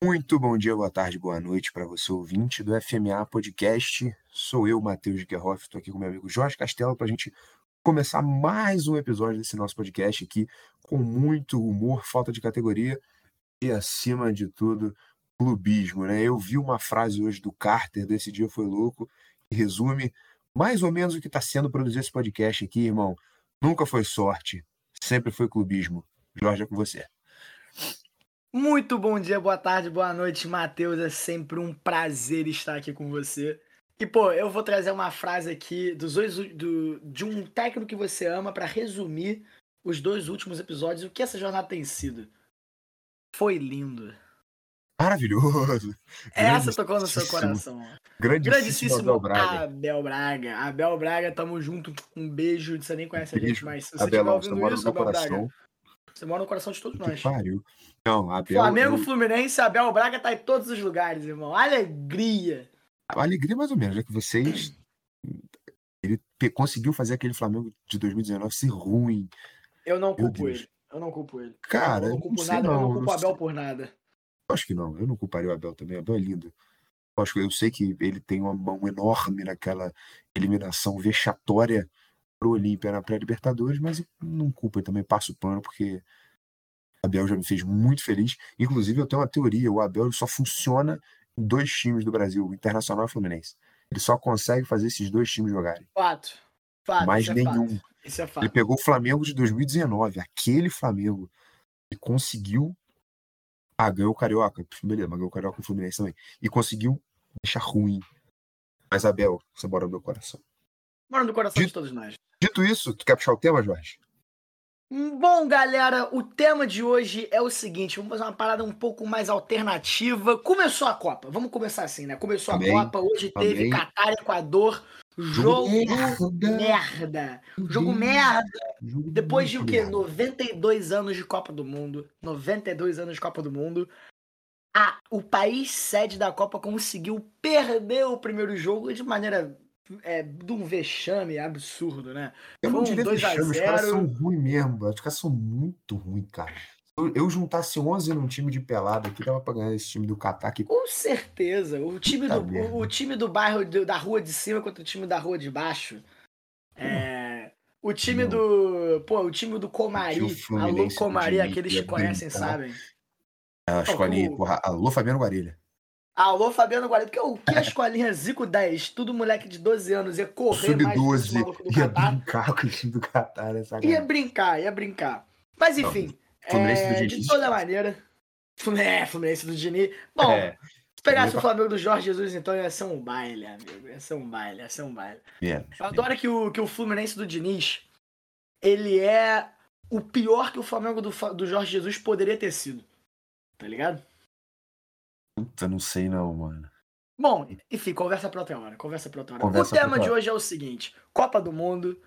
Muito bom dia, boa tarde, boa noite para você, ouvinte do FMA Podcast. Sou eu, Matheus Guerroff, estou aqui com meu amigo Jorge Castelo para a gente começar mais um episódio desse nosso podcast aqui com muito humor, falta de categoria e, acima de tudo, clubismo. Né? Eu vi uma frase hoje do Carter, desse dia foi louco, que resume mais ou menos o que está sendo produzir esse podcast aqui, irmão. Nunca foi sorte, sempre foi clubismo. Jorge, é com você. Muito bom dia, boa tarde, boa noite, Matheus. É sempre um prazer estar aqui com você. E, pô, eu vou trazer uma frase aqui dos dois, do, de um técnico que você ama para resumir os dois últimos episódios. O que essa jornada tem sido? Foi lindo. Maravilhoso. Essa tocou no seu coração. Grandíssimo, Abel Braga. Abel Braga. Abel Braga, tamo junto. Um beijo. Você nem conhece a gente, Beijo. mas se você Abelão, você ouvindo mora no isso, meu Abel coração. Braga, você mora no coração de todos nós. pariu. Não, Abel. Flamengo, eu- Fluminense, Abel Braga tá em todos os lugares, irmão. Alegria. alegria mais ou menos, já que vocês. Ele conseguiu fazer aquele Flamengo de 2019 ser ruim. Eu não culpo ele. Eu não culpo ele. Cara, eu não culpo não nada, eu não, eu culpo não o Abel sei. por nada. Eu Acho que não, eu não culparia o Abel também. O Abel é lindo. Eu Acho que eu sei que ele tem uma mão enorme naquela eliminação vexatória pro Olímpia na pré-Libertadores, mas eu não culpo, eu também passo o pano, porque o Abel já me fez muito feliz. Inclusive, eu tenho uma teoria: o Abel só funciona em dois times do Brasil, o Internacional e o Fluminense. Ele só consegue fazer esses dois times jogarem. Fato. Fato. mais é nenhum. fato. Isso é Ele fato. pegou o Flamengo de 2019, aquele Flamengo, e conseguiu. Ah, ganhou o Carioca, beleza, mas ganhou o Carioca e o Fluminense também. E conseguiu deixar ruim. Mas, Abel, você mora no meu coração. Mora no coração de Dito- todos nós. Dito isso, tu quer puxar o tema, Jorge? Bom, galera, o tema de hoje é o seguinte: vamos fazer uma parada um pouco mais alternativa. Começou a Copa, vamos começar assim, né? Começou Amém. a Copa, hoje teve Amém. Catar Equador. Jogo merda. merda. Jogo merda. Jogo Depois de o quê? merda. 92 anos de Copa do Mundo. 92 anos de Copa do Mundo. A, o país sede da Copa conseguiu perder o primeiro jogo de maneira. É, de um vexame absurdo, né? Eu não diria 2 a vexame, os caras 0. são ruins mesmo. Os caras são muito ruins, cara. Eu- juntasse 11 num time de pelada aqui, dava pra ganhar esse time do Catar que Com certeza. O time do, merda. o, time do bairro da rua de cima contra o time da rua de baixo. É, o time Não. do. Pô, o time do Comari. Alô, Comari, aqueles que conhecem sabem. a escolinha, o- porra, alô Fabiano Guarilha. Alô, Fabiano Guarani, porque o que a escolinha Zico 10, tudo moleque de 12 anos, ia correr mais Sub-12 maluco do ia Catar. brincar com o time do Catar? Ia brincar, ia brincar. Mas enfim, Fluminense do é, de Diniz. toda maneira. É, Fluminense do Diniz. Bom, É, se pegasse o Flamengo do Jorge Jesus, então ia ser um baile, amigo. Ia ser um baile, ia ser um baile. menos, Eu adoro que o, que o Fluminense do Diniz, ele é o pior que o Flamengo do, do Jorge Jesus poderia ter sido. Tá ligado? Puta, não sei não, mano. Bom, enfim, conversa pra outra hora. Conversa pra outra hora. Conversa o tema de hoje é o seguinte: Copa do Mundo.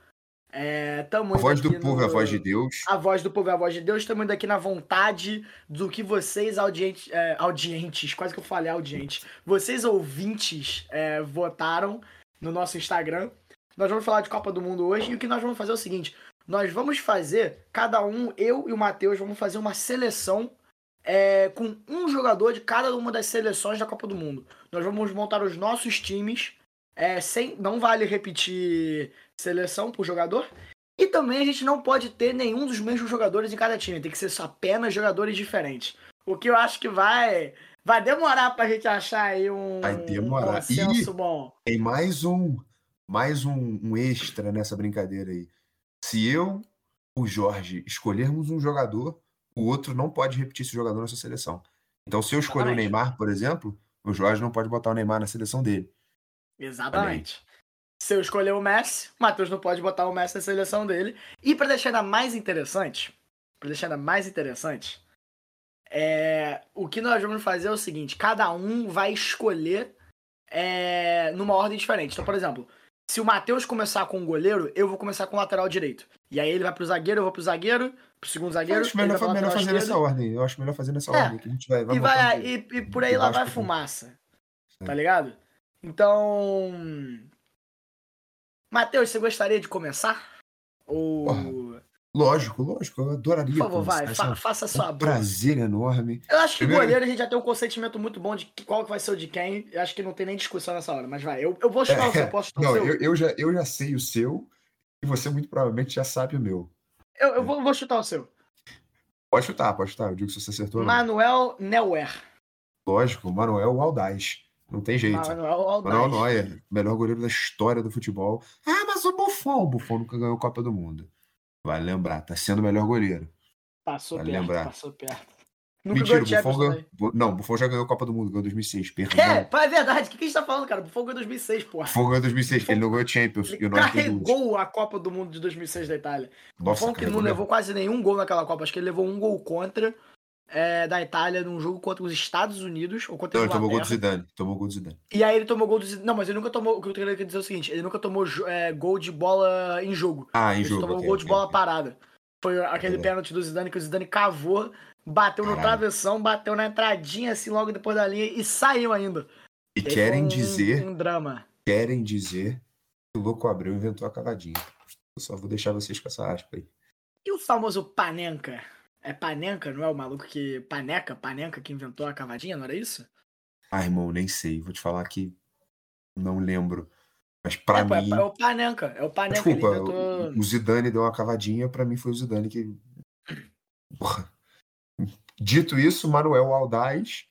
É, A voz do povo é a voz de Deus. A voz do povo é a voz de Deus. Estamos indo aqui na vontade do que vocês, audientes, é, audientes quase que eu falei audientes, vocês ouvintes é, votaram no nosso Instagram. Nós vamos falar de Copa do Mundo hoje e o que nós vamos fazer é o seguinte: nós vamos fazer, cada um, eu e o Matheus, vamos fazer uma seleção é, com um jogador de cada uma das seleções da Copa do Mundo. Nós vamos montar os nossos times. é, sem, não vale repetir seleção por jogador. E também a gente não pode ter nenhum dos mesmos jogadores em cada time. Tem que ser só apenas jogadores diferentes. O que eu acho que vai. Vai demorar pra gente achar aí um, Vai demorar. um consenso E- bom. Tem mais um, mais um, um extra nessa brincadeira aí. Se eu, o Jorge, escolhermos um jogador, o outro não pode repetir esse jogador na sua seleção. Então, se eu escolher o. Neymar, por exemplo, o Jorge não pode botar o Neymar na seleção dele. Exatamente. Se eu escolher o Messi, o Matheus não pode botar o Messi na seleção dele. E pra deixar ainda mais interessante, para deixar ainda mais interessante, é, o que nós vamos fazer é o seguinte: cada um vai escolher é, numa ordem diferente. Então, por exemplo, se o Matheus começar com o goleiro, eu vou começar com o lateral direito. E aí ele vai pro zagueiro, eu vou pro zagueiro, pro segundo Eu zagueiro. acho ele melhor, melhor fazer nessa ordem. Eu acho melhor fazer nessa É. ordem. Que a gente vai, vai E, vai, de- e, e por aí lá vai fumaça. Tá ligado? Então. Matheus, você gostaria de começar? Ou. Porra, Lógico, lógico. Eu adoraria. Por favor, vai, começar. fa- Essa- faça a É sua um prazer enorme. Eu acho que Primeiro- goleiro a gente já tem um consentimento muito bom de qual vai ser o de quem. Eu acho que não tem nem discussão nessa hora, mas vai. Eu, eu vou chutar o seu, posso chutar É, Não, o seu? eu, eu, já, eu já sei o seu e você muito provavelmente já sabe o meu. Eu, eu vou, vou chutar o seu. Pode chutar, pode chutar. Eu digo se você acertou. Manuel Neuer. Lógico, Manuel Aldaz. Não tem jeito. Manuel. Manuel Neuer, melhor goleiro da história do futebol. Ah, mas o Buffon, o Buffon nunca ganhou Copa do Mundo. Vale lembrar, tá sendo o melhor goleiro. Passou Vale perto, lembrar. passou perto. Nunca Mentira, ganhou Buffon ganhou. Não, o Buffon já ganhou Copa do Mundo, ganhou em 2006. Perdão. É, pá, é verdade. O que, que a gente tá falando, cara? O Buffon ganhou em 2006, porra. Buffon ganhou em 2006, ele não ganhou Champions. Ele carregou a Copa do Mundo de 2006 da Itália. Nossa, Buffon que não mesmo. levou quase nenhum gol naquela Copa. Acho que ele levou um gol contra é, da Itália num jogo contra os Estados Unidos ou contra Não, ele tomou gol do. Zidane. Tomou gol do Zidane. E aí ele tomou gol do Zidane. Não, mas ele nunca tomou. O que eu queria dizer é o seguinte: ele nunca tomou é, gol de bola em jogo. Ah, em Ele jogo. tomou ok, gol de ok, bola ok. parada. Foi aquele É. pênalti do Zidane que o Zidane cavou, bateu no Caralho. travessão, bateu na entradinha assim logo depois da linha e saiu ainda. E E aí querem um- dizer, Um drama. querem dizer que o Louco Abreu inventou a cavadinha. Eu só vou deixar vocês com essa aspa aí. E o famoso Panenka? É Panenka, não é o maluco que. Paneca, Panenka que inventou a cavadinha, não era isso? Ah, irmão, nem sei. Vou te falar que não lembro. Mas pra é, é, mim. é o Panenka. É o Panenka. Desculpa, inventou. o- Zidane deu uma cavadinha, pra mim foi o Zidane que. Porra. Dito isso, Manuel Aldaz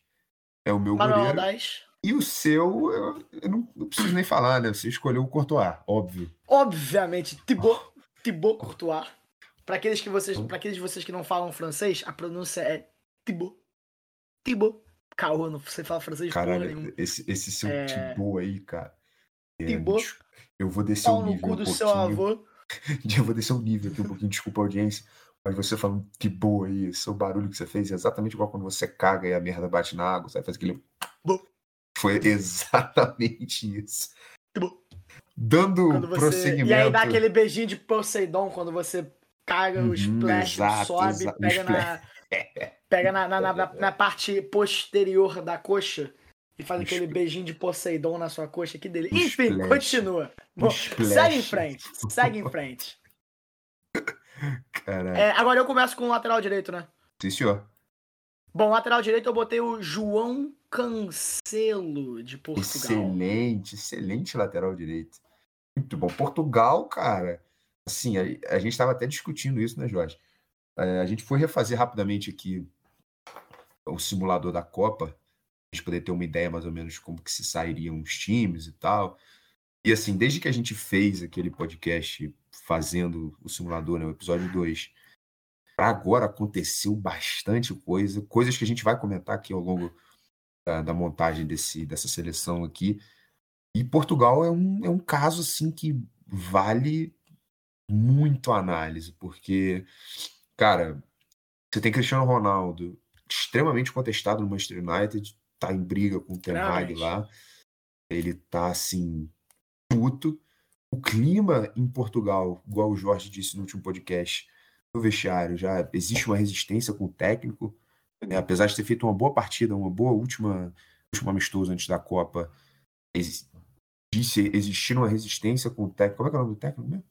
é o meu Manuel goleiro. Aldaz. E o seu, eu, eu não, não preciso nem falar, né? Você escolheu o Courtois, óbvio. Obviamente, Thibaut, Thibaut Courtois. Pra aqueles, que vocês, pra aqueles de vocês que não falam francês, a pronúncia é Thibaut. Thibaut. Caô, não sei falar francês Caralho, esse, esse seu É. Thibaut aí, cara. É, Thibaut. bicho, Eu vou descer o no nível cu um do seu avô. Eu vou descer o nível aqui um pouquinho, desculpa a audiência. Mas você falando Thibaut aí, seu barulho que você fez é exatamente igual quando você caga e a merda bate na água, sabe? Faz aquele. Foi exatamente isso. Thibaut. Dando você... prosseguimento. E aí dá aquele beijinho de Poseidon quando você caga, o Uhum, splash exato, sobe, exato, pega, na, pega na, na, na, na parte posterior da coxa e faz aquele beijinho de Poseidon na sua coxa. Que delícia. O Enfim, splash. continua. Bom, segue em frente. Segue em frente. É, agora eu começo com o lateral direito, né? Sim, senhor. Bom, lateral direito eu botei o João Cancelo de Portugal. Excelente, excelente lateral direito. Muito bom. Portugal, cara. Assim, a, a gente estava até discutindo isso, né, Jorge? É, a gente foi refazer rapidamente aqui o simulador da Copa, pra gente poder ter uma ideia mais ou menos como que se sairiam os times e tal. E assim, desde que a gente fez aquele podcast fazendo o simulador, né, o episódio 2, para agora aconteceu bastante coisa, coisas que a gente vai comentar aqui ao longo da, da montagem desse, dessa seleção aqui. E Portugal é um, é um caso assim que vale muito análise, porque, cara, você tem Cristiano Ronaldo extremamente contestado no Manchester United, tá em briga com o Ten Hag lá. Ele tá assim, puto. O clima em Portugal, igual o Jorge disse no último podcast, no vestiário, já existe uma resistência com o técnico. né? Apesar de ter feito uma boa partida, uma boa última, última amistoso antes da Copa, exi- disse existir uma resistência com o técnico. Como é que é o nome do técnico mesmo?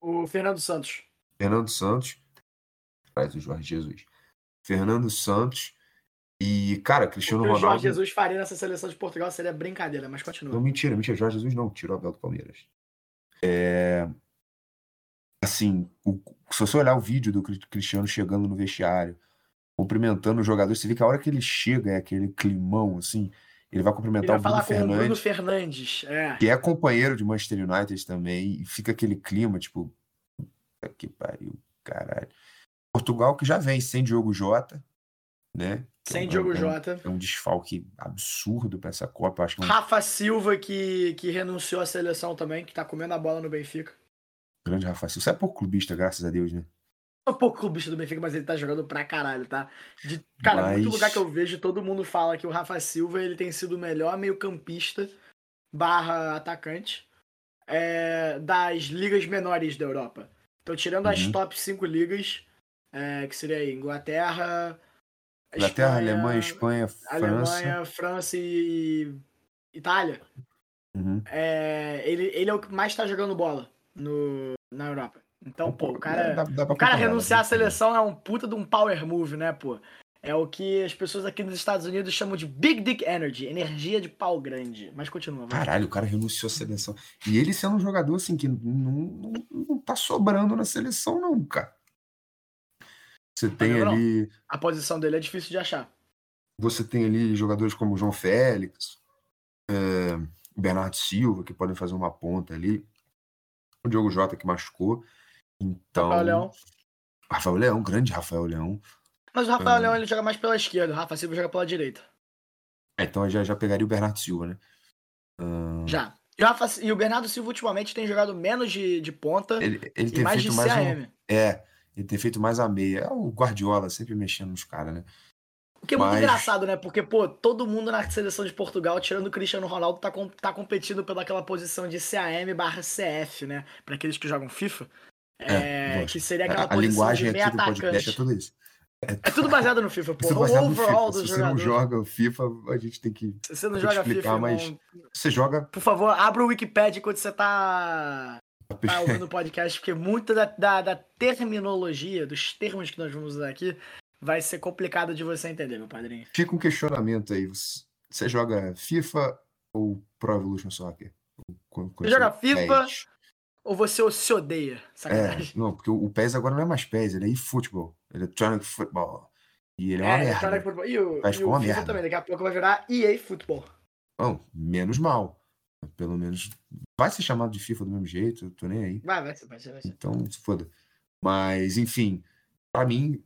O Fernando Santos. Fernando Santos. Faz o Jorge Jesus. Fernando Santos. E, cara, O Cristiano que o Jorge Ronaldo. Jesus faria nessa seleção de Portugal seria brincadeira, mas continua. Não, mentira, mentira. Jorge Jesus não, tirou o Abel do Palmeiras. É, Assim, o- se você olhar o vídeo do Cri- Cristiano chegando no vestiário, cumprimentando os jogadores, você vê que a hora que ele chega é aquele climão, assim. Ele vai Ele cumprimentar vai o Bruno falar com o Bruno Fernandes, Fernandes. É. que é companheiro de Manchester United também, e fica aquele clima, tipo, que pariu, caralho. Portugal que já vem sem Diogo Jota, né? É Sem um- Diogo é um- Jota. É um desfalque absurdo pra essa Copa. Acho que é um Rafa Silva, que, que renunciou à seleção também, que tá comendo a bola no Benfica. grande Rafa Silva. Você é pouco clubista, graças a Deus, né? Um pouco clubista do Benfica, mas ele tá jogando pra caralho, tá? De, cara, Mas- muito lugar que eu vejo, todo mundo fala que o Rafa Silva ele tem sido o melhor meio-campista barra atacante é, das ligas menores da Europa. Então, tirando as Uhum. top 5 ligas, é, que seria aí Inglaterra, Inglaterra, Espanha, Alemanha, Espanha, França. Alemanha, França e Itália, Uhum. é, ele, ele é o que mais tá jogando bola no, na Europa. Então, pô, o cara, Dá- dá o cara renunciar à comparar. seleção é um puta de um power move, né, pô? É o que as pessoas aqui nos Estados Unidos chamam de Big Dick Energy, energia de pau grande. Mas continua, vai. Caralho, o cara renunciou à seleção. E ele sendo um jogador assim que não, não, não tá sobrando na seleção, não, cara. Você tem não, ali. A posição dele é difícil de achar. Você tem ali jogadores como o João Félix, é, o Bernardo Silva, que podem fazer uma ponta ali. O Diogo Jota que machucou. Então. Rafael Leão. Rafael Leão, grande Rafael Leão. Mas o Rafael Ah. Leão ele joga mais pela esquerda, o Rafa Silva joga pela direita. É, então eu já, já pegaria o Bernardo Silva, né? Ah, Já. E o, Rafa- e o Bernardo Silva ultimamente tem jogado menos de, de ponta Ele, ele e tem mais de feito mais um, CAM. É, ele tem feito mais a meia. É o Guardiola sempre mexendo nos caras, né? O que é muito Mas- engraçado, né? Porque, pô, todo mundo na seleção de Portugal, tirando o Cristiano Ronaldo, tá, com- tá competindo pelaquela posição de CAM barra CF, né? Pra aqueles que jogam FIFA. É, lógico. que seria aquela A, a linguagem aqui meio do podcast é atacante. tudo isso. É tudo baseado no FIFA, pô. O overall Se você não jogadores. joga o FIFA, a gente tem que. Se você não joga explicar, FIFA, mas- irmão, Você joga. por favor, abra o Wikipedia enquanto você tá, tá ouvindo o podcast, porque muita da, da, da terminologia, dos termos que nós vamos usar aqui, vai ser complicado de você entender, meu padrinho. Fica um questionamento aí. Você, joga FIFA ou Pro Evolution Soccer? Quando- quando Você joga FIFA? PES. Ou você se odeia? É, Sacanagem. não, porque o PES agora não é mais PES, ele é eFootball. Electronic Football. E ele é uma É, merda. Electronic Football. E o, e ficar o uma FIFA merda. também, daqui a pouco vai virar EA Football. Não, menos mal. Pelo menos vai ser chamado de FIFA do mesmo jeito, eu tô nem aí. Vai, vai ser, vai ser, vai ser. Então, se foda. Mas, enfim, pra mim,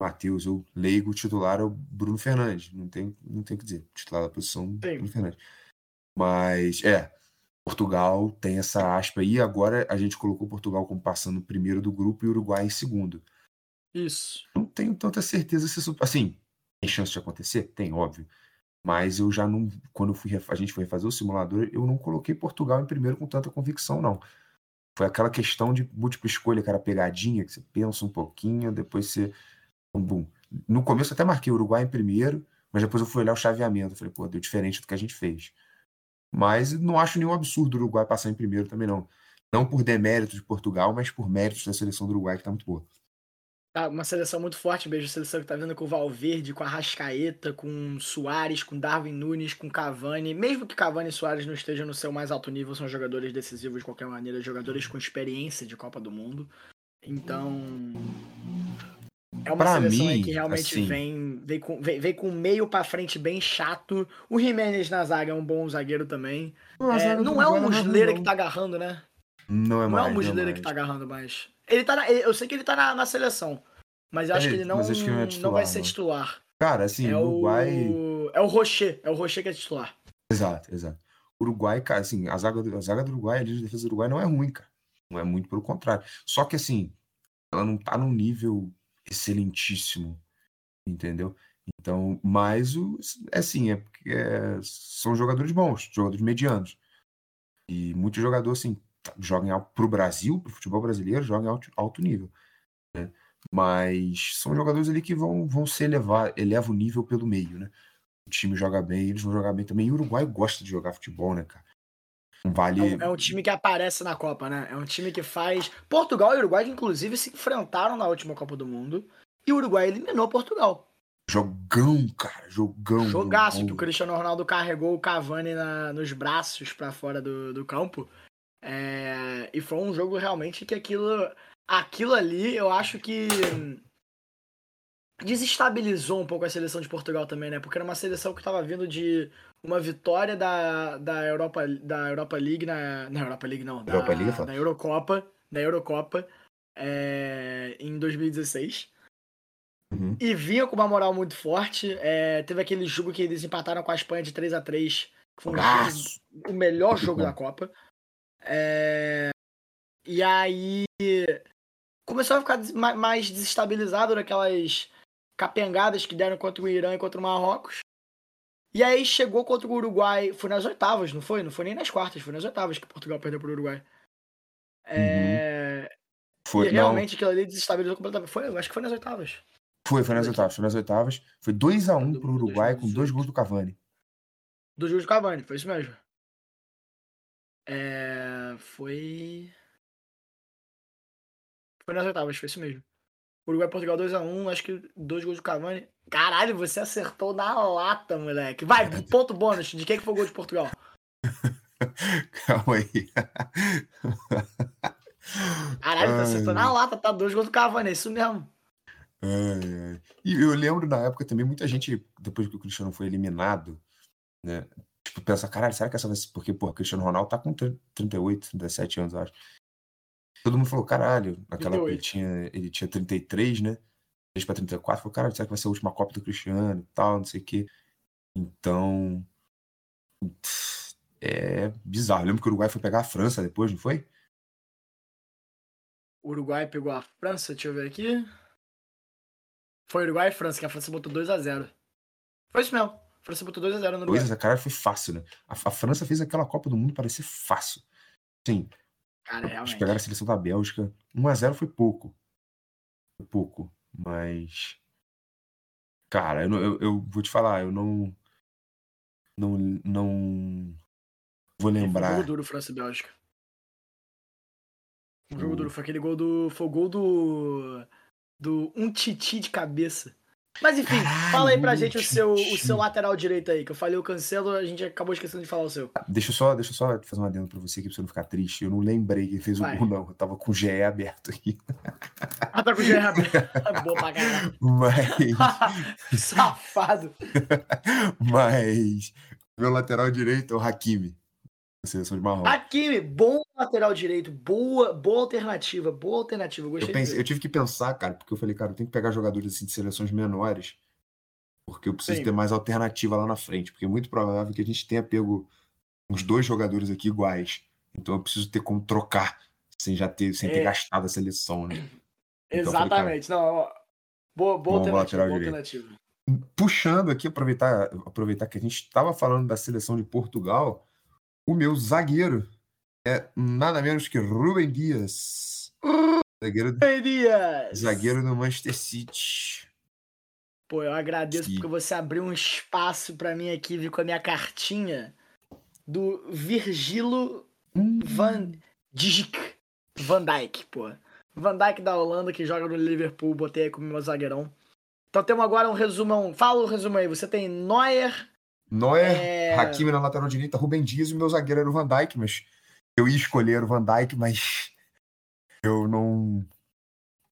Matheus, eu leigo, o titular é o Bruno Fernandes. Não tem, não tem o que dizer. Titular da posição, Bruno Fernandes. Mas, é, Portugal tem essa aspa aí. Agora a gente colocou Portugal como passando primeiro do grupo e Uruguai em segundo. Isso. Não tenho tanta certeza se isso. Assim, tem chance de acontecer? Tem, óbvio. Mas eu já não. Quando fui, a gente foi fazer o simulador, eu não coloquei Portugal em primeiro com tanta convicção, não. Foi aquela questão de múltipla escolha, cara, pegadinha, que você pensa um pouquinho, depois você. Bum, bum. No começo eu até marquei Uruguai em primeiro, mas depois eu fui olhar o chaveamento. Falei, pô, deu diferente do que a gente fez. Mas não acho nenhum absurdo o Uruguai passar em primeiro também, não. Não por demérito de Portugal, mas por méritos da seleção do Uruguai, que tá muito boa. Tá, uma seleção muito forte mesmo, seleção que tá vindo com o Valverde, com a Rascaeta, com Soares, com Darwin Nunes, com Cavani. Mesmo que Cavani e Soares não estejam no seu mais alto nível, são jogadores decisivos de qualquer maneira, jogadores com experiência de Copa do Mundo. Então. É uma Pra seleção aí mim, que realmente assim- vem, vem, com, vem, vem com meio pra frente bem chato. O Jimenez na zaga é um bom zagueiro também. É, não é o Muslera que tá agarrando, né? Não é Não mais. é o Muslera que tá agarrando mais. Ele tá na- eu sei que ele tá na, na seleção. Mas eu acho É, que ele não, que não é não titular, vai ser não. titular. Cara, assim, é o Uruguai. o. É o Rocher. É o Rocher que é titular. Exato, exato. Uruguai, cara, assim, a zaga do, a zaga do Uruguai, a de defesa do Uruguai não é ruim, cara. Não é muito pelo contrário. Só que, assim, ela não tá num nível excelentíssimo, entendeu? Então, mas o, é assim, é é, são jogadores bons, jogadores medianos. E muitos jogadores, assim, jogam al- pro Brasil, pro futebol brasileiro, jogam alto, alto nível. né? Mas são jogadores ali que vão, vão se elevar, eleva o nível pelo meio, né? O time joga bem, eles vão jogar bem também. E o Uruguai gosta de jogar futebol, né, cara? É vale. um, é um time que aparece na Copa, né? É um time que faz. Portugal e Uruguai, que inclusive, se enfrentaram na última Copa do Mundo. E o Uruguai eliminou Portugal. Jogão, cara, jogão. Jogaço, que jogão. o Cristiano Ronaldo carregou o Cavani na- nos braços pra fora do, do campo. É, e foi um jogo realmente que aquilo. Aquilo ali, eu acho que. Desestabilizou um pouco a seleção de Portugal também, né? Porque era uma seleção que estava vindo de uma vitória da, da, Europa, da Europa League na. Na Europa League, não. Da, Europa League da Eurocopa. Da Eurocopa. é, em 2016 Uhum. e vinha com uma moral muito forte. É, teve aquele jogo que eles empataram com a Espanha de 3 a 3 que foi um jogo- o melhor jogo da Copa. É, e aí começou a ficar mais desestabilizado naquelas capengadas que deram contra o Irã e contra o Marrocos. E aí chegou contra o Uruguai, foi nas oitavas, não foi? Não foi nem nas quartas, foi nas oitavas que Portugal perdeu pro Uruguai. É... Foi, e não, realmente aquilo ali desestabilizou completamente. Foi, eu acho que foi nas oitavas. foi, foi nas oitavas, foi nas oitavas. Foi 2x1 Do- pro do Uruguai com 2018. dois gols do Cavani. Do Júlio Cavani, foi isso mesmo. É... Foi. Foi nas oitavas, foi isso mesmo. Uruguai e Portugal 2x1, acho que dois gols do Cavani. Caralho, você acertou na lata, moleque. Vai, ponto bônus. De quem que foi o gol de Portugal? Calma aí. Caralho, você acertou na lata, tá? Dois gols do Cavani, é isso mesmo. Ai, ai. E eu lembro na época também, muita gente, depois que o Cristiano foi eliminado, né? Tipo, pensa, caralho, será que essa vai ser. Porque, pô, Cristiano Ronaldo tá com 30 38, 37 anos, eu acho. Todo mundo falou, caralho, naquela época ele 38. tinha, ele tinha 33, né? 3 pra 34, falou, caralho, será que vai ser a última Copa do Cristiano e tal, não sei o quê. Então. É bizarro. Eu lembro que o Uruguai foi pegar a França depois, não foi? O Uruguai pegou a França, deixa eu ver aqui. Foi Uruguai e França, que a França botou 2x0. Foi isso mesmo. A França botou 2x0 no Uruguai. Coisa, caralho, foi fácil, né? A, a França fez aquela Copa do Mundo parecer fácil. Sim, Cara, Eles realmente. pegaram a seleção da Bélgica. 1x0 foi pouco. Foi pouco. Mas. Cara, eu, eu, eu vou te falar, eu não. Não. Não. Vou Foi um lembrar. jogo duro, França e Bélgica. Um jogo duro. Foi aquele gol do. Foi o gol do. Do um titi de cabeça. Mas enfim, Caralho, fala aí pra gente o seu, o seu lateral direito aí, que eu falei o cancelo, a gente acabou esquecendo de falar o seu. Deixa eu só, deixa eu só fazer uma adendo pra você aqui pra você não ficar triste. Eu não lembrei que fez o gol, não. Eu tava com o GE aberto aqui. Ah, tá com o Gerard. Boa pra caralho. Mas. Safado. Mas. Meu lateral direito é o Hakimi. Seleção de Marrocos. Hakimi, bom lateral direito, boa, boa alternativa, boa alternativa. Eu Eu, gostei pensei, eu tive que pensar, cara, porque eu falei, cara, eu tenho que pegar jogadores assim de seleções menores, porque eu preciso Sim. ter mais alternativa lá na frente, porque é muito provável que a gente tenha pego uns dois jogadores aqui iguais. Então eu preciso ter como trocar, sem já ter, sem ter É. gastado a seleção, né? Então, eu falei, cara, Exatamente. Não, ó, boa, boa alternativa, lateral boa direito. alternativa. Puxando aqui, aproveitar, aproveitar que a gente estava falando da seleção de Portugal, o meu zagueiro é nada menos que Rubem Dias. Zagueiro, Elias! zagueiro do Manchester City. Pô, eu agradeço Sim. porque você abriu um espaço pra mim aqui, viu, com a minha cartinha do Virgilo Hum. Van Dijk. Van Dijk, pô. Van Dijk da Holanda que joga no Liverpool, botei aí como meu zagueirão. Então temos agora um resumão. Fala o resumo aí. Você tem Neuer, Neuer, É. Hakimi na lateral direita, Rubem Dias e o meu zagueiro era o Van Dijk, mas eu ia escolher o Van Dijk, mas eu não.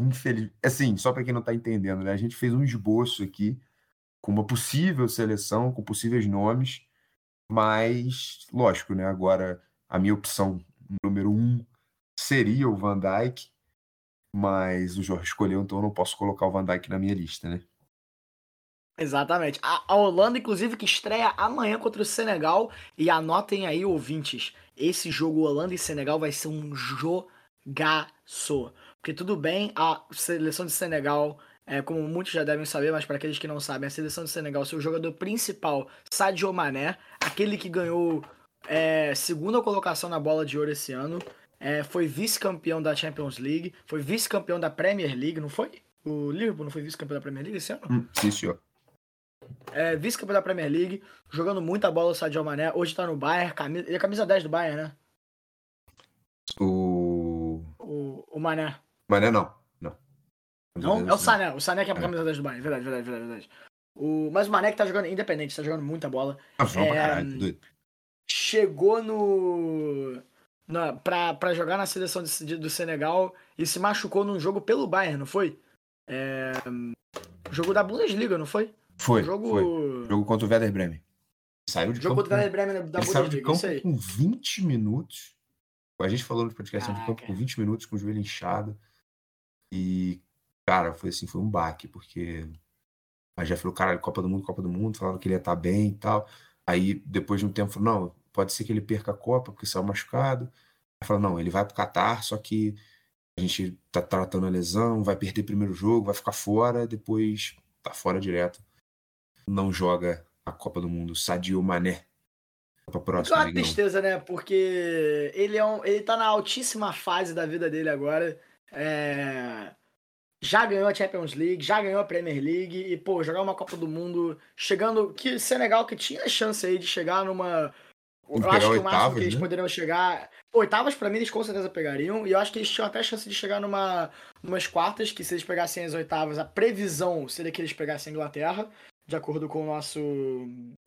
Infeliz... Assim, só para quem não tá entendendo, né? A gente fez um esboço aqui com uma possível seleção, com possíveis nomes, mas, lógico, né? Agora a minha opção número um seria o Van Dijk, mas o Jorge escolheu, então eu não posso colocar o Van Dijk na minha lista, né? Exatamente. A, Holanda, inclusive, que estreia amanhã contra o Senegal. E anotem aí, ouvintes, esse jogo Holanda e Senegal vai ser um jogaço. Porque tudo bem, a seleção de Senegal, é, como muitos já devem saber, mas para aqueles que não sabem, a seleção de Senegal, seu jogador principal, Sadio Mané, aquele que ganhou é, segunda colocação na bola de ouro esse ano, é, foi vice-campeão da Champions League, foi vice-campeão da Premier League, não foi? O Liverpool não foi vice-campeão da Premier League esse ano? Hum, sim, senhor. É, vice-campeão da Premier League, jogando muita bola o Sadio Mané. Hoje tá no Bayern, camisa, ele é camisa 10 do Bayern, né? O. O, o Mané. Mané não. Não. Não, é o Sané. O Sané que é a camisa 10 do Bayern. Verdade, verdade, verdade, verdade. O, mas o Mané que tá jogando independente, tá jogando muita bola. Ah, É, caralho, tá. Chegou no. Na, pra, pra jogar na seleção de- de- do Senegal e se machucou num jogo pelo Bayern, não foi? É, jogo da Bundesliga, não foi? Foi, jogo. foi. Jogo contra o Werder Bremen. Saiu de Jogo campo. contra o Werder Bremen da ele saiu de Bundesliga, isso campo aí. com 20 minutos. A gente falou no podcast, saiu de campo Caraca. com 20 minutos, com o joelho inchado. E, cara, foi assim, foi um baque, porque a já falou, caralho, Copa do Mundo, Copa do Mundo, falava que ele ia estar bem e tal. Aí, depois de um tempo, falou, não, pode ser que ele perca a Copa, porque saiu machucado. Aí falou, não, ele vai pro Catar, só que a gente tá tratando a lesão, vai perder primeiro jogo, vai ficar fora, depois tá fora direto. Não joga a Copa do Mundo, Sadio Mané. Pra É próxima, uma amigão. tristeza, né? Porque ele, é um, ele tá na altíssima fase da vida dele agora. É, Já ganhou a Champions League, já ganhou a Premier League. E, pô, jogar uma Copa do Mundo, chegando. Que Senegal que tinha chance aí de chegar numa. Eu acho que o máximo que eles né? poderiam chegar. Oitavas, pra mim, eles com certeza pegariam. E eu acho que eles tinham até chance de chegar numa umas quartas, que se eles pegassem as oitavas, a previsão seria que eles pegassem a Inglaterra, de acordo com o nosso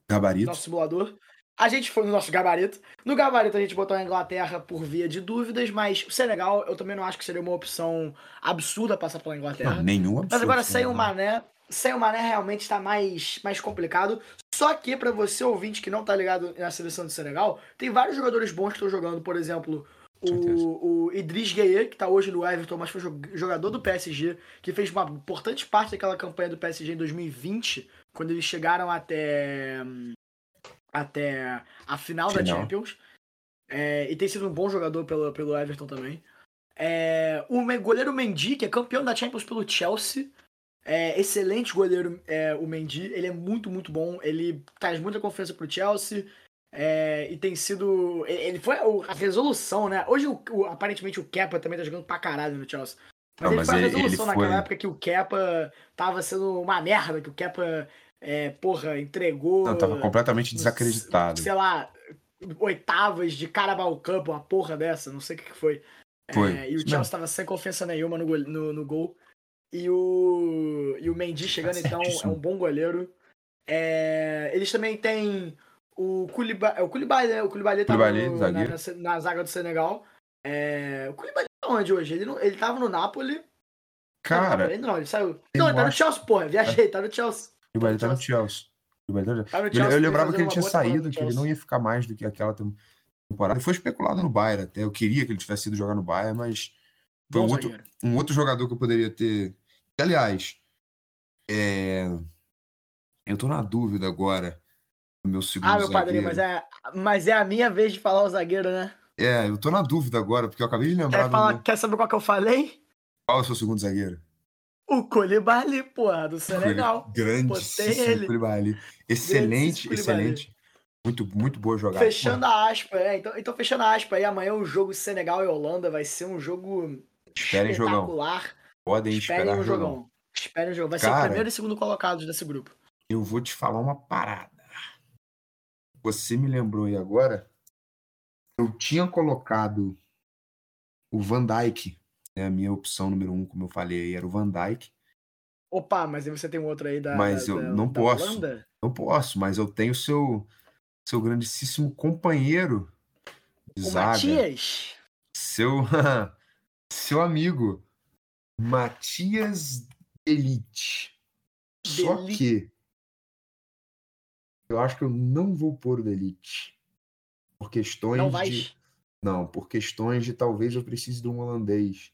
Gabarito. nosso simulador. A gente foi no nosso gabarito. No gabarito a gente botou a Inglaterra por via de dúvidas, mas o Senegal eu também não acho que seria uma opção absurda passar pela Inglaterra. Não, nenhum absurdo. mas agora sem o né? Mané, sem o Mané realmente está mais, mais complicado. Só que pra você ouvinte que não tá ligado na seleção do Senegal, tem vários jogadores bons que estão jogando, por exemplo, o, o Idris Gueye, que tá hoje no Everton, mas foi jo- jogador do PSG, que fez uma importante parte daquela campanha do PSG em 2020, quando eles chegaram até até a final, da. Champions. É, e tem sido um bom jogador pelo, pelo Everton também. É, o goleiro Mendy, que é campeão da Champions pelo Chelsea. É, excelente goleiro é, o Mendy. Ele é muito, muito bom. Ele traz muita confiança pro Chelsea. É, e tem sido. Ele foi a resolução, né? Hoje, o- o- aparentemente, o Kepa também tá jogando pra caralho no Chelsea. Mas Não, ele mas foi a ele- ele resolução naquela foi- época que o Kepa tava sendo uma merda, que o Kepa, é, porra, entregou. Não, tava completamente no- desacreditado. Sei lá, oitavas de Carabao Cup, uma porra dessa, não sei o que, que foi. Foi, É, e o Chelsea mesmo. tava sem confiança nenhuma no, gol- no, no gol. E o, e o Mendy chegando, então, é um bom goleiro. É, eles também têm o Koulibaly, o Koulibaly, né? O Koulibaly tava Koulibaly, no- na, na, na zaga do Senegal. É, o Koulibaly tá onde hoje? Ele, não, ele tava no Napoli. Tá Cara, ainda não, ele saiu. Não, ele tá no Chelsea, porra. Viajei, tá no Chelsea. O Koulibaly tá no Chelsea. O Koulibaly tá no Eu, Chelsea, eu lembrava que ele tinha saído, que ele Chelsea. não ia ficar mais do que aquela tem- temporada. Ele foi especulado no Bayern até. Eu queria que ele tivesse ido jogar no Bayern, mas foi um outro, zagueiro. um outro jogador que eu poderia ter. que, Aliás, é... eu tô na dúvida agora do meu segundo Ah, meu padrinho, zagueiro. mas é, mas é a minha vez de falar o zagueiro, né? É, eu tô na dúvida agora, porque eu acabei de lembrar Quer, falar, meu- quer saber qual que eu falei? qual é o seu segundo zagueiro. O Koulibaly, porra, do Senegal. Grandíssimo. Koulibaly. Excelente, excelente. Muito, muito boa jogada. Fechando a aspa, é. Então, então fechando a aspa aí, amanhã o jogo Senegal e Holanda vai ser um jogo Esperem jogão. espetacular. Podem Esperem esperar um jogão. jogão. Esperem um jogão. Vai ser o Cara. primeiro e segundo colocados desse grupo. Eu vou te falar uma parada. Você me lembrou aí agora. Eu tinha colocado o Van Dyke, né, a minha opção número um, como eu falei, era o Van Dyke. Opa, mas aí você tem outro aí da. Mas da- eu não da posso. Holanda? Não posso, mas eu tenho seu seu grandíssimo companheiro de O zaga, Matias. seu seu amigo Matias Elite. Só que eu acho que eu não vou pôr o Delite. Por questões Não de não, por questões de talvez eu precise de um holandês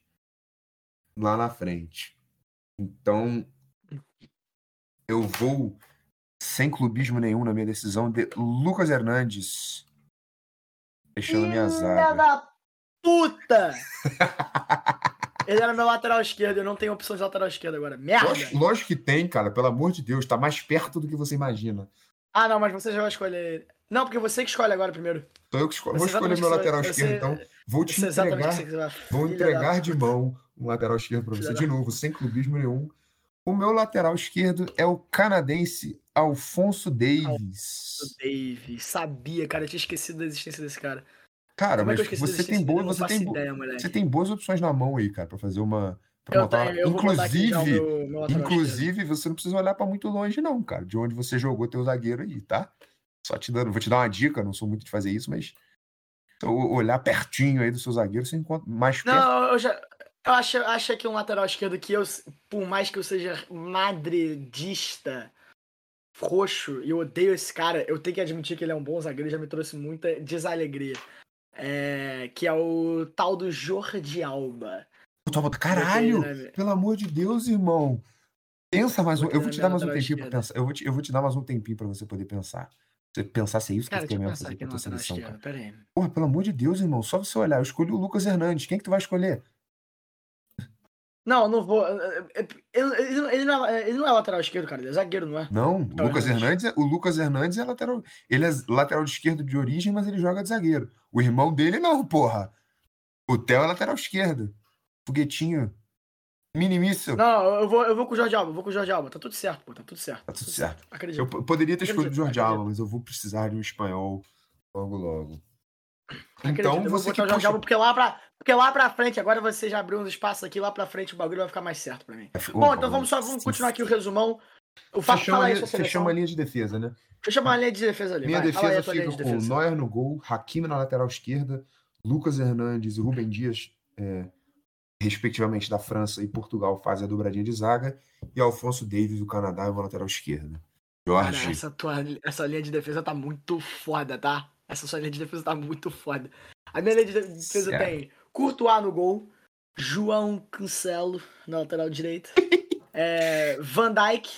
lá na frente. Então, eu vou sem clubismo nenhum na minha decisão de Lucas Hernandes. Fechando minha Filha zaga. da puta! Ele era meu lateral esquerdo, eu não tenho opção de lateral esquerdo agora. Merda! Lógico, lógico que tem, cara. Pelo amor de Deus, tá mais perto do que você imagina. Ah, não, mas você já vai escolher. Não, porque você que escolhe agora primeiro. Então eu que esco- Eu vou escolher meu lateral esquerdo, então. Vou te entregar, vou filha entregar de mão um lateral esquerdo para você de novo, sem clubismo nenhum. O meu lateral esquerdo é o canadense Alfonso Davis. Dave, sabia, cara, eu tinha esquecido da existência desse cara. Cara, Como é mas da você tem boas, você tem, ideia, você tem boas opções na mão aí, cara, para fazer uma Eu, tenho, eu Inclusive, meu, meu inclusive, você não precisa olhar para muito longe não, cara, de onde você jogou teu zagueiro aí, tá? Só te dando, vou te dar uma dica, não sou muito de fazer isso, mas olhar pertinho aí do seu zagueiro, você encontra mais perto. Não, eu já. Eu acho, acho que um lateral esquerdo que eu, por mais que eu seja madridista, roxo, e eu odeio esse cara, eu tenho que admitir que ele é um bom zagueiro e já me trouxe muita desalegria. É, que é o tal do Jordi Alba. Caralho! Pelo amor de Deus, irmão. Pensa mais um. Eu vou te dar mais um tempinho pra pensar. Eu vou, te, eu vou te dar mais um tempinho pra você poder pensar. Você pensar se é isso que Cara, você deixa quer eu mesmo fazer com a tua seleção, cara. Porra, pelo amor de Deus, irmão. Só você olhar. Eu escolhi o Lucas Hernandes. Quem que tu vai escolher? Não, não vou. é- é- Ele, ele- ele não é, ele não é lateral esquerdo, cara. Ele é zagueiro, não é? Não, o Lucas Hernandes. Hernandes, é- o Lucas Hernandes é lateral. Ele é lateral esquerdo de origem, mas ele joga de zagueiro. O irmão dele não, porra. O Theo é lateral esquerdo. Foguetinho. Minimíssimo. Não, eu vou, eu vou com o Jorge Alba, eu vou com o Jorge Alba. Tá tudo certo, pô. Tá tudo certo. Tá tudo certo. Acredito. Eu poderia ter escolhido o Jorge Alba, mas eu vou precisar de um espanhol logo logo. Acredito, Então vou você que puxa... Porque lá, pra, porque lá pra frente, agora você já abriu uns espaços aqui, lá pra frente o bagulho vai ficar mais certo pra mim. Bom, então vamos só vamos continuar aqui o resumão. O Fechamos fala aí seleção. fechamos a linha de defesa, né? Fechamos a linha de defesa ali. Minha vai, aí defesa a tua linha fica de com defesa. Neuer no gol, Hakimi na lateral esquerda, Lucas Hernandes e Rubem Dias, é, respectivamente da França e Portugal, fazem a dobradinha de zaga, e Alfonso Davis do Canadá é o lateral esquerda. Cara, Jorge, essa, tua, essa linha de defesa tá muito foda, tá? Essa sua linha de defesa tá muito foda. A minha linha de defesa Certo. tem Courtois no gol, João Cancelo na lateral direita, é, Van Dijk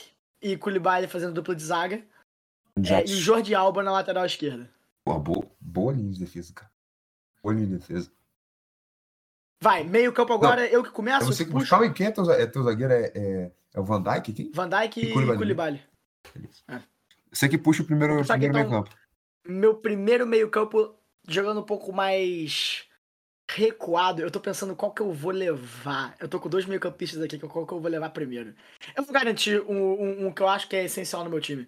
e Koulibaly fazendo dupla de zaga, é, e Jordi Alba na lateral esquerda. Pô, boa, boa linha de defesa, cara. Boa linha de defesa. Vai, meio campo agora, eu que começo, É você, puxo, calma aí, quem é teu, é teu zagueiro? É, é, é o Van Dijk? Quem? Van Dijk E e Koulibaly. Koulibaly. Você que puxa o primeiro, primeiro meio então. campo. Meu primeiro meio campo jogando um pouco mais recuado, eu tô pensando qual que eu vou levar. Eu tô com dois meio campistas aqui, qual que eu vou levar primeiro. Eu vou garantir um, um- um que eu acho que é essencial no meu time.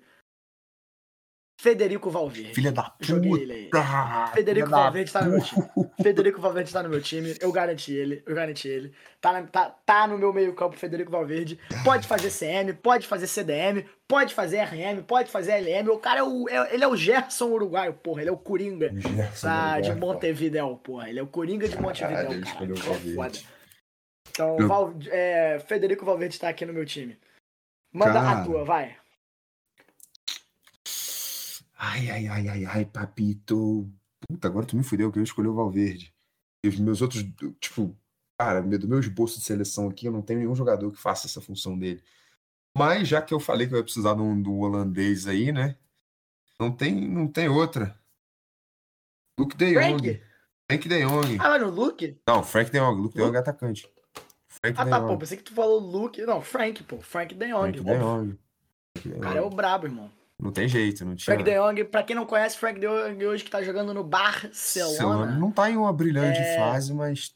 Federico Valverde. Filha da Joguei puta! ele aí. Federico Valverde tá no meu time. Federico Valverde tá no meu time, eu garanti ele, eu garanti ele. Tá, na- tá, tá no meu meio campo, Federico Valverde. Pode fazer CM, pode fazer CDM, pode fazer RM, pode fazer LM. O cara é o, é- ele é o Gerson uruguaio, porra, ele é o Coringa. Gerson Tá, de. Montevidéu, porra. Ele é o Coringa de Caralho, ele cara. o É foda. Então, Val- é, Federico Valverde tá aqui no meu time. Manda Cara. a tua, vai. Ai, ai, ai, ai, ai, papito. Puta, agora tu me fudeu que eu escolhi o Valverde. E os meus outros, tipo, cara, do meu esboço de seleção aqui, eu não tenho nenhum jogador que faça essa função dele. Mas já que eu falei que eu ia precisar de um, do holandês aí, né? Não tem, não tem outra. Luke de Jong. Frank? Frank de Jong. Ah, vai no Luke? Não, Frank de Jong. Luke de? Jong é atacante. Frank Ah, tá, pô. Pensei que tu falou Luke. Não, Frank, pô. Frank De Jong. Frank de. Jong. O cara é o brabo, irmão. Não tem jeito, não tinha. Frank De Jong, pra quem não conhece, Frank De Jong hoje que tá jogando no Barcelona. Não tá em uma brilhante É. fase, mas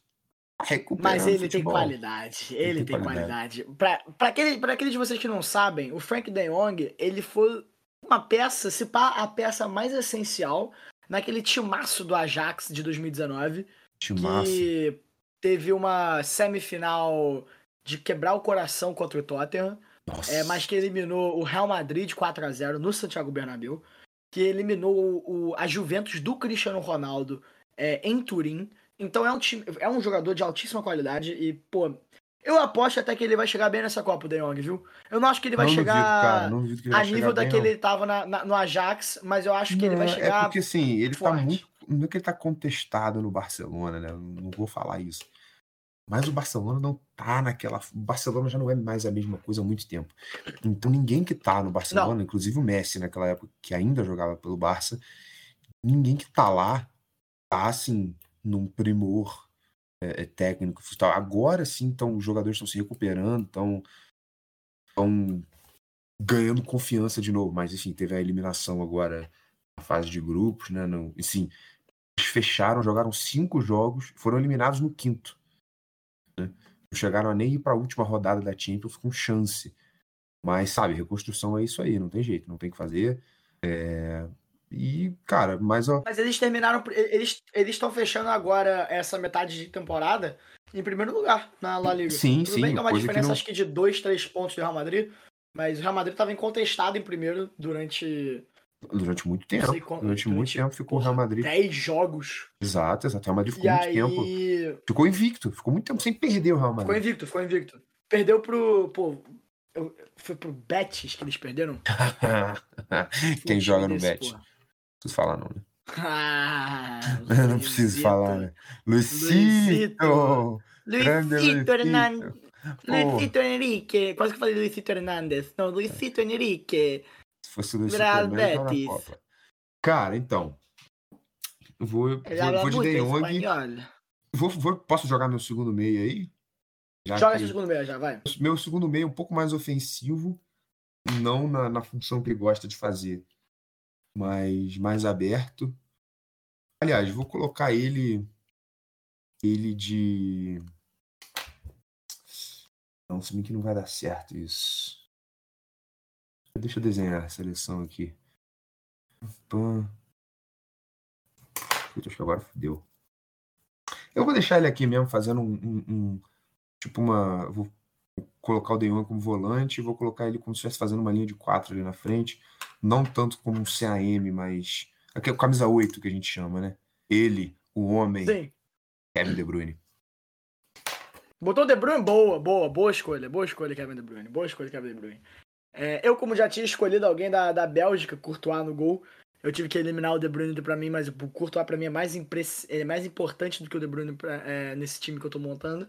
Mas ele tem qualidade. Ele tem tem qualidade. Pra, pra, aquele, aqueles de vocês que não sabem, o Frank De Jong, ele foi uma peça, se pá, a peça mais essencial naquele timaço do Ajax de 2019, Timaço. que teve uma semifinal de quebrar o coração contra o Tottenham, Nossa. é, mas que eliminou o Real Madrid de 4 a 0 no Santiago Bernabéu, que eliminou o, o- a Juventus do Cristiano Ronaldo é, em Turim. Então é um, time, é um jogador de altíssima qualidade e, pô, eu aposto até que ele vai chegar bem nessa Copa, o De Jong, viu? Eu não acho que ele vai não chegar duvido. Não que ele a vai nível chegar bem, daquele não. ele tava na- na- no Ajax, mas eu acho que ele vai Não, chegar. É porque assim, ele tá forte. muito. Não é que ele tá contestado no Barcelona, né? Não vou falar isso. Mas o Barcelona não tá naquela. O Barcelona já não é mais a mesma coisa há muito tempo. Então ninguém que tá no Barcelona, inclusive o Messi naquela época, que ainda jogava pelo Barça, ninguém que tá lá tá assim, num primor é, é, técnico. Agora sim, então, os jogadores estão se recuperando, estão estão ganhando confiança de novo. Mas enfim, teve a eliminação agora na fase de grupos, né? Não, assim, eles fecharam, jogaram cinco jogos, foram eliminados no quinto. Não chegaram a nem ir para a última rodada da Champions com chance. Mas, sabe, reconstrução é isso aí, não tem jeito, não tem o que fazer. É, E, cara, mas ó, Mas eles terminaram. Eles eles estão fechando agora essa metade de temporada em primeiro lugar na La Liga. Sim, Tudo sim, bem que é uma coisa que diferença, não- acho que de dois, três pontos do Real Madrid. Mas o Real Madrid estava incontestado em primeiro durante durante muito tempo, sei quando- durante muito durante, tempo ficou o Real Madrid. 10 jogos. Exato, exato. O Real Madrid E ficou muito aí. tempo. Ficou invicto, ficou muito tempo sem perder o Real Ficou Madrid. invicto, ficou invicto. Perdeu pro. Pô, eu- foi pro Betis que eles perderam? Quem joga no desse, Bet. porra. Não preciso falar, não, né? Ah, não preciso falar, né? Grande Luizito Luizito. Hernandes. Henrique. Quase que eu falei Luizito Hernandes. Não, Luizito Henrique. Se fosse Real também, tava na. Copa. Cara, então. eu Vou, vou, de De Jong. espanhol. Vou, vou- posso jogar meu segundo meio aí? Já Joga que- seu segundo meia já, vai. meu segundo meio é um pouco mais ofensivo, não na, na função que ele gosta de fazer, mas mais aberto. Aliás, vou colocar ele ele de não, se bem que não vai dar certo isso. Deixa eu desenhar a seleção aqui. Puta, acho que agora fodeu. Eu vou deixar ele aqui mesmo, fazendo um, um- um- tipo uma. Vou colocar o De Jong como volante e vou colocar ele como se estivesse fazendo uma linha de quatro ali na frente. Não tanto como um CAM, mas. Aqui é o camisa 8 que a gente chama, né? Ele, o homem, Sim. Kevin De Bruyne. Botou o De Bruyne, boa, boa, boa escolha. Boa escolha, Kevin De Bruyne. Boa escolha, Kevin De Bruyne. É, eu, como já tinha escolhido alguém da, da Bélgica, Courtois no gol, eu tive que eliminar o De Bruyne pra mim, mas o Courtois pra mim é mais, impress... é mais importante do que o De Bruyne pra- é, nesse time que eu tô montando.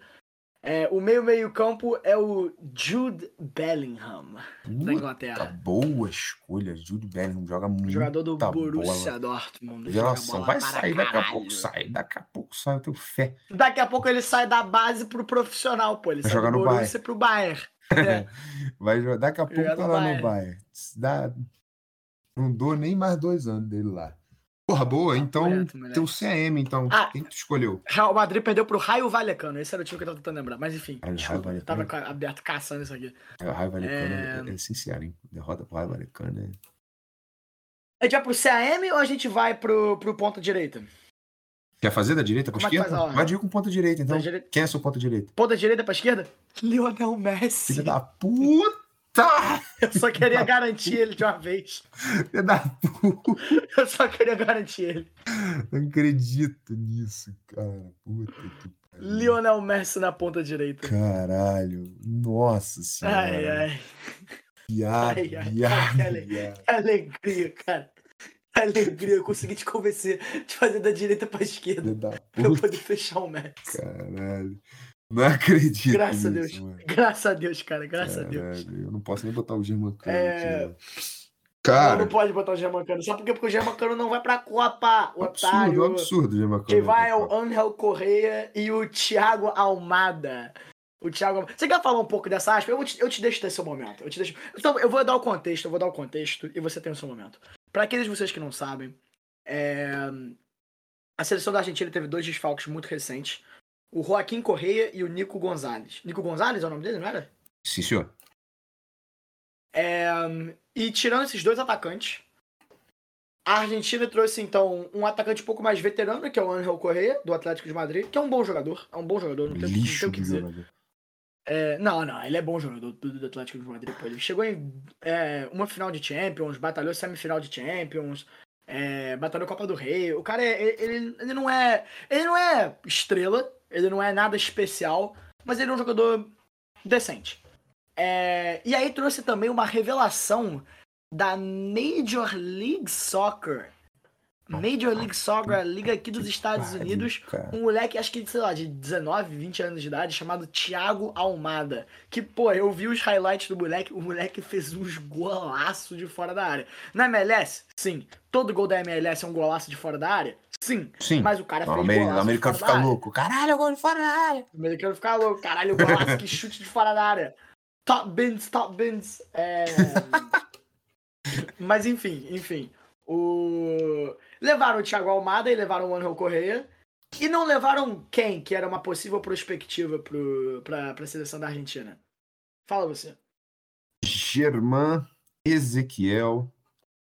É, o meio meio campo é o Jude Bellingham, da Puta, Inglaterra. boa escolha. Jude Bellingham joga muito. Jogador do Borussia bola. Dortmund. bola Vai para sair, daqui a pouco sai. Daqui a pouco sai, eu tenho fé. Daqui a pouco ele sai da base pro profissional, pô. Ele Vai sai jogar do no Borussia pro Bayern. É. Vai jogar, daqui a pouco Jogar tá no lá Bayern. no Bayern. Dá, não dou nem mais dois anos dele lá. Porra, boa. Então, correto, moleque. teu CM, então. Ah. Quem tu escolheu? Real Madrid perdeu pro Raio Vallecano. Esse era o time que eu tava tentando lembrar. Mas enfim, Raio desculpa, eu Vallecano. tava aberto caçando isso aqui. É, O Raio Valecano É. é... é sincero, hein? Derrota pro Raio Valecano é... A gente vai pro CAM ou a gente vai pro, pro ponta direita? Quer fazer da direita pra Como é esquerda? Vai de ir com ponta direita, então. Direita- Quem é seu ponta direita? Ponta direita pra esquerda? Lionel Messi. Filha da puta! Eu só queria garantir ele de uma vez. Filha da puta! Eu só queria garantir ele. Não acredito nisso, cara. Puta que pariu. Lionel Messi na ponta direita. Caralho. Nossa senhora. Ai, ai. Viado, Ai, ai, viado, ai, viado. Que alegria, cara. Alegria. Eu consegui te convencer de fazer da direita pra esquerda. Da Pra eu poder fechar o Messi. caralho. Não acredito Graças a Deus. mano. Graças a Deus, cara. Graças a Deus. Caralho, Eu não posso nem botar o Germancano É, aqui, né? Não, Cara, não pode botar o Germancano. Sabe por quê? Porque o Germancano não vai pra Copa, o absurdo, otário. absurdo o Germancano. Quem vai é o Angel Correia e o Thiago Almada. O Thiago Almada. Você quer falar um pouco dessa aspa? Eu, te, eu te deixo ter seu momento. Eu te deixo... Então, eu vou dar o contexto, eu vou dar o contexto e você tem o seu momento. Pra aqueles de vocês que não sabem, é, a seleção da Argentina teve dois desfalques muito recentes. O Joaquim Correia e o Nico Gonzalez. Nico Gonzalez é o nome dele, não era? Sim, senhor. É, e tirando esses dois atacantes, a Argentina trouxe então um atacante um pouco mais veterano, que é o Angel Correa, do Atlético de Madrid, que é um bom jogador. É um bom jogador, não tem, não tem Lixo o que dizer. jogador. É, não, não, ele é bom jogador do, do Atlético de Madrid. Pô. Ele chegou em é, uma final de Champions, batalhou semifinal de Champions, é, batalhou Copa do Rei. O cara, é, ele, ele não é. Ele não é estrela, ele não é nada especial, mas ele é um jogador decente. É, e aí trouxe também uma revelação da Major League Soccer. Major League Soccer, liga aqui dos Estados Unidos, um moleque, acho que, sei lá, de 19, 20 anos de idade, chamado Thiago Almada. Que, pô, eu vi os highlights do moleque, o moleque fez uns golaços de fora da área. Na MLS? Sim. Todo gol da MLS é um golaço de fora da área? Sim. Sim. Mas o cara fez o amer- golaço o americano fica louco. Caralho, gol de fora da área. O americano fica louco. Caralho, golaço, que chute de fora da área. Top bins, top bins. É... Mas enfim, enfim. O... Levaram o Thiago Almada e levaram o Angel Correia. E não levaram quem, que era uma possível perspectiva pro, pra, pra seleção da Argentina? Fala você. Germán Ezequiel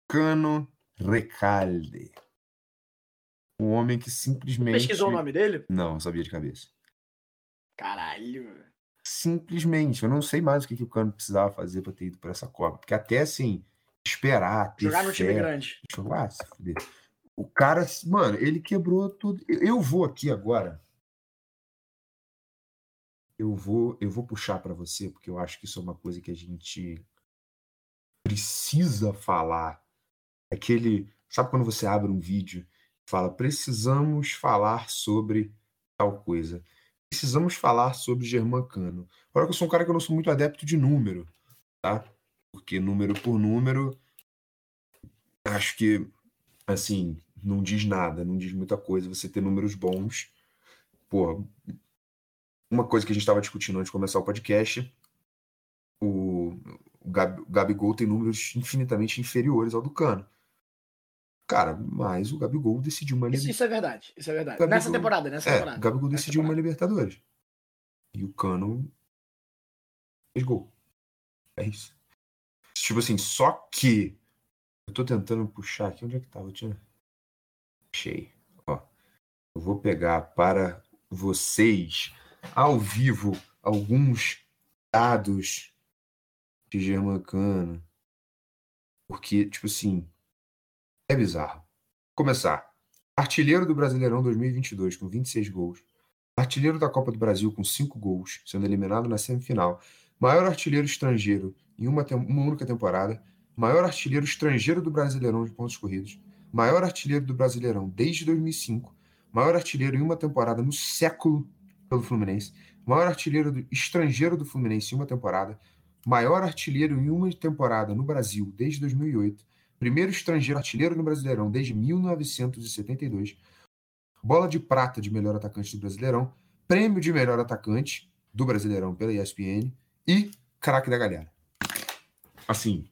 Cano Recalde. Um homem que simplesmente. Pesquisou o nome dele? Não, sabia de cabeça. Caralho. Simplesmente, eu não sei mais o que, que o Cano precisava fazer pra ter ido pra essa Copa. Porque até assim, esperar, ter Jogar no time grande. Ah, se fuder. O cara, mano, ele quebrou tudo. Eu, vou aqui agora. Eu vou, eu vou puxar pra você, porque eu acho que isso é uma coisa que a gente precisa falar. Aquele, sabe quando você abre um vídeo e fala, precisamos falar sobre tal coisa. Precisamos falar sobre Germancano. Agora que eu sou um cara que eu não sou muito adepto de número, tá? Porque número por número, acho que assim, não diz nada, não diz muita coisa você ter números bons. Pô, uma coisa que a gente estava discutindo antes de começar o podcast, o, o, Gab, o Gabigol tem números infinitamente inferiores ao do Cano. Cara, mas o Gabigol decidiu uma Isso, isso é verdade. Isso é verdade. Gabigol- Nessa temporada, nessa É, temporada. o Gabigol Nessa decidiu uma temporada. Libertadores. E o Cano fez gol. É isso. Tipo assim, só que. Eu tô tentando puxar aqui. Onde é que tava? Eu tinha. Achei. Ó. Eu vou pegar para vocês, ao vivo, alguns dados de Germancano. Porque, tipo assim. É bizarro. Começar. Artilheiro do Brasileirão 2022 com 26 gols. Artilheiro da Copa do Brasil com 5 gols, sendo eliminado na semifinal. Maior artilheiro estrangeiro em uma, uma única temporada. Maior artilheiro estrangeiro do Brasileirão de pontos corridos. Maior artilheiro do Brasileirão desde 2005. Maior artilheiro em uma temporada no século pelo Fluminense. Maior artilheiro do- estrangeiro do Fluminense em uma temporada. Maior artilheiro em uma temporada no Brasil desde 2008. Primeiro estrangeiro artilheiro no Brasileirão desde 1972. Bola de prata de melhor atacante do Brasileirão. Prêmio de melhor atacante do Brasileirão pela ESPN. E craque da galera. Assim,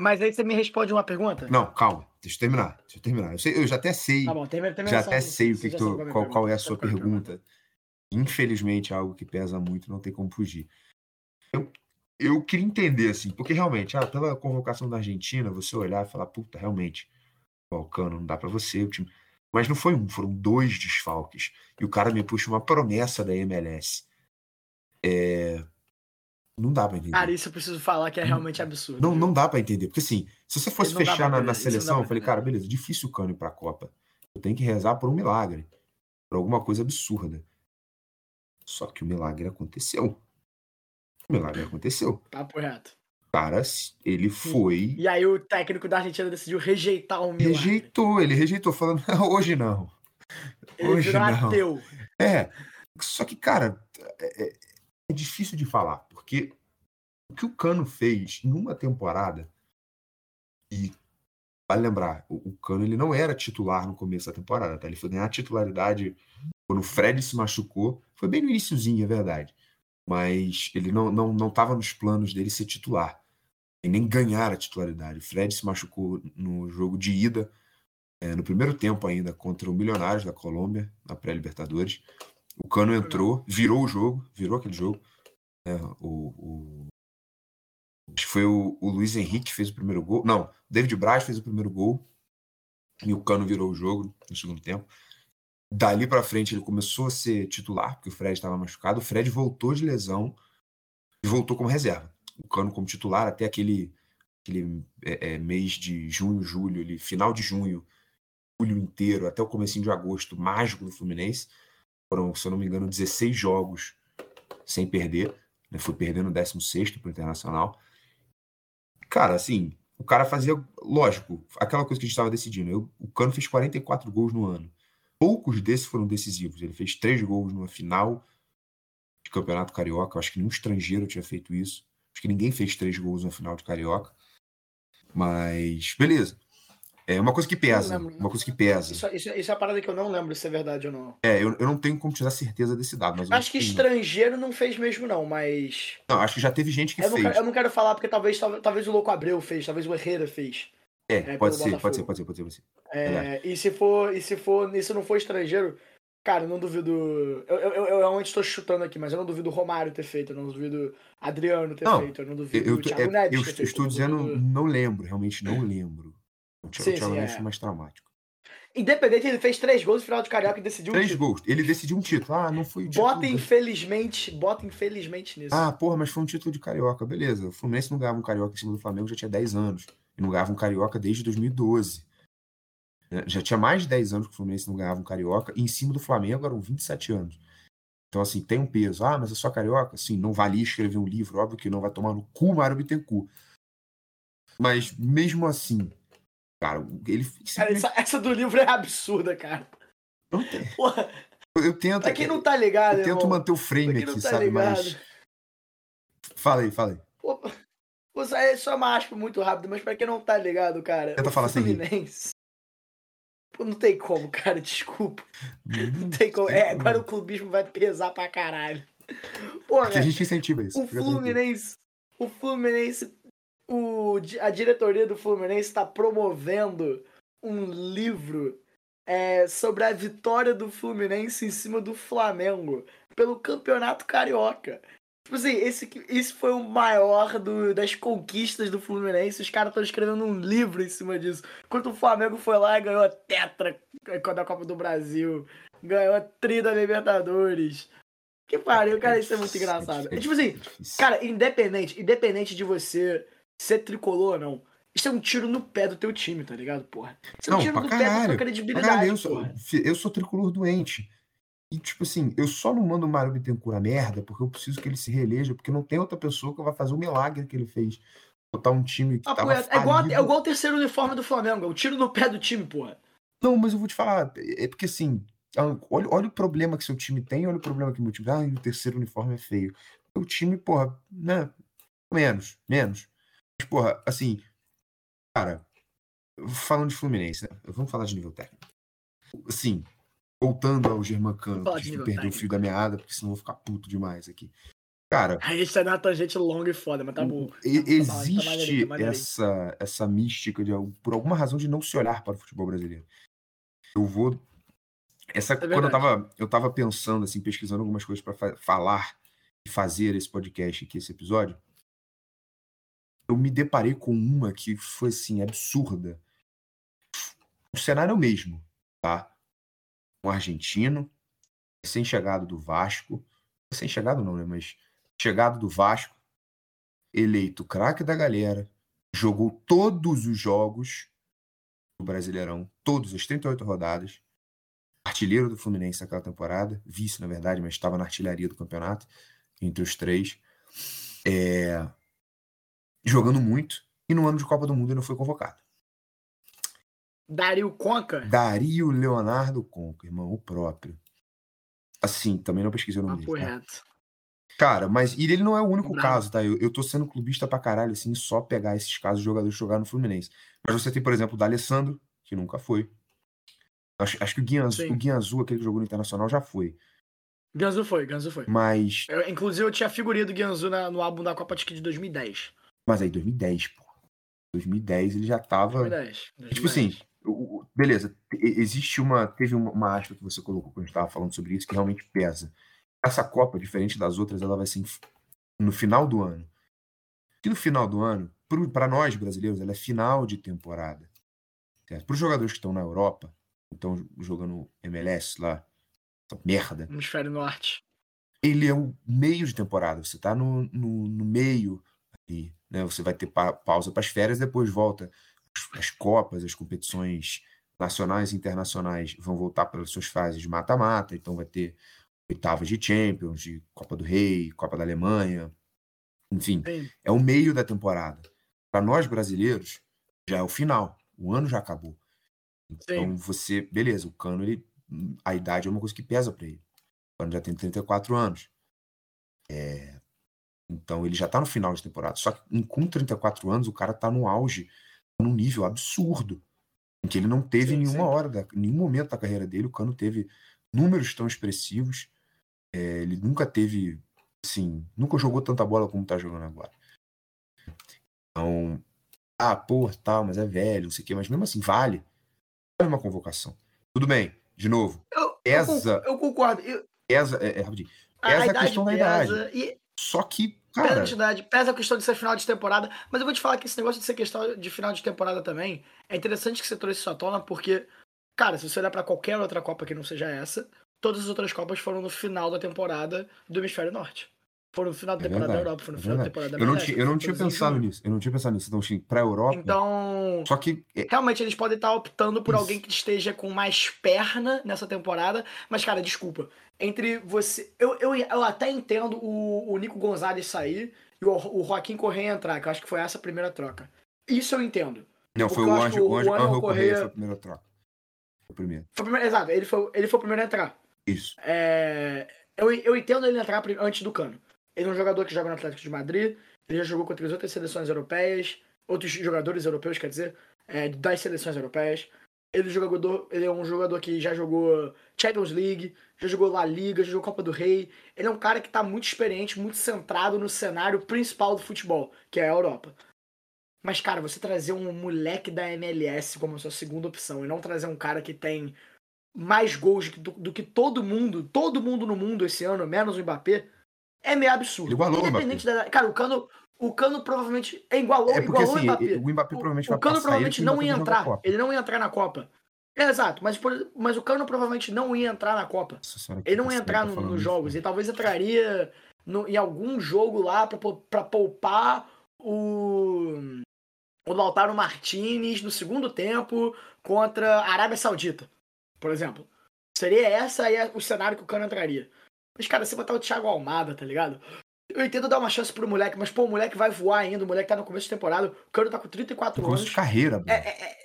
Mas aí você me responde uma pergunta? não, calma. Deixa eu terminar. Deixa eu terminar. Eu, sei- eu já até sei. Tá bom, termina, termina já até sei o que que tu- a minha qual, qual é a pergunta. sua Sabe qual é a minha pergunta. Infelizmente, é algo que pesa muito, não tem como fugir. Eu, eu queria entender, assim, porque realmente, ah, pela convocação da Argentina, você olhar e falar, puta, realmente, o não dá pra você, o time. Mas não foi um, foram dois desfalques. E o cara me puxa uma promessa da MLS. É, Não dá pra entender. Cara, isso eu preciso falar que é realmente absurdo. Não, viu? não dá pra entender. Porque assim, se você fosse fechar na, na seleção, eu falei, cara, beleza, difícil o Cano ir pra Copa. Eu tenho que rezar por um milagre. Por alguma coisa absurda. Só que o milagre aconteceu. O milagre aconteceu. Papo reto. Cara, ele foi. E aí o técnico da Argentina decidiu rejeitar o milagre. Rejeitou, ele rejeitou, falando, "Não, hoje não. Ele hoje não." ateu. É. Só que, cara, é, é- difícil de falar, porque o que o Cano fez numa temporada, e vale lembrar, o, o Cano ele não era titular no começo da temporada, tá? Ele foi ganhar titularidade quando o Fred se machucou. Foi bem no iníciozinho, é verdade. Mas ele não, não, não tava nos planos dele ser titular. E nem ganhar a titularidade. O Fred se machucou no jogo de ida, é, no primeiro tempo ainda, contra o Milionários da Colômbia, na pré-Libertadores. O Cano entrou, virou o jogo, virou aquele jogo. É, o, o- acho que foi o, o Luiz Henrique que fez o primeiro gol. Não, David Braz fez o primeiro gol. E o Cano virou o jogo no segundo tempo. Dali pra frente ele começou a ser titular, porque o Fred estava machucado. O Fred voltou de lesão e voltou como reserva. O Cano como titular até aquele, aquele é, é, mês de junho, julho, final de junho, julho inteiro, até o comecinho de agosto, mágico do Fluminense. Foram, se eu não me engano, 16 jogos sem perder. Né? Foi perdendo o 16 para o Internacional. Cara, assim, o cara fazia, lógico, aquela coisa que a gente estava decidindo. Eu, o Cano fez 44 gols no ano. Poucos desses foram decisivos. Ele fez três gols numa final de Campeonato Carioca. Eu acho que nenhum estrangeiro tinha feito isso. Acho que ninguém fez três gols na final de Carioca. Mas, beleza. É uma coisa que pesa. lembro. Uma coisa que pesa. Isso, isso, isso é uma parada que eu não lembro se é verdade ou não. É, eu, eu não tenho como te dar certeza desse dado, mas Acho que tem- estrangeiro não fez mesmo, não, mas. Não, acho que já teve gente que Eu não, fez. quero, eu não quero falar porque talvez, talvez, o Louco Abreu fez, talvez o Herrera fez. É, é, pode ser, pode ser, pode ser, pode ser, pode ser. É, e se for, e se for, e se não for estrangeiro, cara, eu não duvido. Eu, eu, eu, realmente estou chutando aqui, mas eu não duvido o Romário ter feito, eu não duvido Adriano ter Não, feito, eu não duvido eu, o Thiago é, Neves eu ter estou- feito. estou não dizendo, duvido- não lembro, realmente não lembro. O Thiago, Sim, o Thiago sim, Neves é. foi mais traumático. Independente, ele fez três gols no final de Carioca e decidiu Três o título. gols. Ele decidiu um título. Ah, não foi o título. Bota infelizmente, bota infelizmente nisso. Ah, porra, mas foi um título de Carioca. Beleza. O Fluminense não ganhava um Carioca em cima do Flamengo já tinha 10 anos. E não ganhava um Carioca desde 2012. né? Já tinha mais de 10 anos que o Fluminense não ganhava um Carioca. E em cima do Flamengo eram 27 anos. Então, assim, tem um peso. Ah, mas é só Carioca? Sim, não valia escrever um livro. Óbvio que não vai tomar no cu Mário Bittencourt. Mas, mesmo assim, cara, ele... Cara, essa, essa do livro é absurda, cara. Não tem. Porra, Eu, eu tento... pra quem não tá ligado, eu tento irmão, manter o frame aqui, tá sabe? ligado. Mas... Fala aí, fala aí. Pô, é só uma aspa muito rápido, mas pra quem não tá ligado, cara. Tenta falar sem. Fluminense. Pô, não tem como, cara, desculpa. Não tem como. É, agora o clubismo vai pesar pra caralho. A gente incentiva isso. o. Fluminense. O Fluminense. O, a diretoria do Fluminense está promovendo um livro é, sobre a vitória do Fluminense em cima do Flamengo pelo Campeonato Carioca. Tipo assim, esse, esse foi o maior do- das conquistas do Fluminense. Os caras estão escrevendo um livro em cima disso. Enquanto o Flamengo foi lá e ganhou a Tetra da Copa do Brasil, ganhou a Tri da Libertadores. Que pariu, cara, isso é muito engraçado. é É tipo assim. Cara, independente, independente de você ser tricolor ou não, isso é um tiro no pé do teu time, tá ligado, porra? Isso é um Não, tiro no pé da caralho, tua credibilidade, Caralho, eu sou, eu sou tricolor doente. E, tipo assim, eu só não mando o Mário Bittencourt a merda porque eu preciso que ele se reeleja, porque não tem outra pessoa que vai fazer o milagre que ele fez. Botar um time que Papo tava reto. É igual, é igual o terceiro uniforme do Flamengo, é um tiro no pé do time, porra. Não, mas eu vou te falar, é porque assim, ah, olha, olha o problema que seu time tem, olha o problema que meu time. Ah, e o terceiro uniforme é feio. O time, porra, né? Menos, menos. Mas, porra, assim, cara, falando de Fluminense, né? Vamos falar de nível técnico. Assim, voltando ao Germancano, que perder o fio da meada, porque senão eu vou ficar puto demais aqui. Cara, A gente tá numa tangente longa e foda, mas tá bom. Tá- tá tá existe maneirinho, tá maneirinho. essa, essa mística de, por alguma razão de não se olhar para o futebol brasileiro. Eu vou. Essa, quando eu É tava, eu tava pensando, assim, pesquisando algumas coisas para falar e fazer esse podcast aqui, esse episódio, eu me deparei com uma que foi, assim, absurda. O cenário é o mesmo, tá? Um argentino, recém-chegado do Vasco, recém-chegado não, né? Mas chegado do Vasco, eleito craque da galera, jogou todos os jogos do Brasileirão, todas as 38 rodadas, artilheiro do Fluminense naquela temporada, vice na verdade, mas estava na artilharia do campeonato, entre os três, É, jogando muito, e no ano de Copa do Mundo ele não foi convocado. Dario Conca, Dario Leonardo Conca, irmão, o próprio. Assim, também não pesquisei o nome papo dele. tá? reto. Cara, mas e ele não é o único Bravo. caso, tá? Eu, eu tô sendo clubista pra caralho, assim, só pegar esses casos de jogadores jogar no Fluminense. Mas você tem, por exemplo, o D'Alessandro, que nunca foi. Acho, acho que o Guianzu, Sim. o Guianzu, aquele que jogou no Internacional, já foi. Ganzu foi, Ganzu foi. Mas, Eu- inclusive, eu tinha a figurinha do na- no álbum da Copa acho que de 2010. Mas aí, 2010, pô. 2010 ele já tava. 2010. Tipo assim, o- beleza, existe uma. Teve uma, uma aspa que você colocou quando a gente tava falando sobre isso que realmente pesa. Essa Copa, diferente das outras, ela vai ser no final do ano. E no final do ano, para nós brasileiros, ela é final de temporada. Para os jogadores que estão na Europa, estão jogando MLS lá, merda, Hemisfério Norte. ele é o meio de temporada. Você tá no, no, no meio ali, né? Você vai ter pa- pausa para as férias, depois volta as, as copas, as competições nacionais e internacionais vão voltar para as suas fases de mata-mata, então vai ter oitavas de Champions, de Copa do Rei, Copa da Alemanha, enfim, Sim. é o meio da temporada. Para nós brasileiros, já é o final, o ano já acabou. Então você, beleza, o Cano, ele, a idade é uma coisa que pesa para ele. O Cano já tem 34 anos. É, então ele já tá no final de temporada. Só que com 34 anos, o cara tá no auge, tá num nível absurdo. Em que ele não teve Sim, nenhuma sim. hora, da, nenhum momento da carreira dele, o Cano teve números tão expressivos. É, ele nunca teve, assim, nunca jogou tanta bola como tá jogando agora. Então, ah, pô, tal, mas é velho, não sei o quê, mas mesmo assim, vale. Vale uma convocação. Tudo bem, de novo, Eu, con- eu concordo. Eu- esa, é, é, rapidinho. a, Essa é a idade questão da pesa, E Só que, pesa cara, a idade, pesa a questão de ser final de temporada. Mas eu vou te falar que esse negócio de ser questão de final de temporada também é interessante que você trouxe isso à tona, porque, cara, se você olhar pra qualquer outra Copa que não seja essa, todas as outras Copas foram no final da temporada do Hemisfério Norte. Foram no final da É temporada verdade, da Europa, foram no é final da verdade. temporada da eu não, tinha, eu não tinha em pensado junho. nisso. Eu não tinha pensado nisso. Então, assim, pra Europa. Então, Só que. é, realmente eles podem estar optando por Isso. alguém que esteja com mais perna nessa temporada. Mas, cara, desculpa. Entre você. Eu, eu, eu até entendo o, o Nico Gonzalez sair e o, o Joaquim Correia entrar, que eu acho que foi essa a primeira troca. Isso eu entendo. não, porque foi o Anjo, que o- Anjo, Correia Correia- foi a primeira troca. Foi o primeiro. Foi o primeiro, exato, ele foi, ele foi o primeiro a entrar. Isso. É, eu, eu entendo ele entrar antes do Cano. Ele é um jogador que joga no Atlético de Madrid, ele já jogou contra as outras seleções europeias, outros jogadores europeus, quer dizer, é, das seleções europeias. Ele é, jogador, ele é um jogador que já jogou Champions League, já jogou La Liga, já jogou Copa do Rei. Ele é um cara que tá muito experiente, muito centrado no cenário principal do futebol, que é a Europa. Mas, cara, você trazer um moleque da MLS como sua segunda opção e não trazer um cara que tem mais gols do, do que todo mundo, todo mundo no mundo esse ano, menos o Mbappé, é meio absurdo. Ele igualou o Independente da. Cara, o Cano, o Cano provavelmente. É igualou, É porque igualou assim, o Mbappé. o Mbappé provavelmente O vai Cano passar provavelmente não o ia Mbappé entrar. Ele não ia entrar na Copa. É, exato, mas, mas o Cano provavelmente não ia entrar na Copa. Nossa senhora, Ele não ia entrar no- nos jogos. Ele talvez entraria no- em algum jogo lá pra poupar o, o Lautaro Martinez no segundo tempo contra a Arábia Saudita, por exemplo. Seria essa aí o cenário que o Cano entraria. Mas, cara, você botar o Thiago Almada, tá ligado? Eu entendo dar uma chance pro moleque, mas, pô, o moleque vai voar ainda, o moleque tá no começo de temporada, o Cano tá com 34 Começo anos. de carreira, Bruno. É, é, é-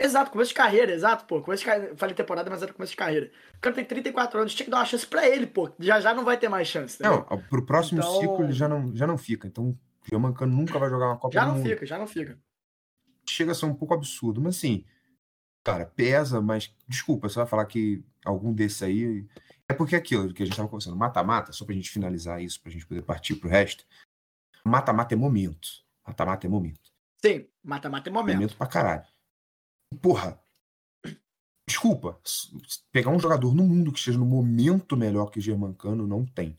Exato, começo de carreira, exato, pô. Começo de carreira. Falei temporada, mas era começo de carreira. O cara tem 34 anos, tinha que dar uma chance pra ele, pô. Já já não vai ter mais chance, Não, entendeu? pro próximo Então- ciclo ele já não, já não fica. Então, o Germancano nunca vai jogar uma Copa já do não Mundo. fica, já não fica. Chega a ser um pouco absurdo, mas assim, cara, pesa, mas desculpa, você vai falar que algum desses aí. É porque aquilo que a gente tava conversando, mata-mata, só pra gente finalizar isso, pra gente poder partir pro resto. Mata-mata é momento. Mata-mata é momento. Sim, mata-mata é momento. Momento pra caralho. Porra. Desculpa. Pegar um jogador no mundo que esteja no momento melhor que o Germancano, não tem.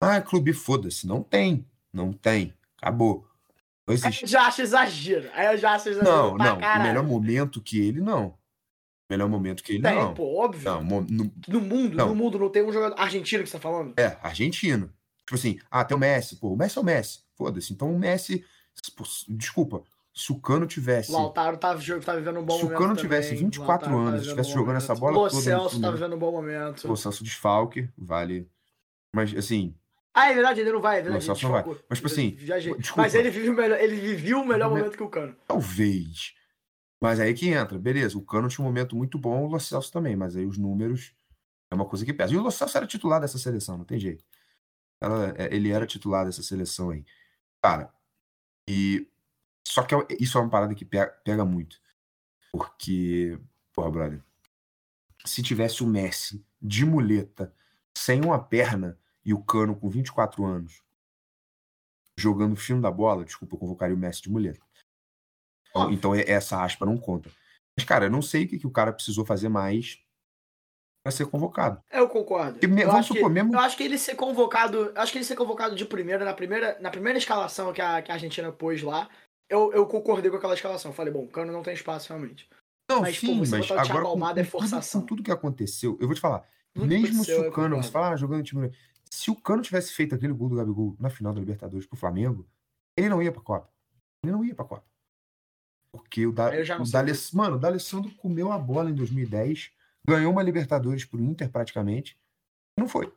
Ah, clube, foda-se. Não tem. Não tem. Acabou. Não Aí existe. eu já acho exagero. Aí eu já acho exagero. Não, não. O caralho. melhor momento que ele, não. Melhor momento que ele, Tem, não. pô, óbvio. Não, no- No mundo, Não. no mundo não tem um jogador argentino que você tá falando? é, argentino. Tipo assim, ah, tem o Messi. Pô, o Messi é o Messi. Foda-se. Então o Messi. pô, Desculpa. Se o Cano tivesse. O Lautaro tá, tá vivendo um bom Se o momento. Cano também. tivesse O 24 Lautaro tá anos, vivendo estivesse jogando essa momento. bola Lo toda no Celso tá vivendo um bom momento. O Celso desfalque, vale. Mas, assim, Ah, é verdade, ele não vai, é verdade. Celso não vai. Mas, tipo assim, desculpa. Mas ele vive o melhor, ele viveu o melhor o momento que o Cano. talvez. Mas aí que entra, beleza. O Cano tinha um momento muito bom, o Lo Celso também, mas aí os números é uma coisa que pesa. E o Lo Celso era titular dessa seleção, não tem jeito. Ela- é, ele era titular dessa seleção aí. Cara, e. Só que é- isso é uma parada que pega, muito. Porque, porra, brother, se tivesse o Messi de muleta, sem uma perna, e o Cano com 24 anos, jogando fino da bola, desculpa, eu convocaria o Messi de muleta. Então, então, essa aspa não conta. Mas, cara, eu não sei o que, que o cara precisou fazer mais para ser convocado. Eu concordo. Porque eu, vamos acho supor, que, mesmo- eu acho que ele ser convocado. eu Acho que ele ser convocado de primeira, na primeira, na primeira escalação que a, que a Argentina pôs lá, eu, eu concordei com aquela escalação. Falei, bom, o Cano não tem espaço realmente. Não, Mas, pô, sim, você mas botar agora com, é forçação. com tudo que aconteceu, eu vou te falar, Tudo mesmo se o Cano, você fala, ah, jogando time, se o Cano tivesse feito aquele gol do Gabigol na final da Libertadores pro Flamengo, ele não ia pra Copa. Ele não ia pra Copa. Porque o, da, o sei. D'Aless- mano, o D'Alessandro comeu a bola em 2010, ganhou uma Libertadores pro Inter praticamente, e não foi.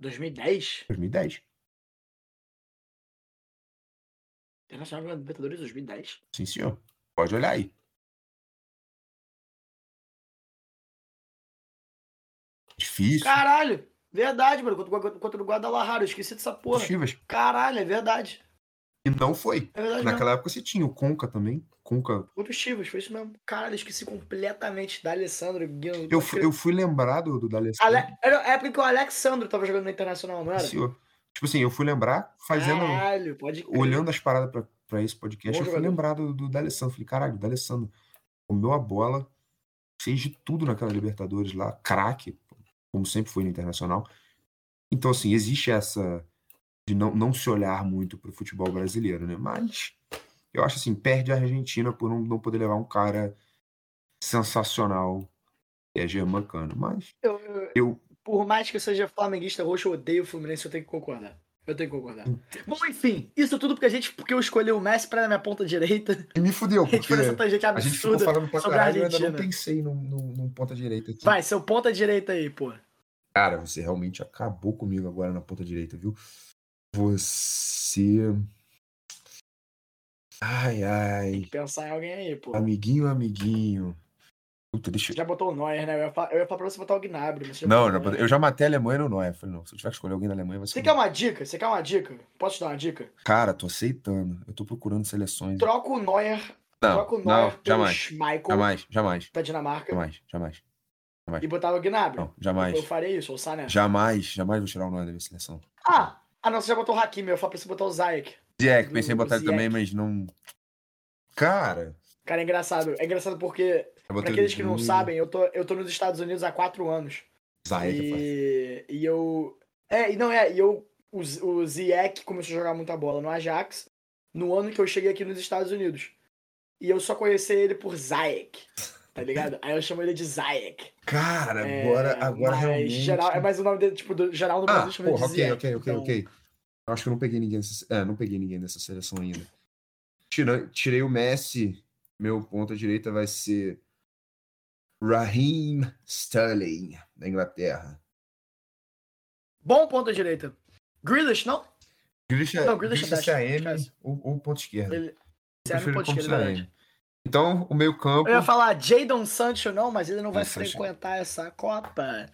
2010? 2010. Internacional ganhou Libertadores 2010. Sim, senhor. Pode olhar aí. Difícil. Caralho! Verdade, mano. Contra, contra o Guadalajara, eu esqueci dessa porra. Chivas. Caralho, é verdade. E não foi. É verdade. Naquela época você tinha o Conca também. Conca. Contra o Chivas, foi isso mesmo. Eu esqueci completamente da Alessandro. Guino- Eu, fui- eu fui lembrado do D'Alessandro. Ale... Era a época que o Alexandro tava jogando no Internacional, não era? Senhor. Tipo assim, eu fui lembrar, fazendo. Caralho, pode crer. olhando as paradas pra, pra esse podcast, Bom eu fui jogador. lembrado do D'Alessandro. Falei, caralho, o D'Alessandro comeu a bola, fez de tudo naquela Libertadores lá, craque, como sempre foi no Internacional. Então, assim, existe essa de não, não se olhar muito pro futebol brasileiro, né? Mas eu acho assim, perde a Argentina por não, não poder levar um cara sensacional, que é Germancano. Mas Eu- eu- por mais que eu seja flamenguista roxo, eu odeio o Fluminense, eu tenho que concordar. Eu tenho que concordar. Bom, enfim, isso tudo porque a gente, porque eu escolhi o Messi pra minha ponta direita. e me fudeu, A gente porque foi nessa tangente a gente ficou absurda. falando pra a caralho, eu ainda não pensei num, num, num ponta direita aqui. Vai, seu ponta direita aí, pô. Cara, você realmente acabou comigo agora na ponta direita, viu? Você. Ai, ai. Pensar em alguém aí, pô. Amiguinho, amiguinho. Puta, deixa eu. Já botou o Neuer, né? Eu ia falar, eu ia falar pra você botar o Gnabry. Mas você Não, botou já- Neuer. eu já matei a Alemanha no Noé. Falei, não, se eu tiver que escolher alguém da Alemanha, vai ser. Você quer uma dica? Você quer uma dica? Posso te dar uma dica? Cara, tô aceitando. Eu tô procurando seleções. Troca o Neuer Não, Troca o não, Neuer pelo jamais. Schmeichel Jamais, jamais, da Dinamarca jamais, jamais. e botava o Gnabry. Não, jamais. Eu farei isso, o Sané. Jamais, jamais vou tirar o nome da minha seleção. Ah, ah, não, você já botou o Hakimi, eu falei pra você botar o Zayek. Ziyech, pensei em botar ele também, mas não. Cara. Cara, é engraçado. É engraçado porque, pra aqueles que não sabem, eu tô, eu tô nos Estados Unidos há quatro anos. Eu falei. E, e eu. É, e não é, e eu. O, o Ziyech começou a jogar muita bola no Ajax no ano que eu cheguei aqui nos Estados Unidos. E eu só conheci ele por Zayek. Tá ligado? Aí eu chamo ele de Zayek. Cara, É, agora, agora mas realmente. Geral, é mais o nome dele, tipo, do, geral no Ah, Brasil chama ele de porra, ok, ok, ok, Então, ok. Eu acho que eu não peguei ninguém dessa, é, não peguei ninguém dessa seleção ainda. Tira- tirei o Messi, meu ponta direita vai ser Raheem Sterling, da Inglaterra. Bom ponto direita. Grealish, não? Grealish é, Não, Grealish é Grealish é CM ou, ou ponto esquerda. Ele. No ponto como esquerda, é verdade. CM. Então, o meio campo, Eu ia falar Jadon Sancho, não, mas ele não vai frequentar essa Copa.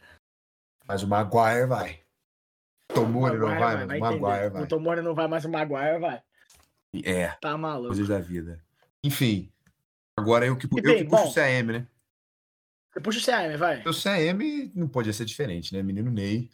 mas o Maguire vai. Tomori não vai, mas o. Maguire vai. O Tomori não vai, mas o Maguire vai. É, Tá maluco. coisas da vida. Enfim, agora eu que, E eu bem, que puxo bom. o CM, né? Você puxa o CM, vai. O CM não podia ser diferente, né? Menino Ney.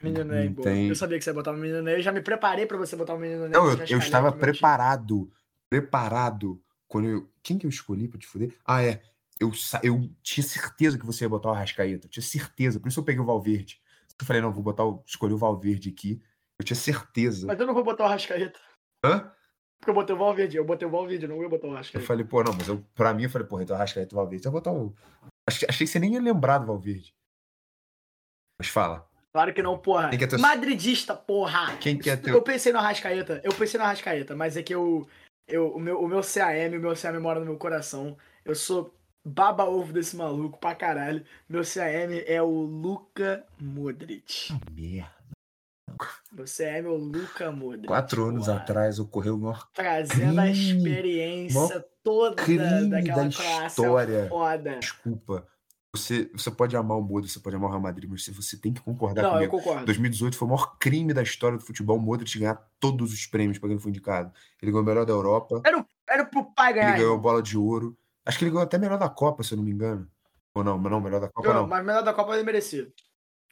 Menino Ney, boa. tem- Eu sabia que você ia botar o menino Ney. Eu já me preparei pra você botar o menino Ney. Não, eu, eu estava preparado. Preparado. Quando eu. Quem que eu escolhi pra te fuder? Ah, é. Eu, eu tinha certeza que você ia botar o Arrascaeta. Eu tinha certeza. Por isso eu peguei o Valverde. Eu falei, não, vou botar o. Escolhi o Valverde aqui. Eu tinha certeza. Mas eu não vou botar o Rascaeta. Hã? Porque eu botei o Valverde. Eu botei o Valverde, eu não ia botar o Eu Rascaeta. falei, pô, não, mas eu, pra mim eu falei, porra, então Arrascaeta e Valverde. Eu vou botar o. Achei, achei que você nem ia lembrar do Valverde. Mas fala. Claro que não, porra. Que é teu- Madridista, porra. Quem que é teu. Eu pensei no Arrascaeta. Eu pensei no Arrascaeta, mas é que eu, eu, o, meu, o meu CAM, o meu CAM mora no meu coração. Eu sou baba-ovo desse maluco pra caralho. Meu CAM é o Luca Modric. Merda. Meu CAM é o Luca Modric. Quatro anos porra. atrás ocorreu o maior Trazendo a crime, experiência maior toda daquela da classe história. foda. Desculpa. Você, você pode amar o Modric, você pode amar o Real Madrid, mas você tem que concordar Não, eu comigo. concordo. 2018 foi o maior crime da história do futebol, o Modric ganhar todos os prêmios para quem foi indicado. Ele ganhou o melhor da Europa, Era pro pai ele ganhar. ganhou a irmão. bola de ouro. Acho que ele ganhou até melhor da Copa, se eu não me engano. Ou não, não, melhor da Copa Ganhou, não. Mas melhor da Copa ele merecia.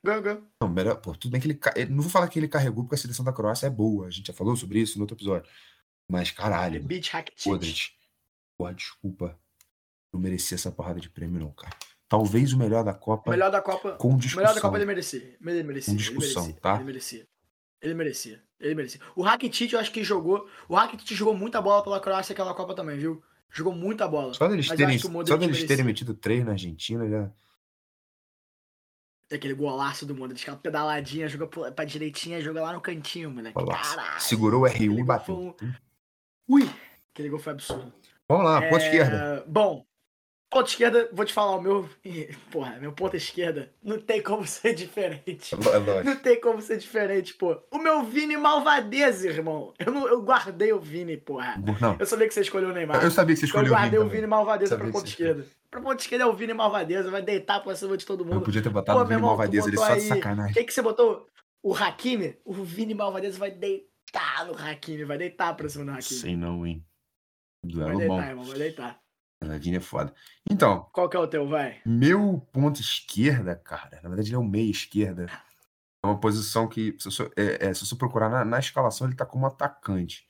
Ganhou, ganhou. Não, melhor, pô, tudo bem que ele, ele- não vou falar que ele carregou porque a seleção da Croácia é boa, a gente já falou sobre isso no outro episódio. Mas caralho, Beach Hack Modric. Pô, desculpa. Não merecia essa porrada de prêmio não, cara. Talvez o melhor da Copa Melhor da Copa. com O discussão. melhor da Copa ele merecia. Ele merecia. Com discussão, ele merecia, tá? Ele merecia. Ele merecia. Ele merecia. O Rakitic eu acho que jogou. O Rakitic jogou muita bola pela Croácia aquela Copa também, viu? Jogou muita bola. Só deles terem, o só deles merecia. terem metido três na Argentina já. Aquele golaço do Modric, aquela pedaladinha, joga pra direitinha, joga lá no cantinho, moleque. Golaço. Caralho. Segurou o R1 Aquele e bateu. foi Ui! Aquele gol foi absurdo. Vamos lá, ponta É, esquerda. Bom, ponta esquerda, vou te falar, o meu. Porra, meu ponta esquerda não tem como ser diferente. É lógico. Não tem como ser diferente, pô. O meu Vini malvadeza, irmão. Eu, não, eu guardei o Vini, porra. Não, Eu sabia que você escolheu o Neymar. eu sabia que você eu escolheu o guardei Vini o Vini malvadeza pra ponta esquerda. Pra ponta esquerda é o Vini malvadeza, vai deitar pra cima de todo Eu mundo. podia ter botado Pô, o Vini irmão, Malvadeza, ele só de aí- sacanagem. O que, que você botou? O Hakimi? O Vini malvadeza vai deitar no Hakimi, vai deitar pra cima do Hakimi. Sei não, hein. Vai deitar, bom. irmão, vai deitar. A Vini é foda. Então, Qual que é o teu, vai? meu ponto esquerda, cara, na verdade ele é um meia esquerda. É uma posição que, se você, é, é, se você procurar na, na escalação, ele tá como atacante.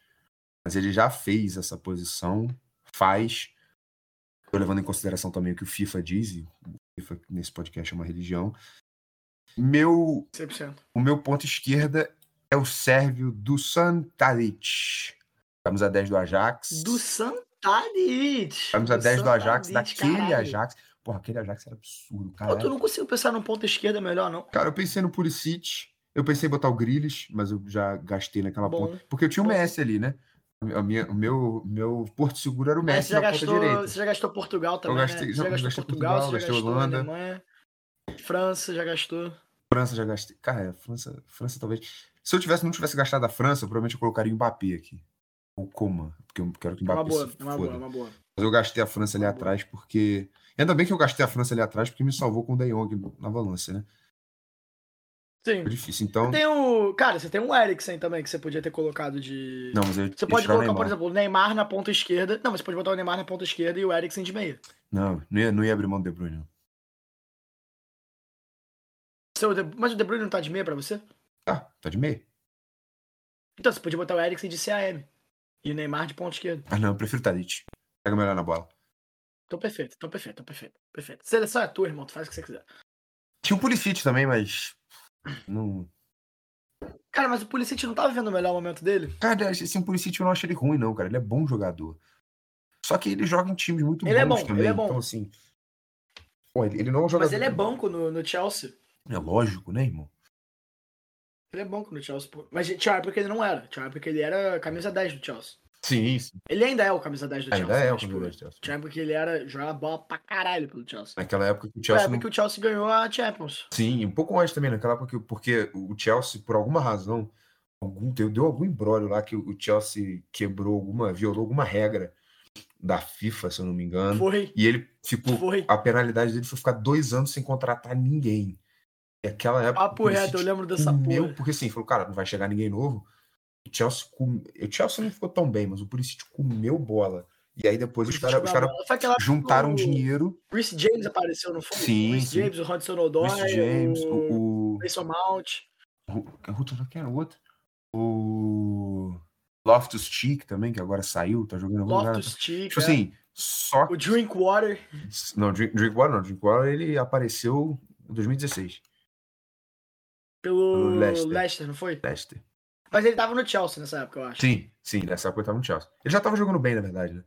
Mas ele já fez essa posição, faz. Tô levando em consideração também o que o FIFA diz, e o FIFA nesse podcast é uma religião. Meu 100%. O meu ponto esquerda é o sérvio Dusan Tadic. Camisa 10 do Ajax. Do Santadic. Camisa 10 do Ajax, daquele caralho. Ajax. Porra, aquele Ajax era absurdo, cara. tu não consigo pensar num ponto esquerda melhor, não. Cara, eu pensei no Pulisic, eu pensei em botar o Grealish, mas eu já gastei naquela Bom. ponta. Porque eu tinha o. Messi ali, né? A minha- o meu, meu porto seguro era o É, Messi você, já na ponta gastou, direita. você já gastou Portugal também, gastei- né? já já gastou gastei Portugal, Portugal, já gastei gastou Holanda. Alemanha. França, já gastou. França já gastei. Cara, a França, França talvez. Se eu tivesse, não tivesse gastado a França, eu provavelmente eu colocaria o Mbappé aqui. Ou Coman, porque eu quero que o É uma Mbappé boa, se é uma boa, é uma boa. Mas eu gastei a França ali Boa. atrás porque. Ainda bem que eu gastei a França ali atrás porque me salvou com o De Jong na balança, né? Sim. Foi difícil. Então. Tem o. Cara, você tem um Eriksen também que você podia ter colocado de. Não, mas eu Você pode colocar, por exemplo, o Neymar na ponta esquerda. Não, mas você pode botar o Neymar na ponta esquerda e o Eriksen de meia. Não, não ia, não ia abrir mão do De Bruyne. não. Seu De- Mas o De Bruyne não tá de meia pra você? Tá, tá de meio. Então você podia botar o Eriksen de CAM. E o Neymar de ponta esquerda. Ah, não, eu prefiro Tadic. Pega melhor na bola. Então perfeito, então perfeito, então perfeito. Perfeito. Seleção é tua, irmão. Tu faz o que você quiser. Tinha o Pulisic também, mas. Não. Cara, mas o Pulisic não tá vivendo o melhor momento dele? Cara, esse Pulisic eu não acho ele ruim, não, cara. Ele é bom jogador. Só que ele joga em times muito Ele é bons bom, também. ele é bom. Então, assim. Pô, ele, ele não é um jogador. Mas ele é banco no, no Chelsea. É lógico, né, irmão? Ele é banco no Chelsea. pô. Mas tinha uma época que ele não era. Tinha uma época que ele era camisa 10 do Chelsea. Sim, sim. Ele ainda é o camisa 10 do Chelsea. Ainda é o tipo, camisa 10 do Chelsea. Tinha uma época que ele era jogava bola pra caralho pelo Chelsea. Naquela época que o Chelsea. época Não... que o Chelsea ganhou a Champions. Sim, um pouco antes também, naquela época, que- porque o Chelsea, por alguma razão, algum, deu, deu algum embrólio lá que o Chelsea quebrou alguma, violou alguma regra da FIFA, se eu não me engano. Foi, E ele ficou. foi. A penalidade dele foi ficar dois anos sem contratar ninguém. E aquela época. Papo o reto, eu lembro dessa comeu, porra. Porque assim, falou, cara, não vai chegar ninguém novo. O Chelsea, com... o Chelsea não ficou tão bem, mas o Pulisic comeu bola. E aí depois os caras cara juntaram o dinheiro. Reece James apareceu, não foi? Sim, o Reece sim. James, o Hudson Odoi, Reece James, o o. o... Mason Mount. o- Ruto, quem era o outro? O. Loftus Cheek também, que agora saiu, tá jogando algum. Loftus Cheek, Tipo é. assim, só. o Drinkwater. Não, Drink- Drinkwater não. Drinkwater ele apareceu em 2016. Pelo Leicester. Leicester. não foi? Leicester. Mas ele tava no Chelsea nessa época, eu acho. Sim, sim, nessa época ele tava no Chelsea. Ele já tava jogando bem, na verdade, né?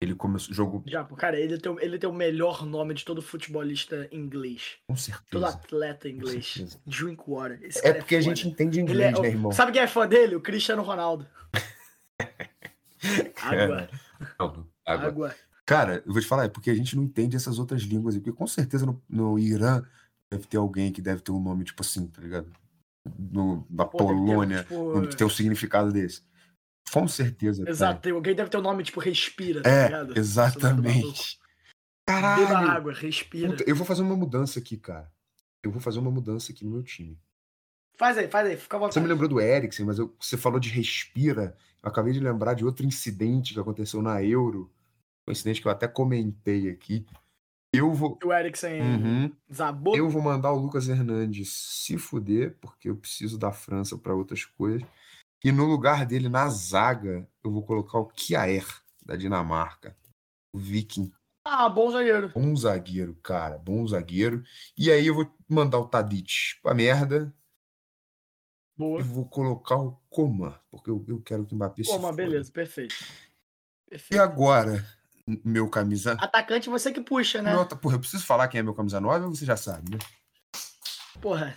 Ele começou, jogou Já, cara, ele tem, o- ele tem o melhor nome de todo futebolista inglês. com Todo certeza. atleta inglês. Drinkwater. Esse É cara porque a foda. gente entende inglês, é- né, irmão? Sabe quem é fã dele? O Cristiano Ronaldo. Água. Não, água. Água. Cara, eu vou te falar, é porque a gente não entende essas outras línguas. Porque com certeza no, no Irã deve ter alguém que deve ter um nome tipo assim, tá ligado? No, na Pô, deve ter, Polônia, tipo, onde tem um significado desse. Com certeza. Exato, tem, alguém deve ter o nome tipo respira, tá É, ligado? exatamente. Beba Caralho. água, respira. Puta, eu vou fazer uma mudança aqui, cara. Eu vou fazer uma mudança aqui no meu time. Faz aí, faz aí, fica à vontade. Você me lembrou do Eriksen, mas eu- você falou de respira. Eu acabei de lembrar de outro incidente que aconteceu na Euro. Um incidente que eu até comentei aqui. Eu vou. O Eriksen Uhum. desabou. Eu vou mandar o Lucas Hernandes se fuder, porque eu preciso da França para outras coisas. E no lugar dele, na zaga, eu vou colocar o Kjaer, da Dinamarca. O Viking. Ah, bom zagueiro. Bom zagueiro, cara. Bom zagueiro. E aí eu vou mandar o Tadic pra merda. Boa. E vou colocar o Coman, porque eu, eu quero que o Mbappé se Pô, mas foda. beleza, perfeito. E Perfeito. agora, m- meu camisa... Atacante você que puxa, né? Meu- porra, eu preciso falar quem é meu camisa 9 ou você já sabe, né? Porra.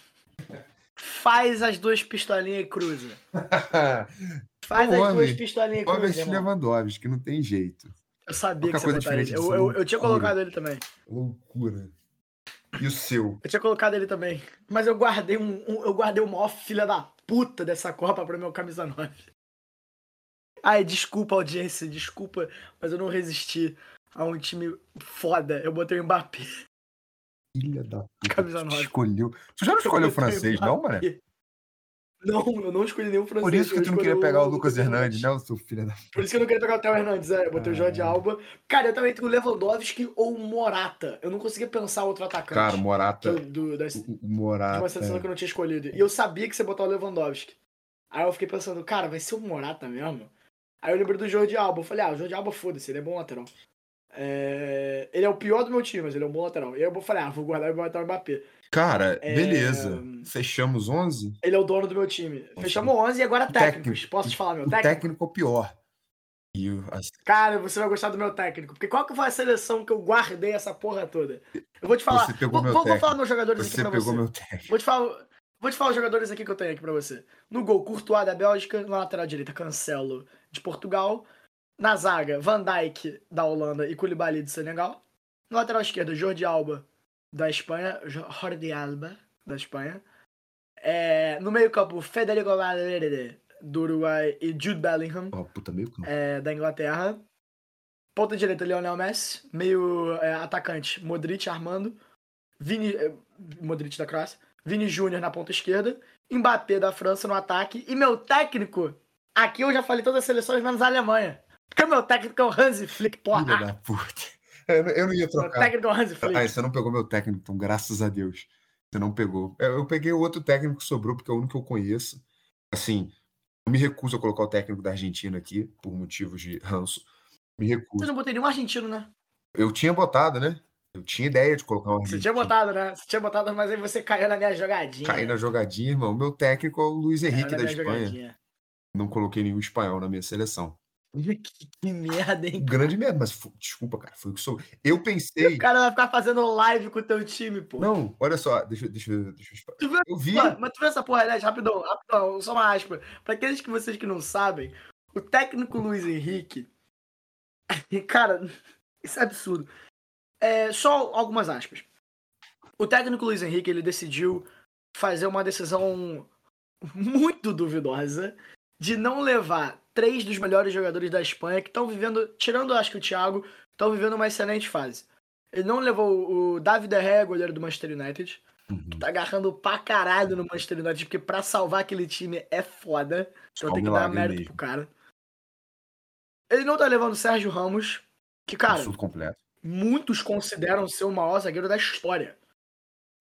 Faz as duas pistolinhas e cruza. Faz O as homem- duas pistolinhas e cruza. Robert. Lewandowski, não tem jeito. Eu sabia Qualquer que você coisa botaria Eu, eu, eu tinha colocado ele também. Loucura. E o seu? Eu tinha colocado ele também. Mas eu guardei um, um- eu guardei o maior filha da puta dessa Copa pro meu camisa 9. Ai, desculpa, audiência, desculpa, mas eu não resisti a um time foda. Eu botei o Mbappé. Filha da puta. Camisa 9. Escolheu. Tu já não Eu escolheu o francês, não, mano? Não, eu não escolhi nenhum francês. Por isso que tu não queria pegar o Lucas Hernandes, né, seu filho da. Por isso que eu não queria pegar o Theo Hernandes, é. Eu botei o Jorge Ah. Alba. Cara, eu também tenho o Lewandowski ou o Morata. Eu não conseguia pensar outro atacante. Cara, o Morata. do, do, O o de Morata. uma seleção que eu não tinha escolhido. E eu sabia que você botar o Lewandowski. Aí eu fiquei pensando, cara, vai ser o Morata mesmo? Aí eu lembrei do Jordi Alba. Eu falei, ah, o Jordi Alba, foda-se, ele é bom lateral. É, Ele é o pior do meu time, mas ele é um bom lateral. E aí eu falei, ah, vou guardar e vou botar o Mbappé. Cara, É, beleza. Fechamos 11. Ele é o dono do meu time. Fechamos 11 e agora técnicos. técnico. Posso te falar, meu O técnico? técnico é o pior. As- Cara, você vai gostar do meu técnico. Porque qual que foi a seleção que eu guardei essa porra toda? Eu vou te falar. Você pegou vou, meu vou- vou técnico. falar meus jogadores aqui Você pra pegou você. meu técnico. Vou te falar. Vou te falar os jogadores aqui que eu tenho aqui pra você. No gol, Courtois da Bélgica. Na lateral direita, Cancelo de Portugal. Na zaga, Van Dijk da Holanda e Koulibaly do Senegal. Na lateral esquerda, Jordi Alba da Espanha. Jordi Alba da Espanha. É, no meio campo, Federico Valverde do Uruguai e Jude Bellingham Ó, puta, meio campo. é, da Inglaterra. Ponta direita, Lionel Messi. Meio é, atacante, Modric armando. Vini, é, Modric da Croácia. Vini Júnior na ponta esquerda, Mbappé da França no ataque e meu técnico, aqui eu já falei todas as seleções menos a Alemanha. Porque meu técnico é o Hansi Flick, porra. Filha da puta. Eu, não- eu não ia Meu trocar. técnico é o Hansi Flick. Ah, você não pegou meu técnico, então, graças a Deus. Você não pegou. Eu, eu peguei o outro técnico que sobrou, porque é o único que eu conheço. Assim, eu me recuso a colocar o técnico da Argentina aqui, por motivos de ranço. Me Você recuso. não botei nenhum argentino, né? Eu tinha botado, né? Eu tinha ideia de colocar um Você tinha botado, né? Você tinha botado, mas aí você caiu na minha jogadinha. Caí na jogadinha, irmão. Meu técnico é o Luiz Caiu Henrique da Espanha. jogadinha. Não coloquei nenhum espanhol na minha seleção. Que, que merda, hein? Grande merda, mas desculpa, cara. Foi o que sou. Eu pensei. O cara vai ficar fazendo live com o teu time, pô. Não, olha só, deixa, eu- deixa, deixa eu. Tu? Eu vi. Mano, mas tu viu essa porra, aliás, rapidão, rapidão, só uma aspa. Pra aqueles que vocês que não sabem, o técnico Luiz Henrique. Cara, isso é absurdo. É, só algumas aspas. O técnico Luiz Henrique, ele decidiu fazer uma decisão muito duvidosa de não levar três dos melhores jogadores da Espanha que estão vivendo, tirando acho que o Thiago, estão vivendo uma excelente fase. Ele não levou o David Gea, goleiro do Manchester United, Uhum. tá agarrando pra caralho no Manchester United, porque pra salvar aquele time é foda. Só Então tem que dar mérito mesmo. pro cara. Ele não tá levando o Sérgio Ramos, que, cara, Absurdo completo. Muitos consideram ser o maior zagueiro da história.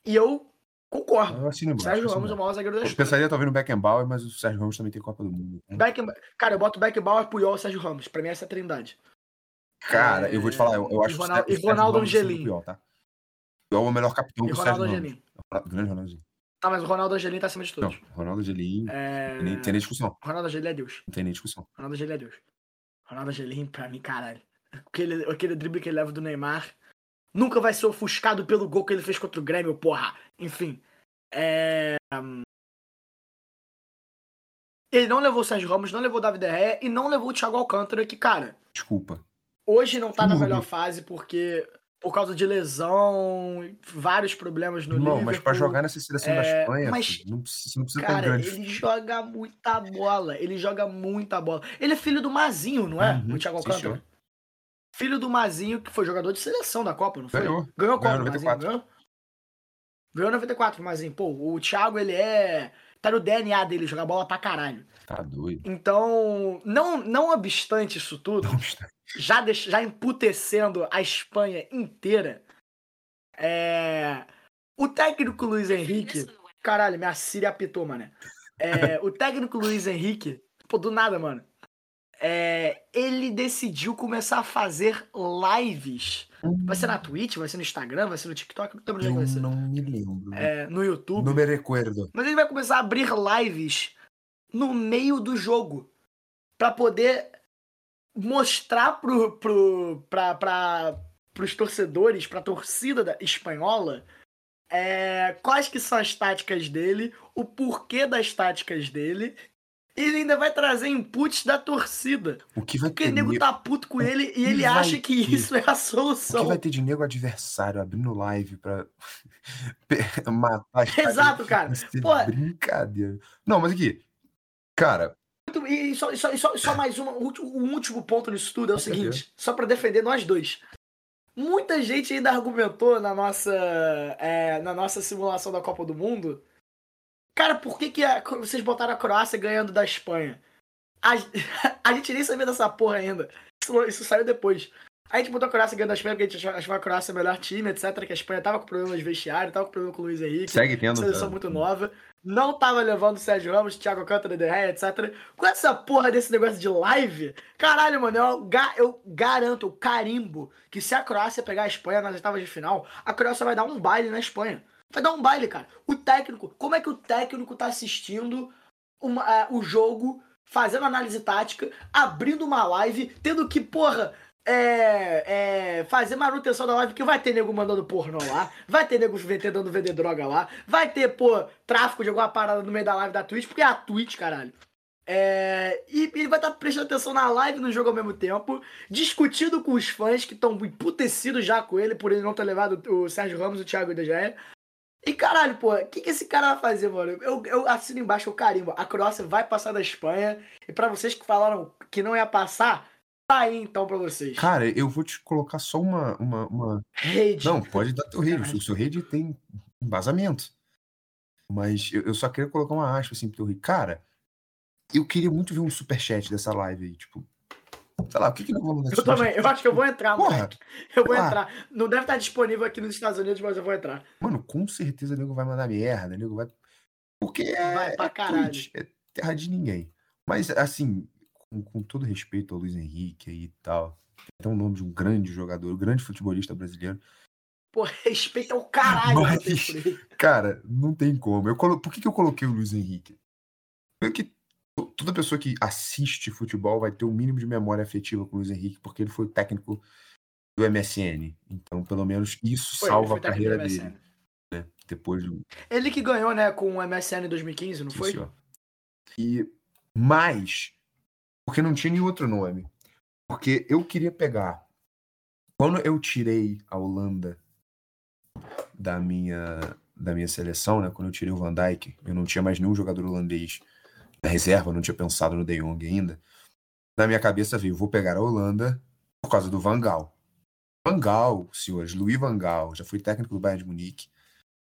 E eu concordo. Eu assino O embaixo, Sérgio assino Ramos é o maior zagueiro da Eu história. pensaria talvez no Beckenbauer, mas o Sérgio Ramos também tem Copa do Mundo. né? Beckham- Cara, eu boto Beckenbauer, Puyol e Sérgio Ramos. Pra mim essa é a trindade. Cara, eu vou te falar, eu, eu acho que o Ronaldo- Sérgio- e o Sérgio Ronaldo Ramos é o Angelim. pior, tá? Puyol é o melhor capitão E que o Ronaldo Sérgio Ramos. Angelim. Grande Ronaldo Angelim. Tá, mas o Ronaldo Angelim tá acima de Não, todos. Ronaldo Angelim, É... tem nem, tem nem discussão. Ronaldo Angelim é Deus. Não tem nem discussão. Ronaldo Angelim é Deus. Ronaldo Angelim, pra mim, caralho. Aquele, aquele drible que ele leva do Neymar nunca vai ser ofuscado pelo gol que ele fez contra o Grêmio, porra. Enfim. É... hum, Ele não levou o Sérgio Ramos, não levou o David Gea e não levou o Thiago Alcântara, que, cara, Desculpa. hoje não tá na Absurdo. melhor fase porque por causa de lesão, vários problemas no Irmão, mas pra Liverpool. jogar nessa seleção da é, Espanha, mas- não precisa, você não precisa ter Cara, grande. ele joga muita bola. Ele joga muita bola. Ele é filho do Mazinho, não é? Uhum, o Thiago Alcântara. Filho do Mazinho, que foi jogador de seleção da Copa, não foi? Ganhou. Ganhou a Copa, Ganhou o Mazinho, 94. ganhou? Ganhou 94, o Mazinho. Pô, o Thiago, ele é... Tá no DNA dele, jogar bola pra caralho. Tá doido. Então, não, não obstante isso tudo, já, deix- já emputecendo a Espanha inteira, é... o técnico Luiz Henrique... Caralho, minha Siri apitou, mano. É, o técnico Luiz Henrique, pô, do nada, mano. É, ele decidiu começar a fazer lives. Vai ser na Twitch, vai ser no Instagram, vai ser no TikTok, não lembro onde é vai ser. não me lembro. É, no YouTube. Não me recuerdo. Mas ele vai começar a abrir lives no meio do jogo. Pra poder mostrar pro, pro, pra, pra, pros torcedores, pra torcida da, espanhola, é, quais que são as táticas dele, o porquê das táticas dele. Ele ainda vai trazer inputs da torcida. O que vai Porque ter o nego tá puto com ele e ele acha que ter? isso é a O solução. que vai ter de nego adversário abrindo live pra matar Exato, cara. Isso é brincadeira. Não, mas aqui, cara, E só, só, só, só mais uma, um último- ponto nisso tudo é o seguinte, só pra defender nós dois. Muita gente ainda argumentou na nossa, é, na nossa simulação da Copa do Mundo. Cara, por que, que a- vocês botaram a Croácia ganhando da Espanha? A, a gente nem sabia dessa porra ainda. Isso, isso saiu depois. A gente botou a Croácia ganhando da Espanha porque a gente achava a Croácia o melhor time, etc. Que a Espanha tava com problemas de vestiário, tava com problema com o Luiz Henrique segue tendo. seleção cara. muito nova. Não tava levando o Sérgio Ramos, Thiago Alcântara, De Gea, etc. Com essa porra desse negócio de live, caralho, mano, eu, ga- eu garanto, eu carimbo, que se a Croácia pegar a Espanha nas oitavas de final, a Croácia vai dar um baile na Espanha. Vai dar um baile, cara. O técnico, como é que o técnico tá assistindo uma- é, o jogo, fazendo análise tática, abrindo uma live, tendo que, porra, é, é, fazer manutenção da live, que vai ter nego mandando pornô lá, vai ter nego tentando vender droga lá, vai ter, pô, tráfico de alguma parada no meio da live da Twitch, porque é a Twitch, caralho. É, e ele vai estar prestando atenção na live e no jogo ao mesmo tempo, discutindo com os fãs que estão emputecidos já com ele por ele não ter levado o Sérgio Ramos e o Thiago Gea. E caralho, pô, o que, que esse cara vai fazer, mano? Eu, eu assino embaixo o carimbo. A Croácia vai passar da Espanha. E pra vocês que falaram que não ia passar, tá aí então pra vocês. Cara, eu vou te colocar só uma. uma, uma... Rede. Não, pode dar teu rede. O seu rede tem embasamento. Mas eu, eu só queria colocar uma aspa assim pro Rick. Cara, eu queria muito ver um superchat dessa live aí. Tipo, sei lá, o que que vamos dar Eu também, eu acho que eu vou entrar, Porra, moleque. Eu vou ah. entrar. Não deve estar disponível aqui nos Estados Unidos, mas eu vou entrar. Mano, com certeza o nego vai mandar merda, o nego vai. Porque é, Vai pra é caralho. Twitch, é terra de ninguém. Mas, assim, com, com todo respeito ao Luiz Henrique aí e tal, tem até o nome de um grande jogador, um grande futebolista brasileiro. Pô, respeita o caralho Mas- eu. Cara, não tem como. Eu colo... Por que, que eu coloquei o Luiz Henrique? Porque toda pessoa que assiste futebol vai ter o mínimo de memória afetiva com o Luiz Henrique, porque ele foi o técnico do MSN. Então, pelo menos isso Foi, salva a carreira dele. Né? Depois do. Ele que ganhou, né, com o MSN em 2015, não Sim, foi? senhor. E mais, porque não tinha nenhum outro nome. Porque eu queria pegar. Quando eu tirei a Holanda da minha da minha seleção, né? Quando eu tirei o Van Dijk, eu não tinha mais nenhum jogador holandês na reserva, não tinha pensado no De Jong ainda. Na minha cabeça veio, vou pegar a Holanda por causa do Van Gaal. Van Gaal, senhores, Louis Van Gaal, já foi técnico do Bayern de Munique,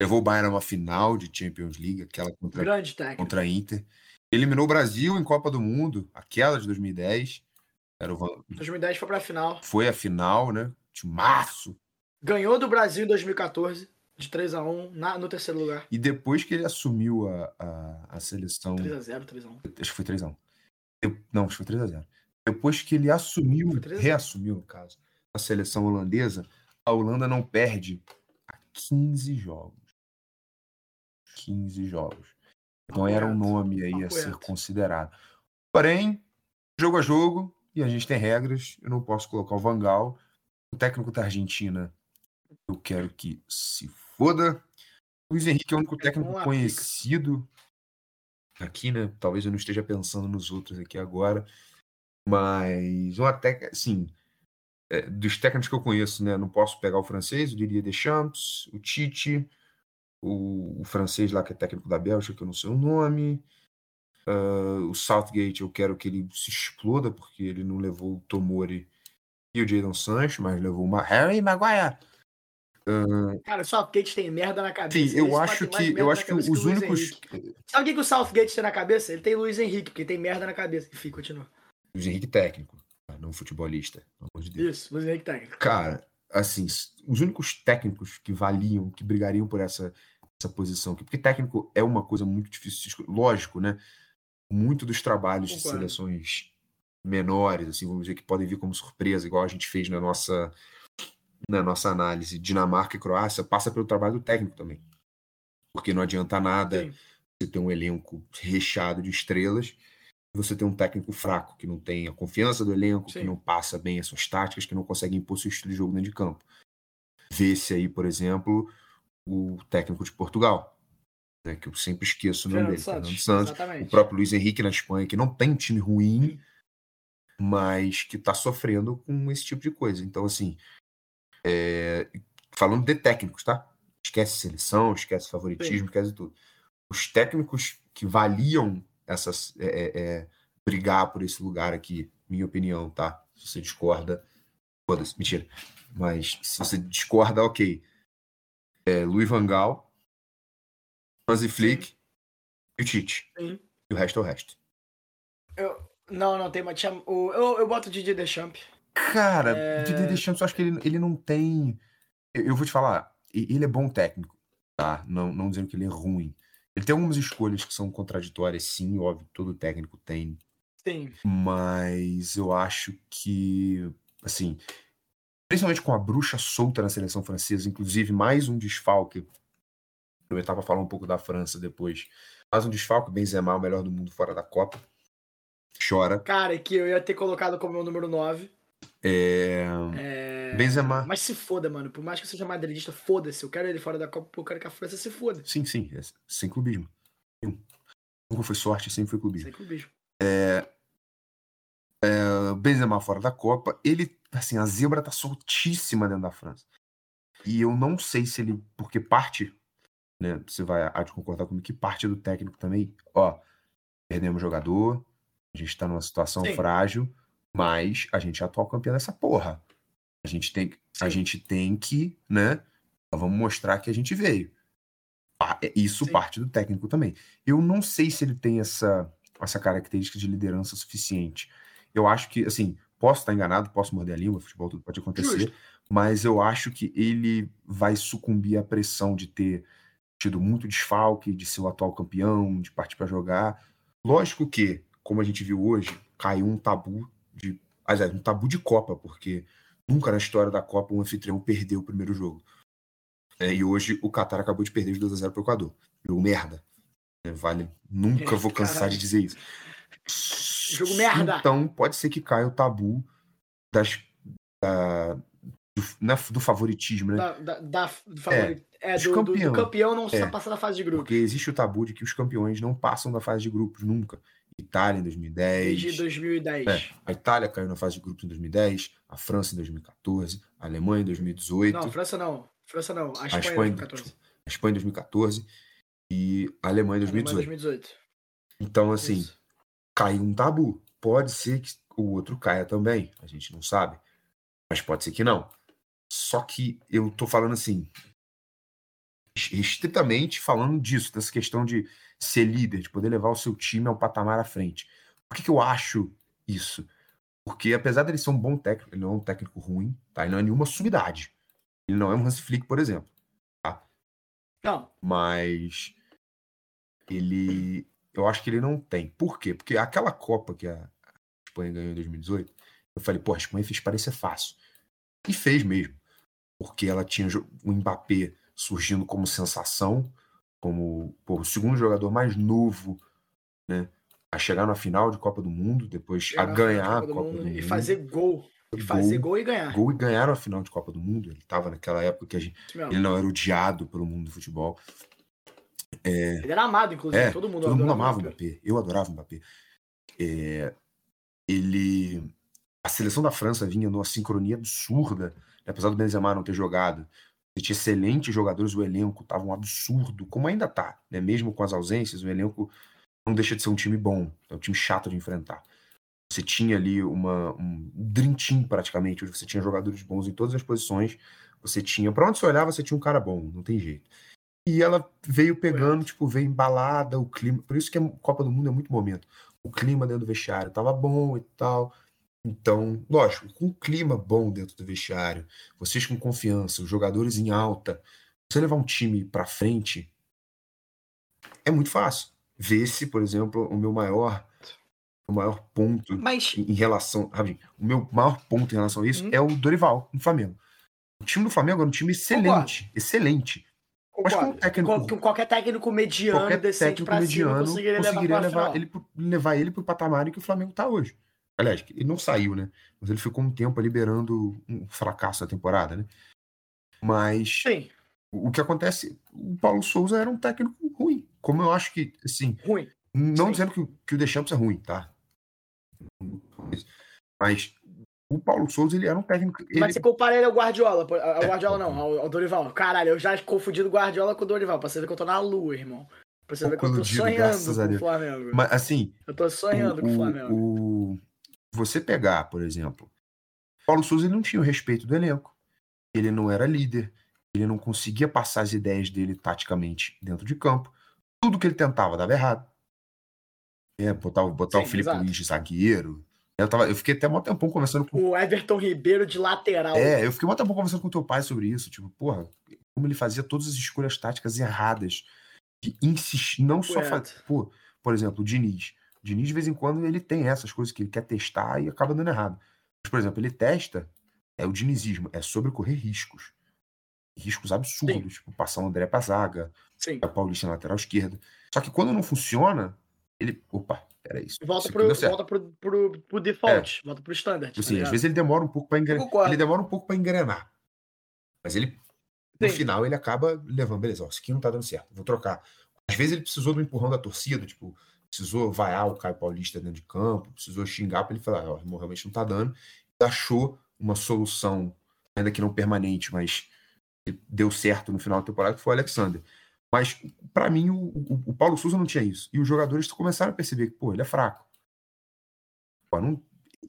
levou o Bayern a uma final de Champions League, aquela contra Grande técnico. contra a Inter. Eliminou o Brasil em Copa do Mundo, aquela de 2010. Era o Van- 2010 foi pra final. Foi a final, né? De março. Ganhou do Brasil em 2014, de 3x1, na, no terceiro lugar. E depois que ele assumiu a, a, a seleção. 3x0, 3x1. Acho que foi 3x1. Eu- Não, acho que foi 3x0. Depois que ele assumiu, Foi 3 a 0. reassumiu, no caso, a seleção holandesa, a Holanda não perde há 15 jogos. 15 jogos. Então era um nome aí a ser considerado. Porém, jogo a jogo, e a gente tem regras, eu não posso colocar o Vangal. O técnico da Argentina, eu quero que se foda. Luiz Henrique é o único técnico uma conhecido aqui, né? Talvez eu não esteja pensando nos outros aqui agora, mas um até assim, é, dos técnicos que eu conheço, né? Não posso pegar o francês, eu diria Deschamps, o Tite, o, o francês lá que é técnico da Bélgica, que eu não sei o nome. ah, o Southgate, eu quero que ele se exploda, porque ele não levou o Tomori e o Jadon Sancho, mas levou uma Harry Maguire. Cara, o Southgate tem merda na cabeça. Sim, eu acho que eu acho que os únicos Henrique. Sabe o que, que o Southgate tem na cabeça? Ele tem Luiz Henrique, porque tem merda na cabeça. Enfim, continua. Luiz Henrique técnico, não futebolista, pelo amor de Deus. Isso, Luiz Henrique técnico. Cara, assim, os únicos técnicos que valiam, que brigariam por essa, essa posição, que- porque técnico é uma coisa muito difícil, de lógico, né? Muito dos trabalhos de Concordo. seleções menores, assim, vamos dizer, que podem vir como surpresa, igual a gente fez na nossa na nossa análise, Dinamarca e Croácia, passa pelo trabalho do técnico também. Porque não adianta nada Sim. você ter um elenco recheado de estrelas e você ter um técnico fraco, que não tem a confiança do elenco, que Sim. não passa bem as suas táticas, que não consegue impor seu estilo de jogo dentro de campo. Vê-se aí, por exemplo, o técnico de Portugal, né, que eu sempre esqueço o nome dele, Santos. Fernando Santos. O próprio Luiz Henrique na Espanha, que não tem um time ruim, mas que está sofrendo com esse tipo de coisa. Então, assim, é, falando de técnicos, tá? Esquece seleção, esquece favoritismo, esquece tudo. Os técnicos que valiam essas é, é, é, brigar por esse lugar aqui, minha opinião, tá? Se você discorda, foda-se, mentira. Mas se você discorda, ok. É, Louis Van Gaal, Hansi Flick e o Tite. Sim. E o resto é o resto. Eu, não, não tem mais. chama- o- Eu, eu boto o Didier Deschamps. Cara, É. Deschamps, eu acho que ele, ele não tem. Eu, eu vou te falar, ele é bom técnico, tá? Não, não dizendo que ele é ruim. Ele tem algumas escolhas que são contraditórias, sim, óbvio, todo técnico tem. Sim. Mas eu acho que, assim, principalmente com a bruxa solta na seleção francesa, inclusive mais um desfalque. Eu estava falar um pouco da França depois. Mais um desfalque, Benzema, o melhor do mundo fora da Copa. Chora. Cara, que eu ia ter colocado como meu número 9. É... É... Benzema. Mas se foda, mano. Por mais que eu seja madridista, foda-se. Eu quero ele fora da Copa, eu quero que a França se foda. Sim, sim, é sem clubismo. Nunca foi sorte, sempre foi clubismo. Sem clubismo. O Benzema fora da Copa, ele, assim, a zebra tá soltíssima dentro da França. E eu não sei se ele, porque parte, né, você vai há de concordar comigo que parte do técnico também, ó, perdemos jogador, a gente tá numa situação Sim. frágil, mas a gente é atual campeão dessa porra. A gente tem, a Sim. gente tem que, né, nós vamos mostrar que a gente veio. Ah, é- Isso Sim. parte do técnico também. Eu não sei se ele tem essa, essa característica de liderança suficiente. Eu acho que, assim, posso estar enganado, posso morder a língua, futebol tudo pode acontecer, Justo. mas eu acho que ele vai sucumbir à pressão de ter tido muito desfalque, de ser o atual campeão, de partir para jogar. Lógico que, como a gente viu hoje, caiu um tabu de. Aliás, um tabu de Copa, porque nunca na história da Copa um anfitrião perdeu o primeiro jogo. É, e hoje o Qatar acabou de perder de 2x0 pro Equador. Jogo merda. É, vale. Nunca É, vou cansar caralho. de dizer isso. Jogo merda. Então, pode ser que caia o tabu das, da- do, né, do favoritismo, né? Da, da, da- do favorito. É, os do, do- do campeão. campeão não É. passar da fase de grupo. Porque existe o tabu de que os campeões não passam da fase de grupos nunca. Itália em 2010. Desde 2010. É, a Itália caiu na fase de grupos em 2010, a França em 2014, a Alemanha em 2018, Não, França não. França não. A a Espanha, Espanha, em 2014. a Espanha em 2014 e a Alemanha em Alemanha 2018. 2018. Então, assim, Isso. caiu um tabu. Pode ser que o outro caia também, a gente não sabe. Mas pode ser que não. Só que eu tô falando assim, estritamente falando disso, dessa questão de ser líder, de poder levar o seu time ao patamar à frente. Por que, que eu acho isso? Porque apesar dele ser um bom técnico, ele não é um técnico ruim, tá? Ele não é nenhuma sumidade. Ele não é um Hans Flick, por exemplo. Não, Mas ele. Eu acho que ele não tem. Por quê? Porque aquela Copa que a Espanha ganhou em 2018, eu falei, pô, a Espanha fez parecer fácil. E fez mesmo. Porque ela tinha o Mbappé surgindo como sensação, como pô, o segundo jogador mais novo, né? A chegar na final de Copa do Mundo, depois chegar a ganhar a Copa do Copa Mundo do Mundo. E fazer gol. E Gol. fazer gol e ganhar. gol e ganharam a final de Copa do Mundo. Ele estava naquela época que a gente, ele não era odiado pelo mundo do futebol. Ele era amado, inclusive. É, todo mundo, Todo mundo amava o Mbappé. Mbappé. Eu adorava o Mbappé. É, ele. A seleção da França vinha numa sincronia absurda, né? apesar do Benzema não ter jogado. Ele tinha excelentes jogadores, o elenco estava um absurdo, como ainda tá, né? Mesmo com as ausências, o elenco não deixa de ser um time bom, é um time chato de enfrentar. Você tinha ali uma, um dream team praticamente, onde você tinha jogadores bons em todas as posições. Você tinha, para onde você olhava, você tinha um cara bom, não tem jeito. E ela veio pegando, tipo, veio embalada, o clima. Por isso que a Copa do Mundo é muito momento. O clima dentro do vestiário tava bom e tal. Então, lógico, com um clima bom dentro do vestiário, vocês com confiança, os jogadores em alta, você levar um time pra frente é muito fácil. Vê-se, por exemplo, o meu maior, o maior ponto Mas, em relação. Rapidinho, o meu maior ponto em relação a isso Hum. é o Dorival, no Flamengo. O time do Flamengo é um time excelente, excelente. Mas com um concordo. técnico- Com- qualquer técnico mediano, Qualquer técnico cima, mediano conseguiria, conseguiria levar, levar, ele, levar ele pro patamar em que o Flamengo tá hoje. Aliás, ele não saiu, né? Mas ele ficou um tempo ali beirando um fracasso da temporada, né? Mas Sim, o que acontece, o Paulo Souza era um técnico ruim. Como eu acho que, assim, ruim. não Sim. dizendo que, o- que o Deschamps é ruim, tá? Mas o Paulo Souza, ele era um técnico. Ele, Mas você compara ele ao Guardiola, pô, ao Guardiola não, ao, ao Dorival. Caralho, eu já confundi o Guardiola com o Dorival, pra você ver que eu tô na lua, irmão. Pra você ver que eu tô sonhando com o. Flamengo. mas, assim, Eu tô sonhando com o o, Flamengo. o- você pegar, por exemplo, Paulo Souza ele não tinha o respeito do elenco. Ele não era líder. Ele não conseguia passar as ideias dele taticamente dentro de campo. Tudo que ele tentava dava errado. É, botar, botar o Sim, Felipe exato. Luiz de zagueiro. Eu, tava, eu fiquei até um tempão conversando com. O Everton Ribeiro de lateral. É, eu fiquei um tempão conversando com teu pai sobre isso. Tipo, porra, como ele fazia todas as escolhas táticas erradas. De insistir, não só Correto. fazer. Pô, por exemplo, o Diniz. O Diniz, de vez em quando, ele tem essas coisas que ele quer testar e acaba dando errado. Mas, por exemplo, ele testa, é o dinizismo, é sobre correr riscos. Riscos absurdos, tipo, passar o André pra zaga, Sim. o Paulista na lateral esquerda. Só que quando não funciona, ele. Opa, peraí. Isso, Volta, isso pro, volta pro, pro, pro default, volta pro standard. tá Tipo assim, às ligado? vezes ele demora um pouco para engrenar. Ele demora um pouco para engrenar. Mas ele, no Sim. final, ele acaba levando, beleza, ó, isso aqui não tá dando certo, vou trocar. Às vezes ele precisou do empurrão da torcida, tipo, precisou vaiar o Caio Paulista dentro de campo, precisou xingar para ele falar, ó, irmão, realmente não tá dando. Achou uma solução, ainda que não permanente, mas deu certo no final da temporada, que foi o Alexander. Mas, para mim, o, o, o Paulo Souza não tinha isso. E os jogadores começaram a perceber que, pô, ele é fraco. Pô, não-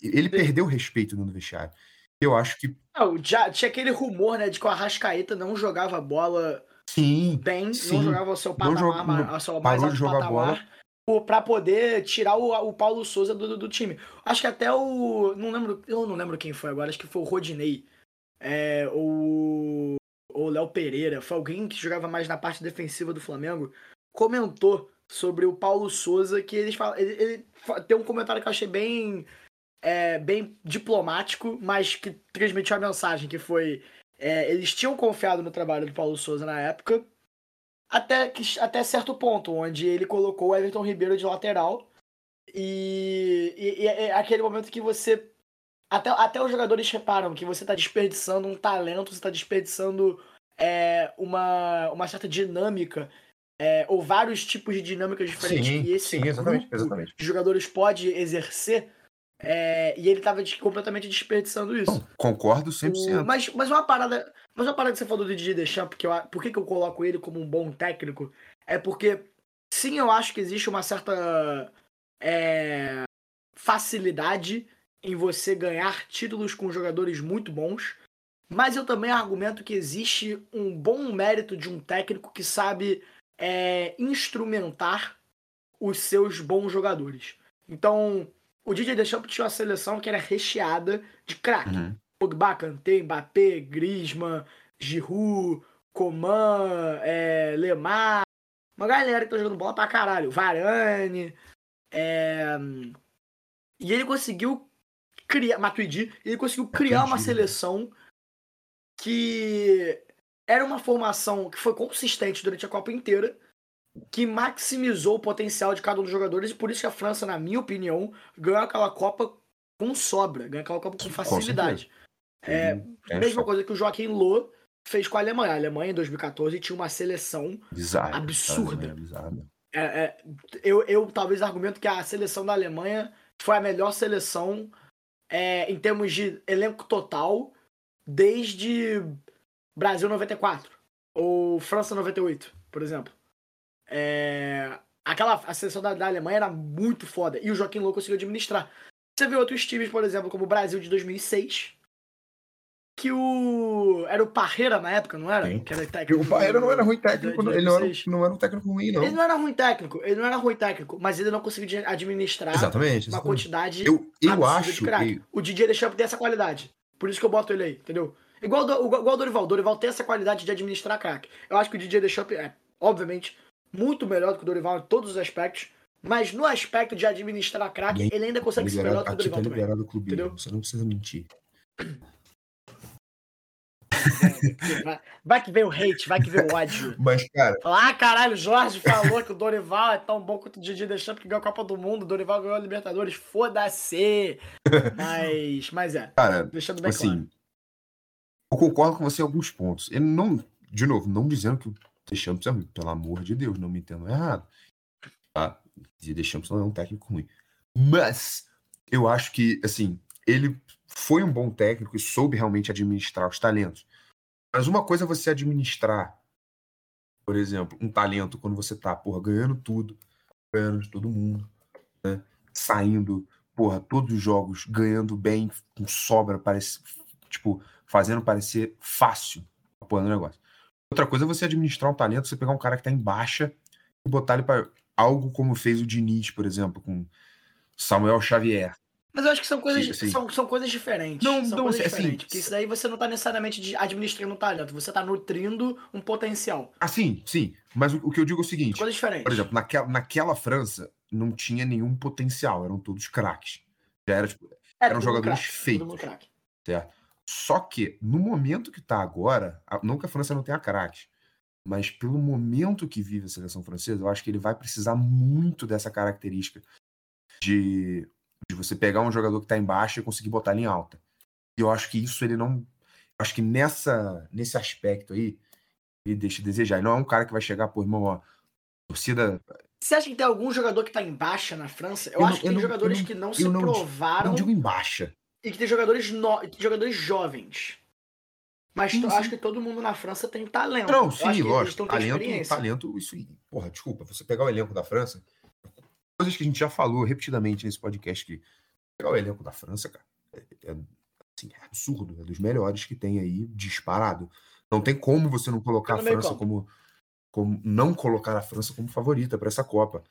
ele perdeu o respeito no vestiário. Eu acho que Não, já tinha aquele rumor, né, de que o Arrascaeta não jogava bola Sim. bem, sim. não jogava ao seu Não patamar, joga- ma- não- parou mais de jogar patamar, por- pra poder tirar o, o Paulo Souza do, do- time. Acho que até o. Não lembro, eu não lembro quem foi agora, acho que foi o Rodinei. É, o. O Léo Pereira, foi alguém que jogava mais na parte defensiva do Flamengo, comentou sobre o Paulo Souza, que eles falam. Ele, ele tem um comentário que eu achei bem. é, bem diplomático, mas que transmitiu a mensagem, que foi. é, eles tinham confiado no trabalho do Paulo Souza na época, até, que- até certo ponto, onde ele colocou o Everton Ribeiro de lateral. E, e- e é aquele momento que você. Até, até os jogadores reparam que você está desperdiçando um talento, você está desperdiçando é, uma, uma certa dinâmica, é, ou vários tipos de dinâmicas diferentes que esse grupo exatamente. de jogadores pode exercer. É, e ele estava completamente desperdiçando isso. Concordo O- 100%. mas, mas uma parada. Mas uma parada que você falou do Didier Deschamps, porque eu, por que, que eu coloco ele como um bom técnico? É porque, sim, eu acho que existe uma certa é, facilidade em você ganhar títulos com jogadores muito bons. Mas eu também argumento que existe um bom mérito de um técnico que sabe é, instrumentar os seus bons jogadores. Então, o Didier Deschamps tinha uma seleção que era recheada de craque. Uhum. Pogba, Kanté, Mbappé, Griezmann, Giroud, Coman, é, Lemar, uma galera que tá jogando bola pra caralho, Varane, é, e ele conseguiu criar, Matuidi, ele conseguiu criar uma Matuidi, seleção que era uma formação que foi consistente durante a Copa inteira, que maximizou o potencial de cada um dos jogadores, e por isso que a França, na minha opinião, ganhou aquela Copa com sobra, ganhou aquela Copa com facilidade. É, É mesma só coisa que o Joaquim Loh fez com a Alemanha. A Alemanha, em 2014, tinha uma seleção. bizarro. absurda. É bizarro. é, é, eu, eu talvez argumento que a seleção da Alemanha foi a melhor seleção é, em termos de elenco total desde Brasil 94 ou França 98, por exemplo. É, aquela a seleção da, da Alemanha era muito foda e o Joaquim Loh conseguiu administrar. Você vê outros times, por exemplo, como o Brasil de 2006, que o era o Parreira na época, não era? Sim. Que era técnico O Parreira não era ruim técnico, de não. ele não era, 2006. não era um técnico ruim, não. Ele não era ruim técnico, ele não era ruim técnico, mas ele não conseguiu administrar Exatamente. uma exatamente. quantidade Eu, eu de acho. craque. que- O Didier Deschamps tem essa qualidade. Por isso que eu boto ele aí, entendeu? Igual, Do- igual o Dorival. Dorival tem essa qualidade de administrar craque. Eu acho que o Didier Deschamps é, obviamente, muito melhor do que o Dorival em todos os aspectos. Mas no aspecto de administrar craque, aí, ele ainda consegue ser melhor do que o tá Dorival também. liberado o clube. Entendeu? Você não precisa mentir. Vai, vai que vem o hate, vai que vem o ódio. Mas, cara, ah, caralho, o Jorge falou que o Dorival é tão bom quanto o Didier Deschamps que ganhou a Copa do Mundo. O Dorival ganhou a Libertadores. Foda-se! Mas, mas é, cara, deixando bem assim, claro. eu concordo com você em alguns pontos. Ele não, de novo, não dizendo que o Deschamps é ruim, pelo amor de Deus, não me entendo errado. Tá? E Deschamps não é um técnico ruim. Mas eu acho que, assim, ele foi um bom técnico e soube realmente administrar os talentos. Mas uma coisa é você administrar, por exemplo, um talento quando você tá, porra, ganhando tudo, ganhando de todo mundo, né? Saindo, porra, todos os jogos, ganhando bem, com sobra, parece, tipo, fazendo parecer fácil a porra do negócio. Outra coisa é você administrar um talento, você pegar um cara que tá em baixa e botar ele para algo como fez o Diniz, por exemplo, com Samuel Xavier. Mas eu acho que são coisas, Sim, sim. São, são coisas diferentes. Não, são não, coisas assim, diferentes. Porque isso daí você não tá necessariamente de- administrando um talento, você tá nutrindo um potencial. Ah, sim, sim. Mas o, o que eu digo é o seguinte: Coisas diferentes. por exemplo, naquela, naquela França não tinha nenhum potencial, eram todos craques. Já era, tipo, É, eram jogadores craque, feitos. todo mundo craque. certo? Só que, no momento que tá agora, não que a França não tenha craques, mas pelo momento que vive a seleção francesa, eu acho que ele vai precisar muito dessa característica de, de você pegar um jogador que tá embaixo e conseguir botar ele em alta. E eu acho que isso ele não. eu Acho que nessa, nesse aspecto aí, ele deixa a desejar. Ele não é um cara que vai chegar, pô, irmão, ó, torcida. Você acha que tem algum jogador que tá em baixa na França? Eu, Eu acho não- que tem não- jogadores não- que não se não- provaram Não digo em baixa. E que tem jogadores, no... jogadores jovens. Mas Sim, sim. acho que todo mundo na França tem talento. Não, Eu sim, lógico. Talento, talento, isso aí. Porra, desculpa, você pegar o elenco da França, coisas que a gente já falou repetidamente nesse podcast que pegar o elenco da França, cara, é, é, assim, é absurdo, é dos melhores que tem aí, disparado. Não tem como você não colocar a No meio França como, como. Não colocar a França como favorita para essa Copa.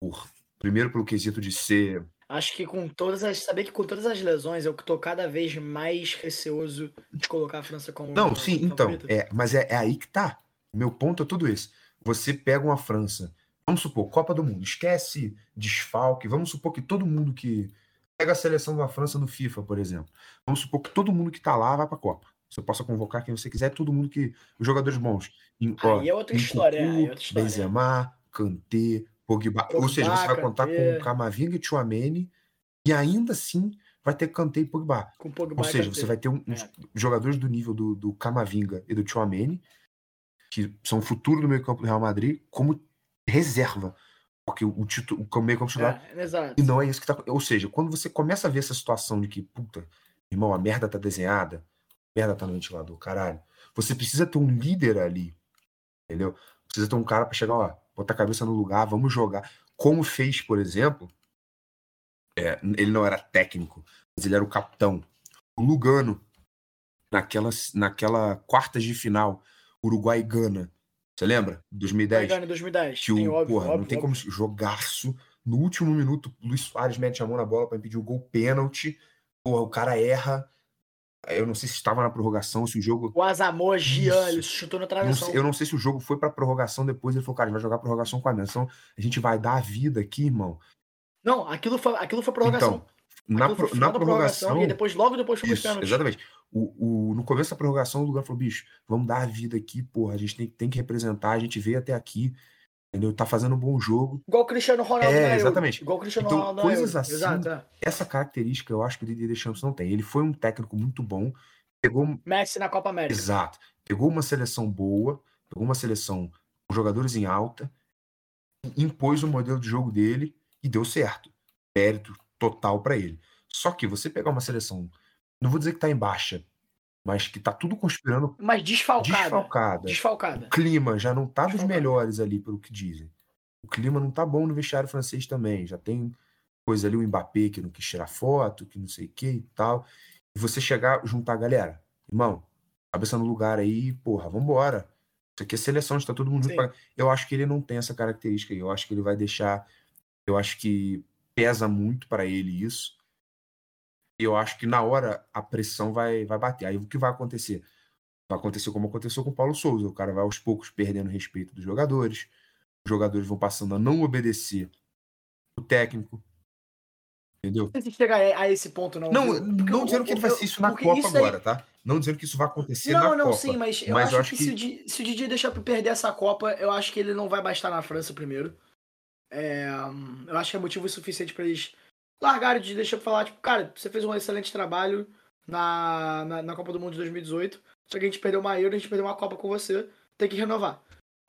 Por, primeiro, pelo quesito de ser. Acho que com todas as. Saber que com todas as lesões eu tô cada vez mais receoso de colocar a França como. Não, sim, então. favorita. É, mas é, é aí que tá. Meu ponto é tudo esse. Você pega uma França. Vamos supor, Copa do Mundo. Esquece desfalque. Vamos supor que todo mundo que. Pega a seleção da França no FIFA, por exemplo. Vamos supor que todo mundo que tá lá vai pra Copa. Você possa convocar quem você quiser, todo mundo que. Os jogadores bons. Em, ó, Aí é outra história, aí é outra história. Benzema, Kanté, Pogba. Ou seja, você vai contar Kanté. com Camavinga e Chouameni e ainda assim vai ter Kanté e Pogba. Com Pogba Ou seja, você vai ter um- uns É. jogadores do nível do, do Camavinga e do Chouameni, que são o futuro do meio campo do Real Madrid, como reserva. Porque o, título, o meio campo titular É, exato. e não é isso que tá. Ou seja, quando você começa a ver essa situação de que, puta, irmão, a merda tá desenhada, a merda tá no ventilador, caralho. Você precisa ter um líder ali, entendeu? Precisa ter um cara pra chegar, ó, botar a cabeça no lugar, vamos jogar. Como fez, por exemplo, é, ele não era técnico, mas ele era o capitão. O Lugano, naquela, naquela quartas de final, Uruguai e Gana. Você lembra? 2010 Vai ganhar em 2010. que o, Sim, óbvio, porra, não óbvio, tem como óbvio. jogaço. No último minuto, Luiz Soares mete a mão na bola para impedir o gol pênalti. Porra, o cara erra. Eu não sei se estava na prorrogação, se o jogo. O Asamoah Gian, Isso. ele chutou na Não travessão. sei- eu não sei se o jogo foi pra prorrogação depois. Ele falou, cara, a gente vai jogar prorrogação com a menção. A gente vai dar a vida aqui, irmão. Não, aquilo foi, aquilo foi prorrogação. Então, na, pro- na da prorrogação. E depois, logo depois foi Isso, exatamente. O, o- no começo da prorrogação, o lugar falou: bicho, vamos dar a vida aqui, porra. A gente tem, tem que representar, a gente veio até aqui. Entendeu? Tá fazendo um bom jogo. Igual o Cristiano Ronaldo É, exatamente. Igual o Cristiano Então, Ronaldo na coisas assim- Exato, é. Essa característica eu acho que o Didier Deschamps não tem. Ele foi um técnico muito bom, pegou Messi na Copa América. exato, pegou uma seleção boa, pegou uma seleção com jogadores em alta, impôs o modelo de jogo dele e deu certo. Mérito total para ele. Só que você pegar uma seleção, não vou dizer que tá em baixa, mas que tá tudo conspirando Mas desfalcada. desfalcada. Desfalcada. O clima já não tá dos melhores ali, pelo que dizem. O clima não tá bom no vestiário francês também. Já tem coisa ali, o Mbappé que não quis tirar foto, que não sei o que e tal. E você chegar, juntar a galera. Irmão, cabeça no lugar aí, porra, vambora. Isso aqui é seleção, está todo mundo junto. Pra- Eu acho que ele não tem essa característica aí. Eu acho que ele vai deixar. Eu acho que pesa muito para ele isso. Eu acho que na hora a pressão vai, vai bater. Aí o que vai acontecer? Vai acontecer como aconteceu com o Paulo Souza. O cara vai aos poucos perdendo o respeito dos jogadores. Os jogadores vão passando a não obedecer o técnico. Entendeu? Não sei se chega a esse ponto, não. Não, não dizendo que ele vai eu- ser isso na Copa isso aí- agora, tá? Não dizendo que isso vai acontecer Não, na não, Copa. sim, mas eu Mas acho, que, Se, o Di- se o Didi deixar pra perder essa Copa, eu acho que ele não vai bastar na França primeiro. É, eu acho que é motivo suficiente pra eles largarem de deixar pra falar, tipo, cara, você fez um excelente trabalho na, na, na Copa do Mundo de 2018, só que a gente perdeu uma Euro, a gente perdeu uma Copa com você, tem que renovar.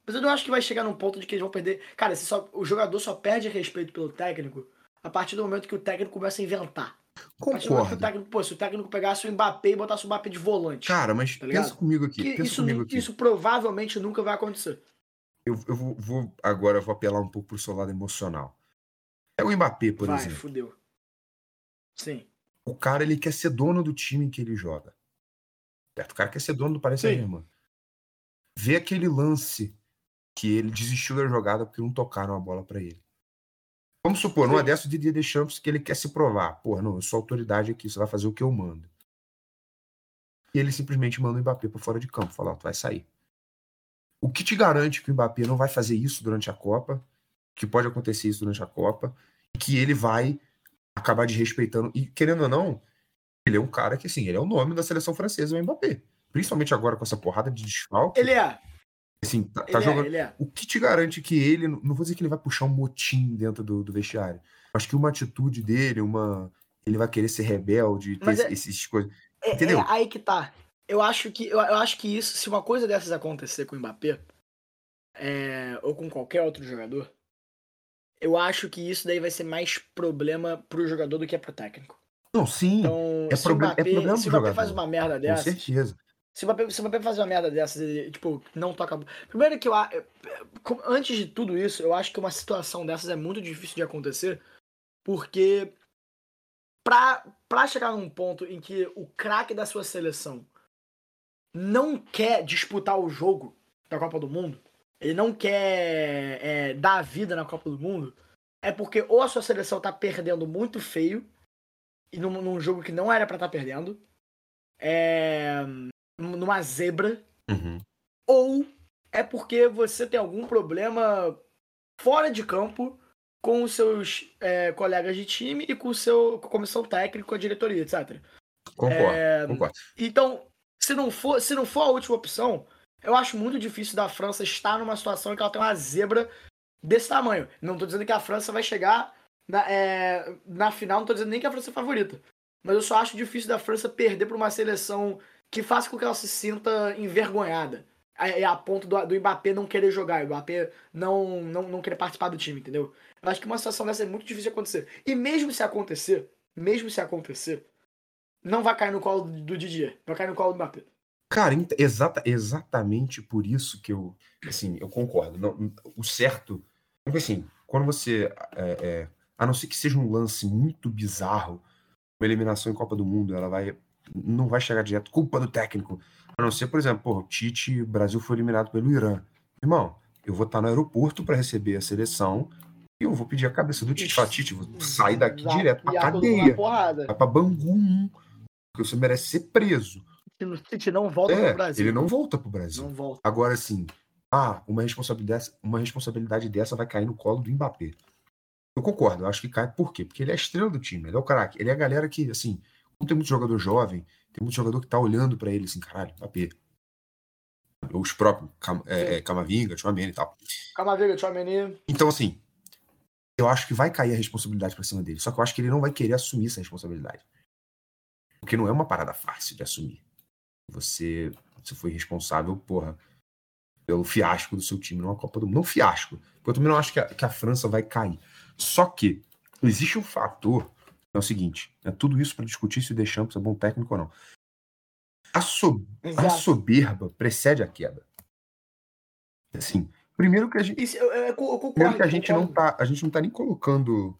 Mas eu não acho que vai chegar num ponto de que eles vão perder. Cara, só, o jogador só perde respeito pelo técnico a partir do momento que o técnico começa a inventar. A partir do momento que o Concordo. técnico, pô, se o técnico pegasse o Mbappé e botasse o Mbappé de volante. Cara, mas Tá pensa comigo aqui. pensa isso, comigo aqui. isso provavelmente nunca vai acontecer. Eu, eu vou, vou- agora eu vou apelar um pouco pro seu lado emocional. É o Mbappé, por vai, exemplo. fudeu. Sim. O cara ele quer ser dono do time que ele joga. Certo? O cara quer ser dono do Paris Sim. Saint-Germain. Vê aquele lance que ele desistiu da jogada porque não tocaram a bola pra ele. Vamos supor, numa Sim. dessa o Didier Deschamps que ele quer se provar. Porra, não, eu sou autoridade aqui, você vai fazer o que eu mando. E ele simplesmente manda o Mbappé pra fora de campo, fala, ó, tu vai sair. O que te garante que o Mbappé não vai fazer isso durante a Copa, que pode acontecer isso durante a Copa, e que ele vai acabar desrespeitando. E querendo ou não, ele é um cara que, assim, ele é o nome da seleção francesa, o Mbappé. Principalmente agora com essa porrada de desfalque. Ele é. assim, tá, tá é, jogando. ele é. O que te garante que ele, não vou dizer que ele vai puxar um motim dentro do, do vestiário, mas que uma atitude dele, uma. Ele vai querer ser rebelde, ter é- esses coisas. É, Entendeu? é aí que tá. Eu acho que, eu, eu acho que isso, se uma coisa dessas acontecer com o Mbappé, é, ou com qualquer outro jogador, eu acho que isso daí vai ser mais problema pro jogador do que é pro técnico. Não, sim, Então, É se proble- o é Mbappé, problema se do o Mbappé jogador. faz uma merda com dessa, certeza. Se o Mbappé, se o Mbappé fazer uma merda dessas, ele, tipo, não toca. Primeiro que eu. com- Antes de tudo isso, eu acho que uma situação dessas é muito difícil de acontecer, porque pra, pra chegar num ponto em que o craque da sua seleção não quer disputar o jogo da Copa do Mundo, ele não quer é, dar a vida na Copa do Mundo, é porque ou a sua seleção tá perdendo muito feio, e num, num jogo que não era para estar tá perdendo, é, numa zebra, Uhum. ou é porque você tem algum problema fora de campo com os seus é, colegas de time e com o seu com a comissão técnica, com a diretoria, etc. Concordo, É, concordo. Então, se não for, se não for a última opção, eu acho muito difícil da França estar numa situação em que ela tem uma zebra desse tamanho. Não tô dizendo que a França vai chegar na, é, na final, não tô dizendo nem que a França é favorita. Mas eu só acho difícil da França perder para uma seleção que faça com que ela se sinta envergonhada. É a ponto do, do Mbappé não querer jogar, o Mbappé não, não, não querer participar do time, entendeu? Eu acho que uma situação dessa é muito difícil de acontecer. E mesmo se acontecer, mesmo se acontecer, não vai cair no colo do Didier, vai cair no colo do Mbappé. Cara, exata, exatamente por isso que eu, assim, eu concordo. Não, o certo, assim, quando você, é, é, a não ser que seja um lance muito bizarro, uma eliminação em Copa do Mundo, ela vai, não vai chegar direto, culpa do técnico. A não ser, por exemplo, o Tite, o Brasil foi eliminado pelo Irã. Irmão, eu vou estar no aeroporto para receber a seleção e eu vou pedir a cabeça do Tite. Fala, Tite, sair daqui Exato. direto pra cadeia, vai pra Bangu 1, porque você merece ser preso. Se o Tite não volta É, pro Brasil. ele não volta pro Brasil. Não volta. Agora, assim, ah, uma responsabilidade, uma responsabilidade dessa vai cair no colo do Mbappé. Eu concordo, eu acho que cai. Por quê? Porque ele é a estrela do time, ele é o craque. Ele é a galera que, assim, como tem muito jogador jovem, tem muito jogador que tá olhando pra ele assim, caralho, Mbappé. Os próprios é, é, Camavinga, Tchouameni e tal. Camavinga, Tchouameni. Então, assim, eu acho que vai cair a responsabilidade pra cima dele. Só que eu acho que ele não vai querer assumir essa responsabilidade. Porque não é uma parada fácil de assumir. Você, você foi responsável, porra, pelo fiasco do seu time numa Copa do Mundo. Não fiasco, porque eu também não acho que a, que a França vai cair. Só que existe um fator, é o seguinte, é tudo isso para discutir se o Deschamps é bom técnico ou não. A, so- a soberba precede a queda. Assim, primeiro que a gente, Isso, eu, eu, concordo. primeiro que a gente não tá, a gente não tá nem colocando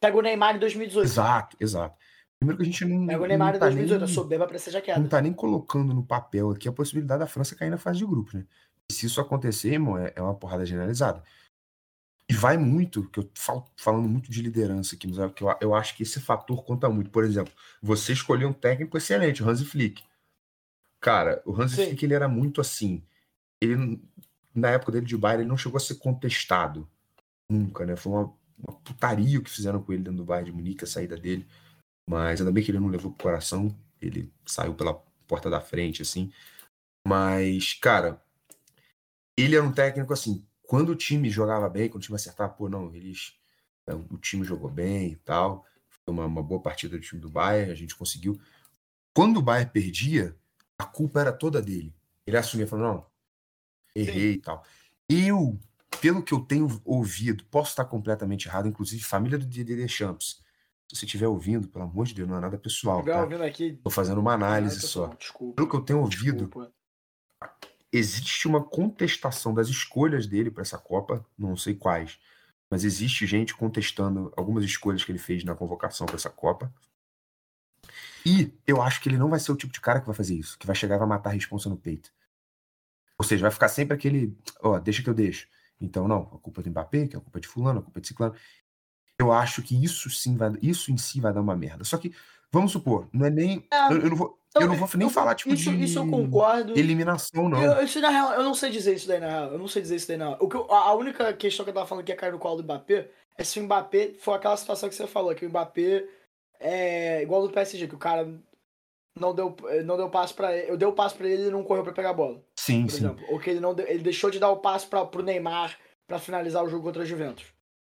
Pega o Neymar em 2018. exato, exato. Primeiro que a gente não, Pega o Neymar em não tá 2018. A nem- soberba precisa já não queda. tá nem colocando no papel aqui a possibilidade da França cair na fase de grupos, né? E se isso acontecer, irmão, é, é uma porrada generalizada. E vai muito, que eu falo falando muito de liderança aqui, mas é eu, eu acho que esse fator conta muito. Por exemplo, você escolheu um técnico excelente, o Hansi Flick. Cara, o Hansi Sim. Flick ele era muito assim. Ele, na época dele de Bayern, ele não chegou a ser contestado. Nunca, né? Foi uma, uma putaria o que fizeram com ele dentro do Bayern de Munique, a saída dele. Mas ainda bem que ele não levou pro coração. Ele saiu pela porta da frente, assim. Mas, cara, ele era um técnico assim. Quando o time jogava bem, quando o time acertava, pô, não, eles. é, O time jogou bem e tal. Foi uma, uma boa partida do time do Bayern, a gente conseguiu. Quando o Bayern perdia, a culpa era toda dele. Ele assumia, falou, não, errei e tal. Eu, pelo que eu tenho ouvido, posso estar completamente errado, inclusive família do Didier Deschamps. Se você estiver ouvindo, pelo amor de Deus, não é nada pessoal, tá? ouvindo aqui. Tô fazendo uma análise Ah, só. Desculpa. Pelo que eu tenho ouvido, Desculpa. existe uma contestação das escolhas dele para essa Copa, não sei quais, mas existe gente contestando algumas escolhas que ele fez na convocação para essa Copa. E eu acho que ele não vai ser o tipo de cara que vai fazer isso, que vai chegar e vai matar a responsa no peito. Ou seja, vai ficar sempre aquele, ó, deixa que eu deixo. Então, não, a culpa é do Mbappé, que a culpa é de fulano, a culpa é de ciclano. Eu acho que isso sim vai, isso em si vai dar uma merda. Só que, vamos supor, não é nem, É, eu, eu não vou, eu não vou nem falar tipo isso, de isso eu concordo. eliminação, não. Eu, isso na real, eu não sei dizer isso daí na real. Eu não sei dizer isso daí na real. O que eu- a única questão que eu tava falando que ia cair no colo do Mbappé é se o Mbappé for aquela situação que você falou, que o Mbappé é igual do PSG, que o cara não deu, não deu passo pra ele. Eu dei o passo pra ele e ele não correu pra pegar a bola, Sim, por sim. exemplo. Ou que ele, não deu- ele deixou de dar o passo pra, pro Neymar pra finalizar o jogo contra a Juventus.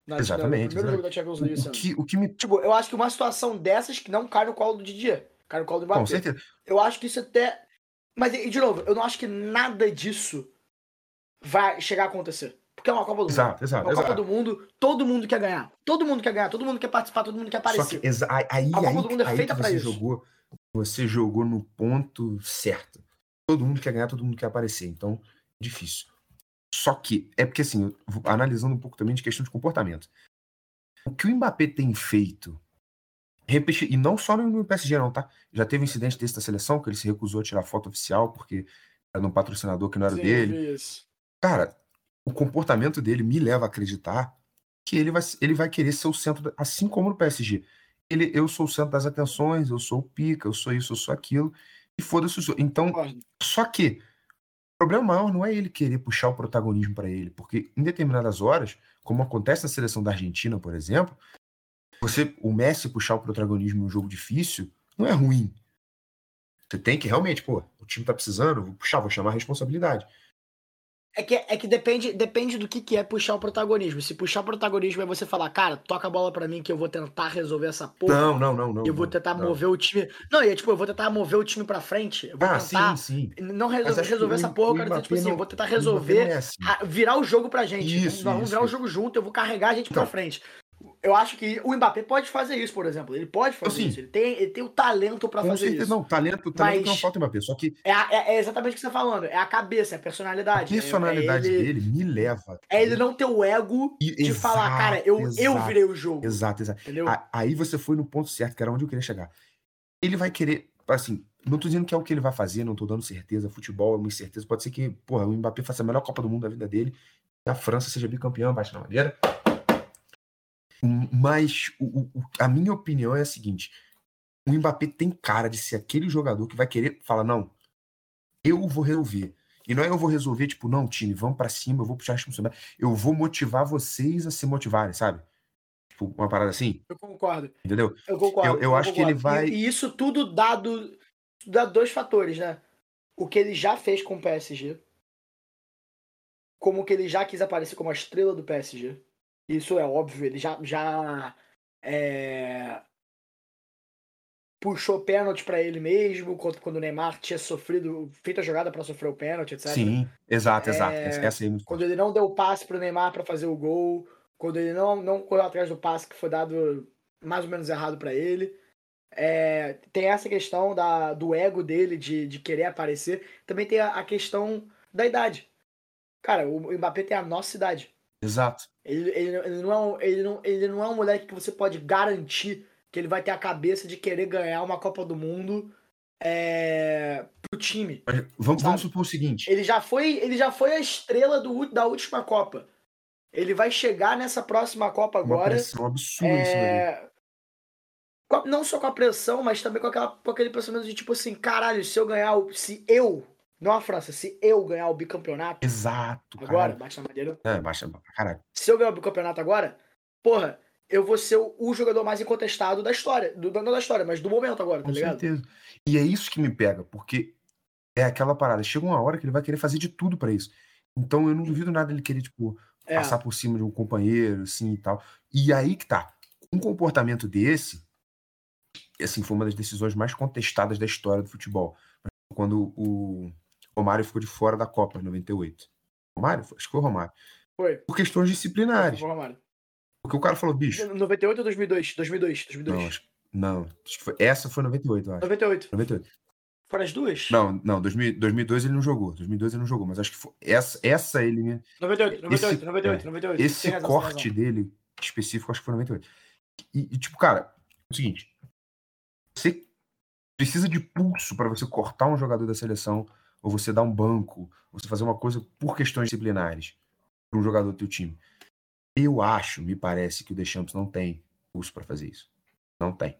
Na, Exatamente, jogo da Champions League. O que, o que me. Tipo, eu acho que uma situação dessas que não cai no colo do Didier, cai no colo do Mbappé. Com certeza. Eu acho que isso até. Mas, de novo, eu não acho que nada disso vai chegar a acontecer. Porque é uma Copa do Mundo. Exato, exato. Uma Copa exato. do Mundo, todo mundo quer ganhar. Todo mundo quer ganhar, todo mundo quer participar, todo mundo quer aparecer. que aí, aí, A Copa aí, do Mundo é feita você isso. jogou, você jogou no ponto certo. Todo mundo quer ganhar, todo mundo quer aparecer. Então, difícil. Só que, é porque assim, analisando um pouco também de questão de comportamento. O que o Mbappé tem feito e não só no PSG, não, tá? Já teve um incidente desse da seleção, que ele se recusou a tirar foto oficial porque era um patrocinador que não era Sim, dele. isso. Cara, o comportamento dele me leva a acreditar que ele vai, ele vai querer ser o centro, assim como no PSG. Ele, eu sou o centro das atenções, eu sou o pica, eu sou isso, eu sou aquilo, e foda-se o Então, só que problema maior não é ele querer puxar o protagonismo para ele, porque em determinadas horas, como acontece na seleção da Argentina, por exemplo, você, o Messi puxar o protagonismo em um jogo difícil não é ruim. Você tem que realmente, pô, o time tá precisando, vou puxar, vou chamar a responsabilidade. É que, é que depende, depende do que, que é puxar o protagonismo. Se puxar o protagonismo é você falar, cara, toca a bola pra mim que eu vou tentar resolver essa porra. Não, não, não, não. eu vou não, tentar não. mover o time. Não, e é tipo, eu vou tentar mover o time pra frente. Eu vou Ah, tentar. sim, sim. Não resolver, resolver essa porra, eu quero dizer, tipo assim, não- eu vou tentar não resolver, é assim. virar o jogo pra gente. Isso, Nós vamos isso, virar o jogo junto, eu vou carregar a gente pra Então. frente. Eu acho que o Mbappé pode fazer isso, por exemplo. Ele pode fazer Sim. isso. Ele tem, ele tem o talento pra Com fazer certeza, isso. não, talento, talento não falta em Mbappé, só que É, a- é- é exatamente o que você tá falando. É a cabeça, é a a personalidade. É- personalidade é ele, dele me leva. É ele não ter o ego E- de falar, exato, cara, eu, eu exato, virei o jogo. Exato, exato. Entendeu? A- Aí você foi no ponto certo, que era onde eu queria chegar. Ele vai querer, assim, não tô dizendo que é o que ele vai fazer, não tô dando certeza. Futebol é uma incerteza. Pode ser que, porra, o Mbappé faça a melhor Copa do Mundo da vida dele, a França seja bicampeã, bate na madeira. Mas o- o- a minha opinião é a seguinte: o Mbappé tem cara de ser aquele jogador que vai querer falar, não, eu vou resolver. E não é eu vou resolver, tipo, não, time, vamos pra cima, eu vou puxar a responsabilidade. Eu vou motivar vocês a se motivarem, sabe? Tipo, uma parada assim, Eu concordo. entendeu? Eu concordo. Eu- eu acho que ele concordo. vai- E, isso tudo dado, dá dois fatores, né? O que ele já fez com o PSG, como que ele já quis aparecer como a estrela do PSG. Isso é óbvio, ele já, já é, puxou pênalti pra ele mesmo, quando, o Neymar tinha sofrido, feito a jogada pra sofrer o pênalti, etc. Sim, exato, exato. É, Essa, é Quando ele não deu o passe pro Neymar pra fazer o gol, quando ele não, não correu atrás do passe que foi dado mais ou menos errado pra ele. É, tem essa questão da, do ego dele de, de querer aparecer. Também tem a, a questão da idade. Cara, o Mbappé tem a nossa idade. Exato. Ele, ele, ele, não é um, ele, não, ele não é um moleque que você pode garantir que ele vai ter a cabeça de querer ganhar uma Copa do Mundo é, pro time. Vamos, vamos supor o seguinte: Ele já foi, ele já foi a estrela do, da última Copa. Ele vai chegar nessa próxima Copa uma agora. pressão absurda. É... com a- Não só com a pressão, mas também com, aquela, com aquele pensamento de tipo assim, caralho, se eu ganhar. Se eu, não a França, se eu ganhar o bicampeonato Exato, agora, cara. bate na madeira. É, baixa pra caralho. Se eu ganhar o bicampeonato agora, porra, eu vou ser o, o jogador mais incontestado da história. Do, não da história, mas do momento agora, tá Com ligado? certeza. E é isso que me pega, porque é aquela parada. Chega uma hora que ele vai querer fazer de tudo pra isso. Então eu não duvido nada ele querer, tipo, É. passar por cima de um companheiro, assim e tal. E aí que tá. Um comportamento desse, assim, foi uma das decisões mais contestadas da história do futebol. Quando o Romário ficou de fora da Copa em 98. Romário? Acho que foi o Romário. Foi. Por questões disciplinares. Foi, Romário. Porque o cara falou, bicho. 98 ou 2002? 2002, 2002. Não, acho, não, foi, essa foi 98, eu acho. 98. 98. Foram as duas? Não, não, 2000, 2002 ele não jogou. 2002 ele não jogou, mas acho que foi, essa, essa ele me. 98, 98, Esse- 98, é, 98. Esse razão, corte dele específico, acho que foi 98. E, e, tipo, cara, é o seguinte: você precisa de pulso para você cortar um jogador da seleção, ou você dar um banco, ou você fazer uma coisa por questões disciplinares para um jogador do teu time. Eu acho, me parece, que o Deschamps não tem pulso para fazer isso. Não tem.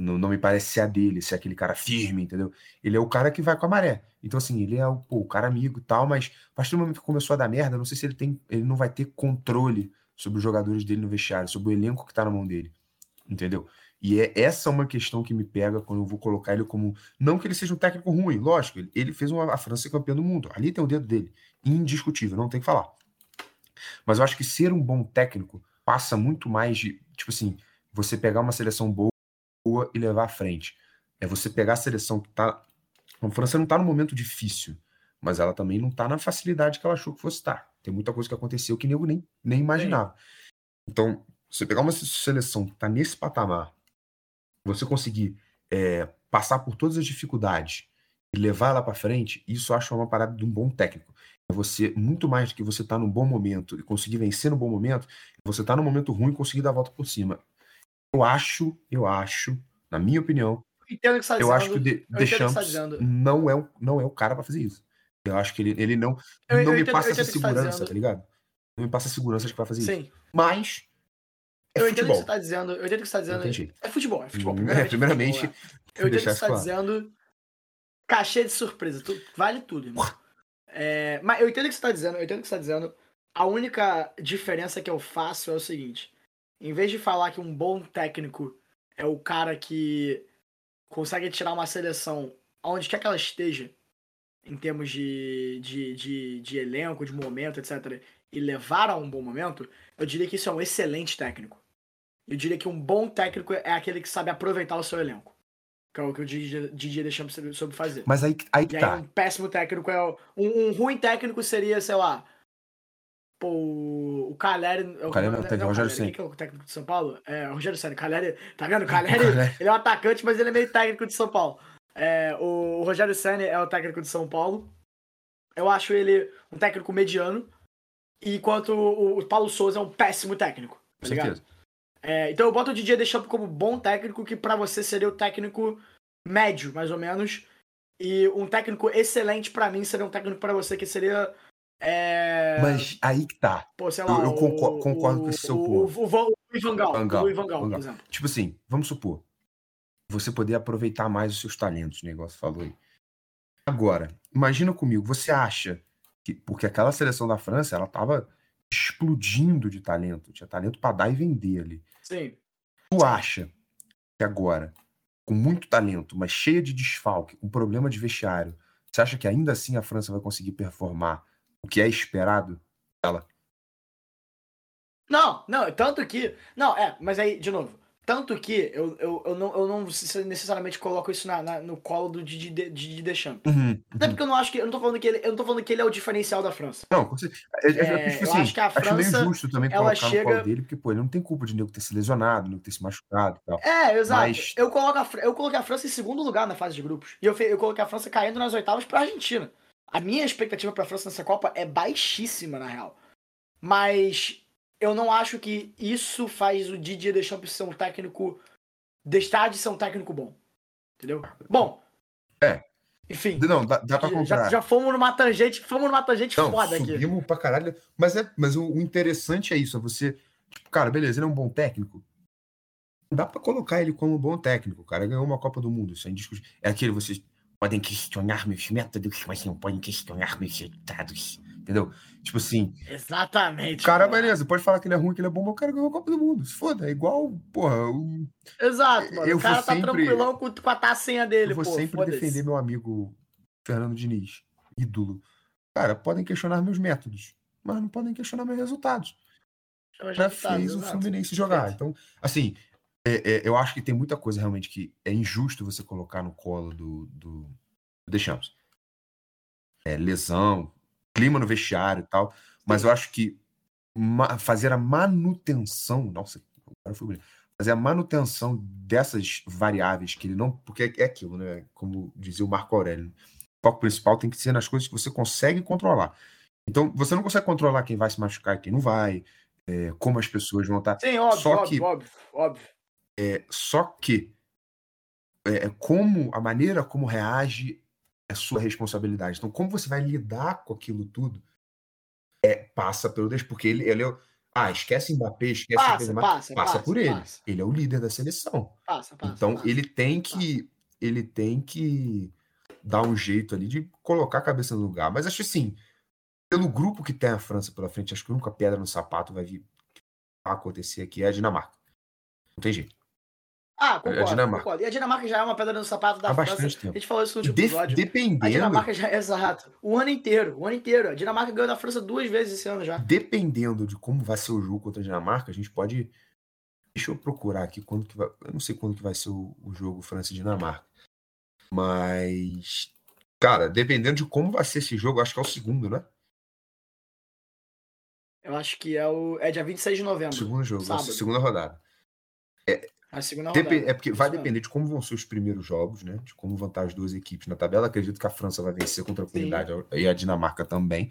Não, não me parece ser a dele, ser aquele cara firme, entendeu? Ele é o cara que vai com a maré. Então, assim, ele é o, pô, o cara amigo e tal, mas a partir do momento que começou a dar merda, não sei se ele tem. Ele não vai ter controle sobre os jogadores dele no vestiário, sobre o elenco que tá na mão dele. Entendeu? E é essa uma questão que me pega quando eu vou colocar ele como. Não que ele seja um técnico ruim, lógico, ele, ele fez uma, a França campeã do mundo. Ali tem o dedo dele. Indiscutível, não tem que falar. Mas eu acho que ser um bom técnico passa muito mais de, tipo assim, você pegar uma seleção boa e levar à frente. É você pegar a seleção que tá. A França não tá num momento difícil, mas ela também não tá na facilidade que ela achou que fosse estar. Tem muita coisa que aconteceu que nego nem, nem imaginava. Então, você pegar uma seleção que tá nesse patamar, você conseguir é, passar por todas as dificuldades e levar ela para frente, isso eu acho uma parada de um bom técnico. É você, muito mais do que você tá num bom momento e conseguir vencer no bom momento, você tá num momento ruim e conseguir dar a volta por cima. Eu acho, eu acho, na minha opinião, você tá eu dizendo. acho que o De- eu tá Deschamps não é, o, não é o cara pra fazer isso. Eu acho que ele, ele não, Eu- eu não me entendo- passa eu essa tá segurança, tá ligado? Não me passa segurança de que vai fazer isso. Sim. Mas é eu entendo o que você tá dizendo. Eu entendo o que você tá Não dizendo. jeito. É futebol, é futebol. É, Primeiramente, primeiramente, futebol, é. Eu entendo o que você tá claro. dizendo. Cachê de surpresa. tu- vale tudo, irmão. É, mas eu entendo o que você tá dizendo. Eu entendo o que você tá dizendo. A única diferença que eu faço é o seguinte. Em vez de falar que um bom técnico é o cara que consegue tirar uma seleção onde quer que ela esteja, em termos de, de, de, de elenco, de momento, etc., e levar a um bom momento, eu diria que isso é um excelente técnico. Eu diria que um bom técnico é aquele que sabe aproveitar o seu elenco. Que é o que o Didier Deschamps soube- fazer. Mas aí, aí que E aí tá. um péssimo técnico é. o- Um, um ruim técnico seria, sei lá. Pô, o Caleri. O Caleri não, teve o Rogério. Ceni. Quem que é o técnico de São Paulo? É, o Rogério Senna. Caleri. Tá vendo? O Caleri, ele é um atacante, mas ele é meio técnico de São Paulo. É, o, o Rogério Senna é o técnico de São Paulo. Eu acho ele um técnico mediano. Enquanto o, o Paulo Souza é um péssimo técnico. Com Tá ligado? certeza. É, então eu boto o Didier Deschamps como bom técnico, que pra você seria o técnico médio, mais ou menos. E um técnico excelente pra mim seria um técnico pra você que seria. É, Mas aí que tá. pô, lá, eu- eu concordo- o- concordo com esse seu o, ponto. O, o, o Louis Van Gaal, Van o Gaal, Louis Van Gaal, Van por exemplo. Tipo assim, vamos supor. Você poder aproveitar mais os seus talentos, o negócio falou aí. Agora, imagina comigo, você acha que. Porque aquela seleção da França, ela tava explodindo de talento. Tinha talento pra dar e vender ali. Sim. Tu acha que agora, com muito talento, mas cheia de desfalque, com problema de vestiário, você acha que ainda assim a França vai conseguir performar o que é esperado dela? Não, não, tanto que. Não, é, mas aí, de novo. Tanto que eu, eu, eu, não, eu não necessariamente coloco isso na, na- no colo do Didi Didi Deschamps. Uhum, Até uhum. porque eu não acho que. Eu não tô falando que ele, eu não tô falando que ele é o diferencial da França. Não, certeza. É, é, É, tipo eu assim, acho que a meio França, injusto também ela colocar no chega- colo dele, porque, pô, ele não tem culpa de nego ter se lesionado, nego ter se machucado e tal. É, exato. Mas- Eu, coloco a, eu coloquei a França em segundo lugar na fase de grupos. E eu, eu coloquei a França caindo nas oitavas pra Argentina. A minha expectativa pra França nessa Copa é baixíssima, na real. Mas eu não acho que isso faz o Didier Deschamps ser um técnico. Deixar de ser um técnico bom. Entendeu? Bom. É. Enfim. Não, dá, dá pra Já, comprar. já fomos numa tangente. Fomos numa tangente Não, foda aqui. subimos pra caralho. Mas, é, mas o, o interessante é isso, é você. Tipo, cara, beleza, ele é um bom técnico. Não dá pra colocar ele como um bom técnico. Cara ganhou uma Copa do Mundo. Isso é indiscutível. É aquele, vocês podem questionar meus métodos, mas não podem questionar meus resultados. Entendeu? Tipo assim, Exatamente. o cara, mano. beleza, pode falar que ele é ruim, que ele é bom, mas o cara ganhou a Copa do Mundo. Se foda, é igual, porra, o- Exato, mano. Eu o cara tá sempre- tranquilão com, com a tacinha dele, eu vou pô. sempre defender meu amigo Fernando Diniz, ídolo. Cara, podem questionar meus métodos, mas não podem questionar meus resultados. Já fez o. Fluminense jogar. Então, assim, é- é, eu acho que tem muita coisa realmente que é injusto você colocar no colo do, do, do Deschamps. É, lesão, clima no vestiário e tal. Mas eu acho que fazer a manutenção, nossa, agora foi bonito. Fazer a manutenção dessas variáveis que ele não. Porque é aquilo, né? Como dizia o Marco Aurélio. né? O foco principal tem que ser nas coisas que você consegue controlar. Então, você não consegue controlar quem vai se machucar e quem não vai, é, como as pessoas vão estar. Sim, óbvio, Só óbvio, que- óbvio, óbvio. Só que é, como a maneira como reage é sua responsabilidade. Então, como você vai lidar com aquilo tudo é, passa pelo Deus, porque ele, ele é. o- Ah, esquece Mbappé, esquece Passa, Benzema, passa, passa passa, por ele. passa. Ele é o líder da seleção. Passa, passa. então ele tem que ele tem que dar um jeito ali de colocar a cabeça no lugar. Mas acho assim, pelo grupo que tem a França pela frente, acho que a única pedra no sapato vai vir a acontecer aqui é a Dinamarca. Não tem jeito. Ah, É a concordo, Dinamarca. concordo. E a Dinamarca já é uma pedra no sapato da Há França. bastante A tempo. gente falou isso no último def- episódio. A dependendo, Dinamarca já é exato. O ano inteiro, o ano inteiro. A Dinamarca ganhou da França duas vezes esse ano já. dependendo de como vai ser o jogo contra a Dinamarca, a gente pode. Deixa eu procurar aqui quando que vai. Eu não sei quando que vai ser o, o jogo França e Dinamarca. Mas. Cara, dependendo de como vai ser esse jogo, acho que é o segundo, né? Eu acho que é o. É dia 26 de novembro. segundo jogo, a Sábado. segunda rodada. A segunda Depe- rodada. é porque vai depender de como vão ser os primeiros jogos, né? De como vão estar as duas equipes na tabela. Acredito que a França vai vencer com tranquilidade e a Dinamarca também.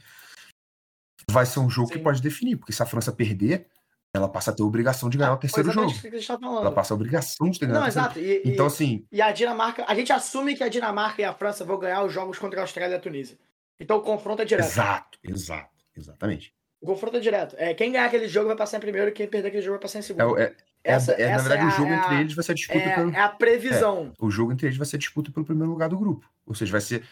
Vai ser um jogo que Sim. pode definir, porque se a França perder, ela passa a ter a obrigação de ganhar o terceiro jogo. Exatamente o que tá falando. Ela passa a obrigação de ter ganhado Não, o terceiro exato. E, e- Então, assim, e a Dinamarca, a gente assume que a Dinamarca e a França vão ganhar os jogos contra a Austrália e a Tunísia. Então o confronto é direto. exato, exato, exatamente. O confronto é direto. É, quem ganhar aquele jogo vai passar em primeiro e quem perder aquele jogo vai passar em É, segundo. é, é- Essa- é- na essa verdade, é o a- jogo é entre a- eles vai ser a disputa É, pelo. é a previsão. O jogo entre eles vai ser a disputa pelo primeiro lugar do grupo. Ou seja, vai ser.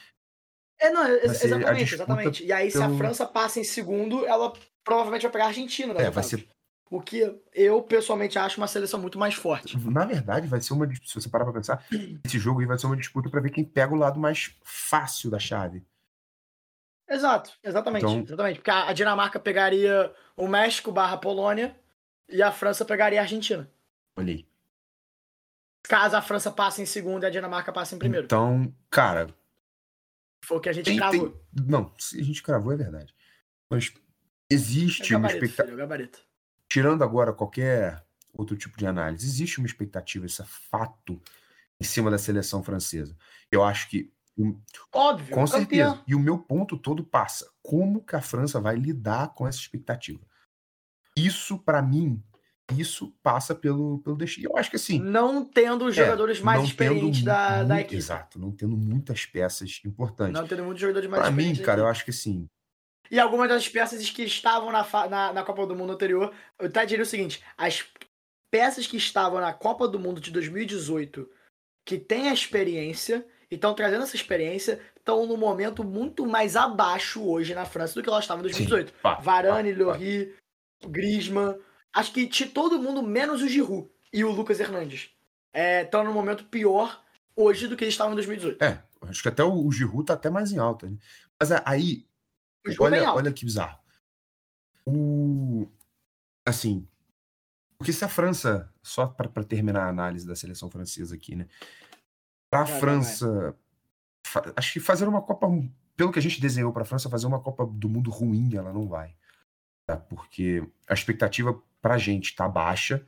É, não, a exatamente, exatamente. E aí, se a pelo- França passa em segundo, ela provavelmente vai pegar a Argentina. É, vai ser. O que eu, pessoalmente, acho uma seleção muito mais forte. Na verdade, vai ser uma. Se você parar pra pensar, esse jogo aí vai ser uma disputa pra ver quem pega o lado mais fácil da chave. Exato, exatamente. Então- Exatamente. Porque a a Dinamarca pegaria o México barra Polônia e a França pegaria a Argentina. Olha aí. Caso a França passe em segundo e a Dinamarca passe em primeiro. Então, cara, Foi o que a gente tem, cravou. tem- Não, se a gente cravou é verdade. Mas existe É uma gabarito, expectativa. filho, é. Tirando agora qualquer outro tipo de análise, existe uma expectativa, esse fato em cima da seleção francesa. Eu acho que Óbvio, Com certeza. E o meu ponto todo passa. Como que a França vai lidar com essa expectativa? Isso, pra mim, isso passa pelo, pelo destino. Eu acho que assim. Não tendo os é, jogadores mais não experientes tendo da, da equipe. Exato, não tendo muitas peças importantes. Não tendo muitos jogadores mais Pra mim, experientes. da cara, eu acho que assim. E algumas das peças que estavam na, na, na Copa do Mundo anterior, eu até diria o seguinte: as peças que estavam na Copa do Mundo de 2018, que têm a experiência e estão trazendo essa experiência, estão no momento muito mais abaixo hoje na França do que elas estavam em 2018. Sim, fato, Varane, fato. Lloris, Griezmann, acho que todo mundo menos o Giroud e o Lucas Hernandes. Estão no momento pior hoje do que eles estavam em 2018. É, acho que até o, o Giroud tá até mais em alta. Né? Mas a- aí, olha, alto. olha que bizarro. O. Assim. Porque se a França, só para terminar a análise da seleção francesa aqui, né? Para a França, fa- acho que fazer uma Copa, pelo que a gente desenhou para a França, fazer uma Copa do Mundo ruim, ela não vai. Tá? Porque a expectativa para a gente tá baixa.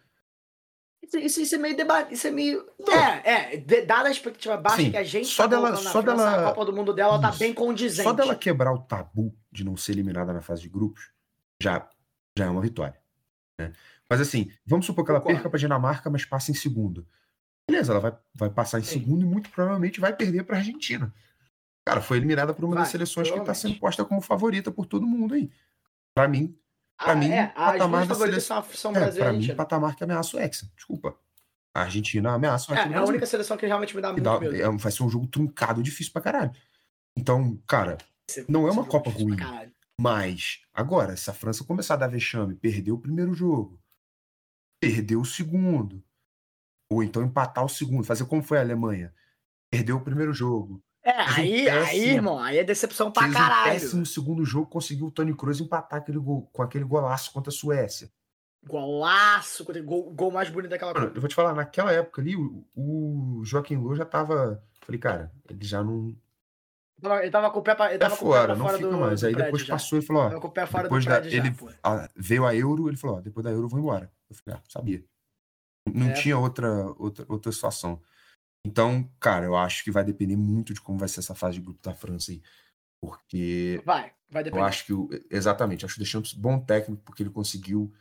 Isso, isso, isso é meio debate. Isso é meio. Não. É, é. de- dada a expectativa baixa Sim, que a gente só tá dela- só França, dela- a Copa do Mundo dela tá Isso. bem condizente. Só dela quebrar o tabu de não ser eliminada na fase de grupos, já, já é uma vitória. né? Mas assim, vamos supor que ela Concordo. perca para Dinamarca, mas passa em segundo. Beleza, ela vai, vai passar em Sim. segundo e muito provavelmente vai perder para Argentina. Cara, foi eliminada por uma das Vai, seleções que está sendo posta como favorita por todo mundo aí. Para mim, pra Ah, mim, é, as patamar da favoritas são, é, Brasil e para mim, patamar que ameaça o Hexa. Desculpa. A Argentina ameaça o É, é a única seleção que realmente me dá muito dá- medo. é, vai ser um jogo truncado, difícil pra caralho. Então, cara, Esse- não é uma Copa ruim. Mas, agora, se a França começar a dar vexame, perder o primeiro jogo, perder o segundo, ou então empatar o segundo, fazer como foi a Alemanha, perder o primeiro jogo, É, aí, péssimo- aí, irmão, aí é decepção pra caralho. péssimo segundo jogo, conseguiu o Tony Kroos empatar aquele gol, com aquele golaço contra a Suécia. Golaço, gol, gol mais bonito daquela Copa. eu vou te falar, naquela época ali, o, o Joaquim Low já tava. Falei, cara, ele já não. Ele tava- com o pé pra, ele É tava com o pé fora, não fora fica do, mais. do Aí depois já. passou e falou, ó, com o pé fora depois do da, ele já, a- veio a Euro, ele falou, ó, depois da Euro eu vou embora. Eu falei, ah, sabia. Não É. tinha outra, outra, outra situação. Então, cara, eu acho que vai depender muito de como vai ser essa fase de grupo da França aí. Porque Vai, vai eu depender. acho que, o, exatamente, acho o Deschamps bom técnico porque ele conseguiu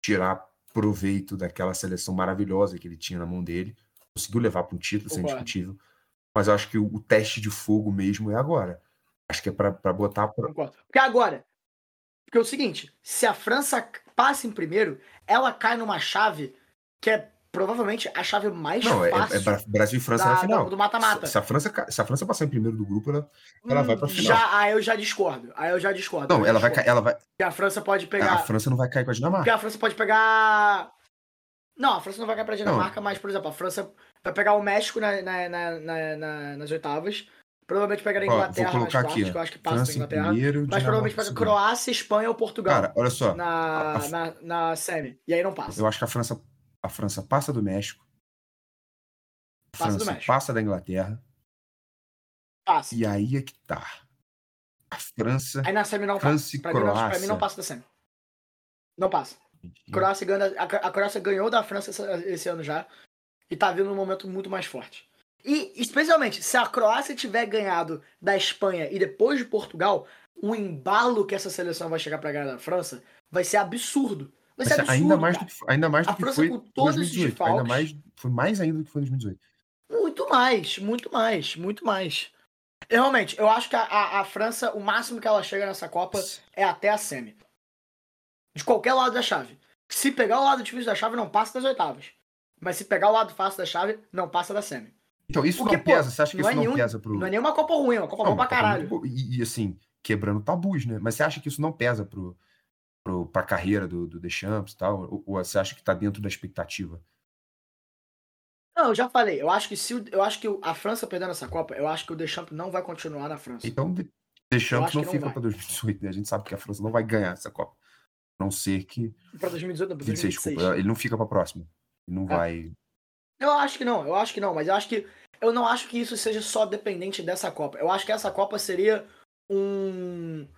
tirar proveito daquela seleção maravilhosa que ele tinha na mão dele. Conseguiu levar para um título, sem discutível. Mas eu acho que o, o teste de fogo mesmo é agora. Acho que é para botar pra, Concordo. Porque agora, porque é o seguinte, se a França passa em primeiro, ela cai numa chave que é provavelmente a chave mais Não, é, fácil é Bra- Brasil e França da- na final. do mata-mata. Se, se a França, se a França passar em primeiro do grupo, ela, ela vai pra Hum, final. Já, aí eu já discordo. Aí eu já discordo. não, ela vai, discordo. ca- ela vai. Porque a França pode A pegar. França não vai cair com a Porque Dinamarca. a França pode pegar. Não, a França não vai cair pra Dinamarca, mas, por exemplo, a França vai pegar o México na, na- na- na- na- nas oitavas. Provavelmente pegaria a Inglaterra nas quartas, aqui, que eu acho que passa a Inglaterra. primeiro, Mas Dinamarca provavelmente pega. Croácia, Espanha ou Portugal Cara, olha só. na, a- na, na semi. E aí não passa. Eu acho que a França, a França passa do México. A Passa França México. passa da Inglaterra. Passa. E aí é que tá. A França. Aí na semi não França passa. Pra mim, não, pra mim Croácia. não passa da semi. Não passa. Croácia ganha, a, a Croácia ganhou da França esse, ano já. E tá vindo num momento muito mais forte. E, especialmente, se a Croácia tiver ganhado da Espanha e depois de Portugal, o embalo que essa seleção vai chegar pra ganhar da França vai ser absurdo. Mas absurdo, ainda mais cara. do que, ainda mais do A que França foi com todos esses 2018. Ainda mais, foi mais ainda do que foi em 2018. Muito mais, muito mais, muito mais. Eu, realmente, eu acho que a, a, a França, o máximo que ela chega nessa Copa é até a semi. De qualquer lado da chave. Se pegar o lado difícil da chave, não passa das oitavas. Mas se pegar o lado fácil da chave, não passa da semi. Então, isso Porque, não pesa? Você acha que isso é não nenhum- pesa pro. Não é nenhuma Copa ruim, é uma Copa Não, boa pra caralho. E, e, assim, quebrando tabus, né? Mas você acha que isso não pesa pro, pro, pra carreira do, do Deschamps e tal? Ou, ou você acha que tá dentro da expectativa? Não, eu já falei. Eu acho que se eu acho que a França perdendo essa Copa, eu acho que o Deschamps não vai continuar na França. Então, Deschamps não não fica vai. pra 2018, né? A gente sabe que a França não vai ganhar essa Copa. A não ser que. Pra 2018, não, pra 26, 2026. desculpa. Ele não fica pra próxima. Ele não É. vai. Eu acho que não, eu acho que não, mas eu acho que. Eu não acho que isso seja só dependente dessa Copa. Eu acho que essa Copa seria um.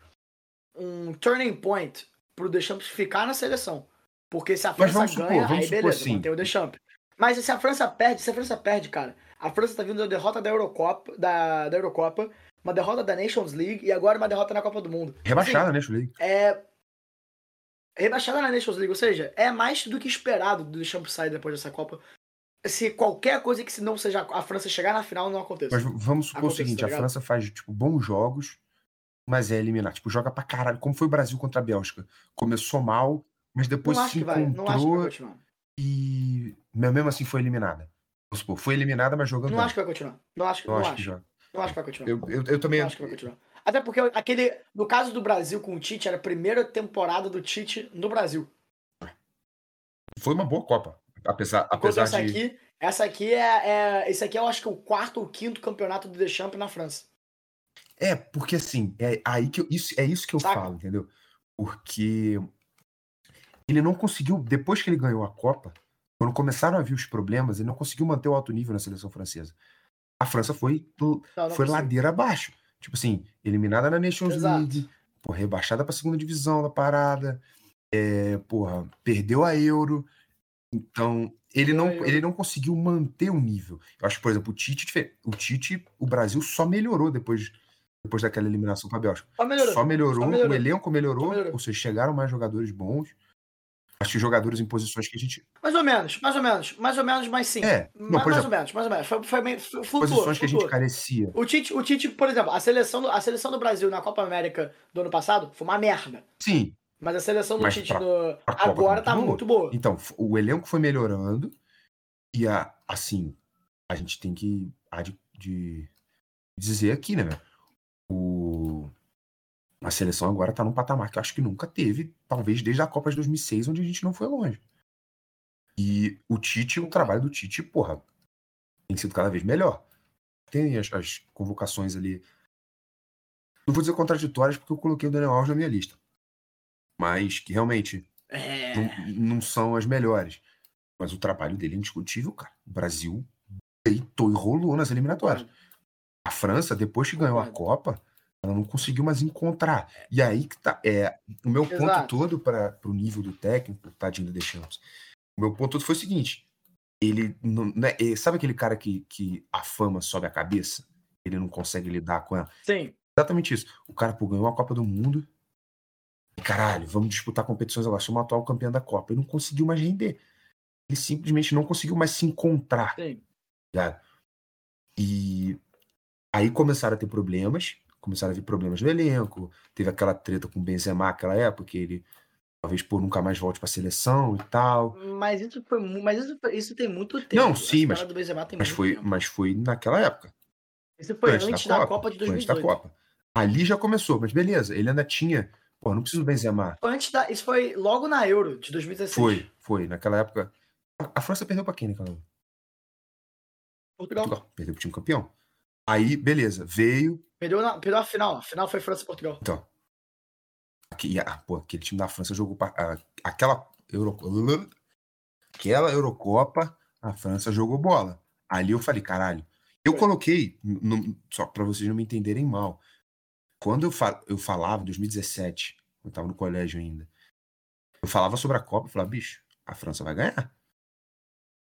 um turning point pro Deschamps ficar na seleção. Porque se a França supor, ganha, vamos aí supor beleza, assim. mantém o Deschamps. Mas se a França perde, se a França perde, cara, a França tá vindo da derrota da Eurocopa, da, da Eurocopa, uma derrota da Nations League e agora uma derrota na Copa do Mundo. Rebaixada, né, Chulei? É. Rebaixada na Nations League, ou seja, é mais do que esperado do Deschamps sair depois dessa Copa. Se qualquer coisa que se não seja a França chegar na final não aconteça. Mas vamos supor o Acontece, seguinte: tá a? França faz, tipo, bons jogos, mas é eliminar. Tipo, joga pra caralho. Como foi o Brasil contra a Bélgica? Começou mal, mas depois não acho se que vai, não acho que vai encontrou continuar. e mesmo assim foi eliminada. Vamos supor, foi eliminada, mas jogando Não bem. acho que vai continuar. Não acho, Não não acho acho. que joga. Não acho que vai continuar. Eu, eu, eu também. Não acho que vai continuar. Até porque aquele. No caso do Brasil com o Tite, era a primeira temporada do Tite no Brasil. Foi uma boa Copa. Apesar, apesar essa de. aqui. Essa aqui é, é. Esse aqui eu acho que é o quarto ou quinto campeonato do Deschamps na França. É, porque assim, é aí que eu, isso, é isso que eu Saca? falo, entendeu? Porque ele não conseguiu, depois que ele ganhou a Copa, quando começaram a vir os problemas, ele não conseguiu manter o alto nível na seleção francesa. A França foi, Não, não foi consigo. ladeira abaixo. Tipo assim, eliminada na Nations Exato. League, porra, rebaixada pra segunda divisão da parada, é, porra, perdeu a Euro. Então, ele não, ele não conseguiu manter o nível. Eu acho que, por exemplo, o Tite, fe- o Tite, o Brasil só melhorou depois, depois daquela eliminação para a Bélgica. Só melhorou. Só melhorou, o elenco melhorou, melhorou. ou seja, chegaram mais jogadores bons. Acho que jogadores em posições que a gente. Mais ou menos, mais ou menos, mais ou menos, mas sim. É, não, mais exemplo, ou menos, mais ou menos. Foi, foi meio, flu- flutuou, posições que a gente carecia. O Tite, o Tite, por exemplo, a seleção, do, a seleção do Brasil na Copa América do ano passado foi uma merda. Sim, Mas a seleção do Mas Tite pra- do- pra agora tá tá muito muito boa. Então, o elenco foi melhorando e a, assim, a gente tem que há de, de dizer aqui, né, velho? O, a seleção agora tá num patamar que eu acho que nunca teve, talvez desde a Copa de 2006, onde a gente não foi longe. E o Tite, o trabalho do Tite, porra, tem sido cada vez melhor. Tem as, as convocações ali. Não vou dizer contraditórias porque eu coloquei o Daniel Alves na minha lista. Mas que realmente É. não, não são as melhores. Mas o trabalho dele é indiscutível, cara. O Brasil deitou e rolou nas eliminatórias. A França, depois que ganhou a. Copa, ela não conseguiu mais encontrar. E aí que tá. É, o meu ponto Exato. todo para o nível do técnico, tadinho do Deschamps. O meu ponto todo foi o seguinte: ele não, né, é, sabe aquele cara que, que a fama sobe a cabeça? Ele não consegue lidar com ela. Sim. Exatamente isso. O cara pô, ganhou a Copa do Mundo. Caralho, vamos disputar competições agora. Somos o atual campeão da Copa. Ele não conseguiu mais render. Ele simplesmente não conseguiu mais se encontrar. Sim. ligado? E aí começaram a ter problemas. Começaram a vir problemas no elenco. Teve aquela treta com o Benzema naquela época, que ele talvez por nunca mais volte pra seleção e tal. Mas isso foi mas isso, isso tem muito tempo. Não, sim, mas- parada do Benzema tem Mas muito foi, tempo. mas foi naquela época. Isso foi antes antes, da da, Copa, Copa de Foi antes da 2018. Copa. Ali já começou, mas beleza, ele ainda tinha. Pô, não preciso do Benzema. Antes da, isso foi logo na Euro de 2016. Foi, foi. Naquela época. A- A França perdeu pra quem naquela época? Portugal. Portugal. Perdeu pro time campeão. Aí, beleza, veio. Perdeu, na, perdeu a final. A final foi França e Portugal. Então. Aqui, ah, pô, aquele time da França jogou. pra- ah, aquela, Euro, aquela Eurocopa, a França jogou bola. Ali eu falei, caralho. Eu Foi. coloquei, no- só pra vocês não me entenderem mal. Quando eu, fa- eu falava, em 2017, eu tava no colégio ainda, eu falava sobre a Copa, eu falava, bicho, a França vai ganhar.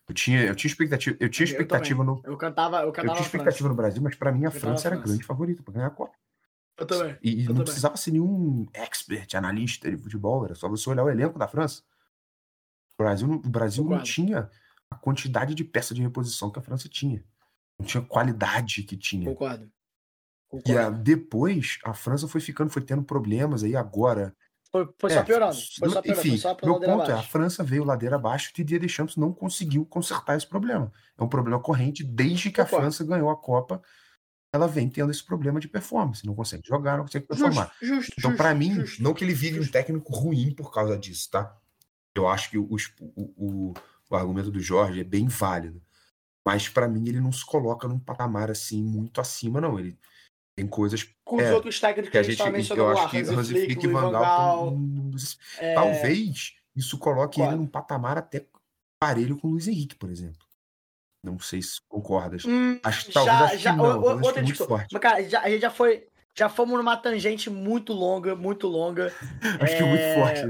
Eu tinha, eu tinha expectativa, eu tinha Eu expectativa no, Eu cantava, eu eu cantava tinha a França. expectativa no Brasil, mas pra mim a Eu França era a França. grande favorita pra ganhar a Copa. Eu também. E, e Eu não também. precisava ser nenhum expert, analista de futebol, era só você olhar o elenco da França. O Brasil, não- o Brasil não tinha a quantidade de peça de reposição que a França tinha. Não tinha qualidade que tinha. Concordo. E Concordo. a- depois a França foi ficando, foi tendo problemas aí agora. Foi, foi só É, piorando. Foi só piorando. enfim, foi só meu ponto é, a abaixo. França veio ladeira abaixo e Didier Deschamps não conseguiu consertar esse problema. É um problema corrente desde que a Concordo. França ganhou a Copa. Ela vem tendo esse problema de performance, não consegue jogar, não consegue performar. Justo, justo, Então, justo, pra mim, justo. não que ele vire um técnico ruim por causa disso, tá? Eu acho que os- o, o, o argumento do Jorge é bem válido. Mas pra mim ele não se coloca num patamar assim muito acima, não. Ele tem coisas Com os é, outros técnicos que a gente gente. Eu acho que Hansi Flick, e Van Gaal. É, Talvez isso coloque ele num patamar até parelho com o Luiz Henrique, por exemplo. Não sei se concordas. hum, Acho que talvez já, acho que já, não, o- o- talvez acho que outra muito forte. Mas, cara, já, a gente já foi. Já fomos numa tangente muito longa, muito longa. Acho que é muito É, forte.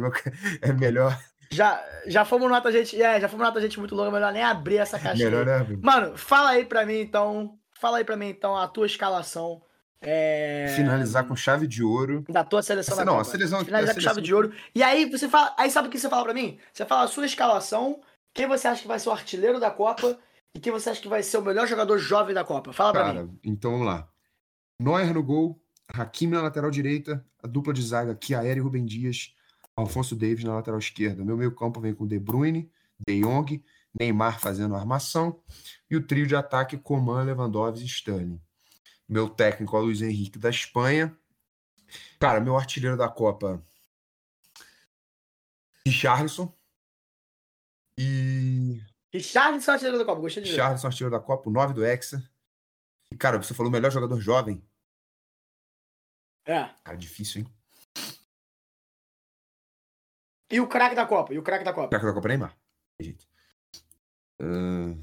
É melhor, Já, já fomos numa tangente. É, já fomos numa tangente muito longa, melhor nem abrir essa caixa. melhor né? Mano, fala aí pra mim então. Fala aí pra mim então a tua escalação. É, Finalizar com chave de ouro. Da tua seleção Essa- da não, a Copa. seleção- Finalizar a com chave de ouro. E aí você fala. Aí sabe o que você fala pra mim? Você fala a sua escalação, quem você acha que vai ser o artilheiro da Copa e quem você acha que vai ser o melhor jogador jovem da Copa. Fala pra mim. Cara, então vamos lá. Neuer no gol, Hakimi na lateral direita, a dupla de zaga Kiaer e Rubem Dias, Alfonso Davis na lateral esquerda. Meu meio campo vem com De Bruyne, De Jong, Neymar fazendo a armação e o trio de ataque Coman, Lewandowski e Sterling. Meu técnico é o Luiz Henrique da Espanha. Cara, meu artilheiro da Copa Richarlison. E Richardson é o artilheiro da Copa, gostei de ver. Richarlison, artilheiro da Copa, o 9 do Hexa. E, cara, você falou o melhor jogador jovem. É. Cara, difícil, hein? E o craque da Copa? E o craque da Copa? Craque da Copa Neymar. Gente. Ah,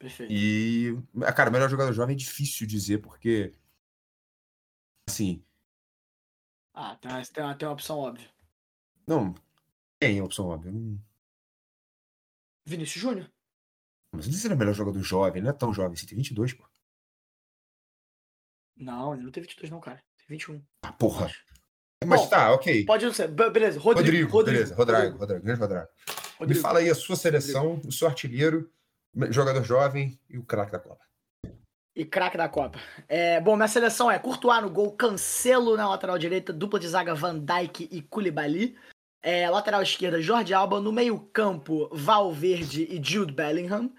Perfeito. e, ah, cara, o melhor jogador jovem é difícil dizer, porque. Assim, Ah, tem uma, tem uma, tem uma opção óbvia. não. Tem opção óbvia. Vinícius Júnior? mas não sei se ele é o melhor jogador jovem, ele não é tão jovem, você tem 22, pô. Não, ele não tem 22 não, cara. Tem 21. Ah, porra. Mas Bom, tá, ok. Pode não ser. Be- Beleza, Rodrigo. Rodrigo, beleza. Rodrigo, Rodrigo, grande Rodrigo. Me Rodrigo. fala aí a sua seleção, o seu artilheiro, jogador jovem e o craque da Copa. E craque da Copa. É, bom, minha seleção é Courtois no gol, Cancelo na lateral direita, dupla de zaga Van Dijk e Koulibaly. É, lateral esquerda, Jorge Alba. No meio campo, Valverde e Jude Bellingham.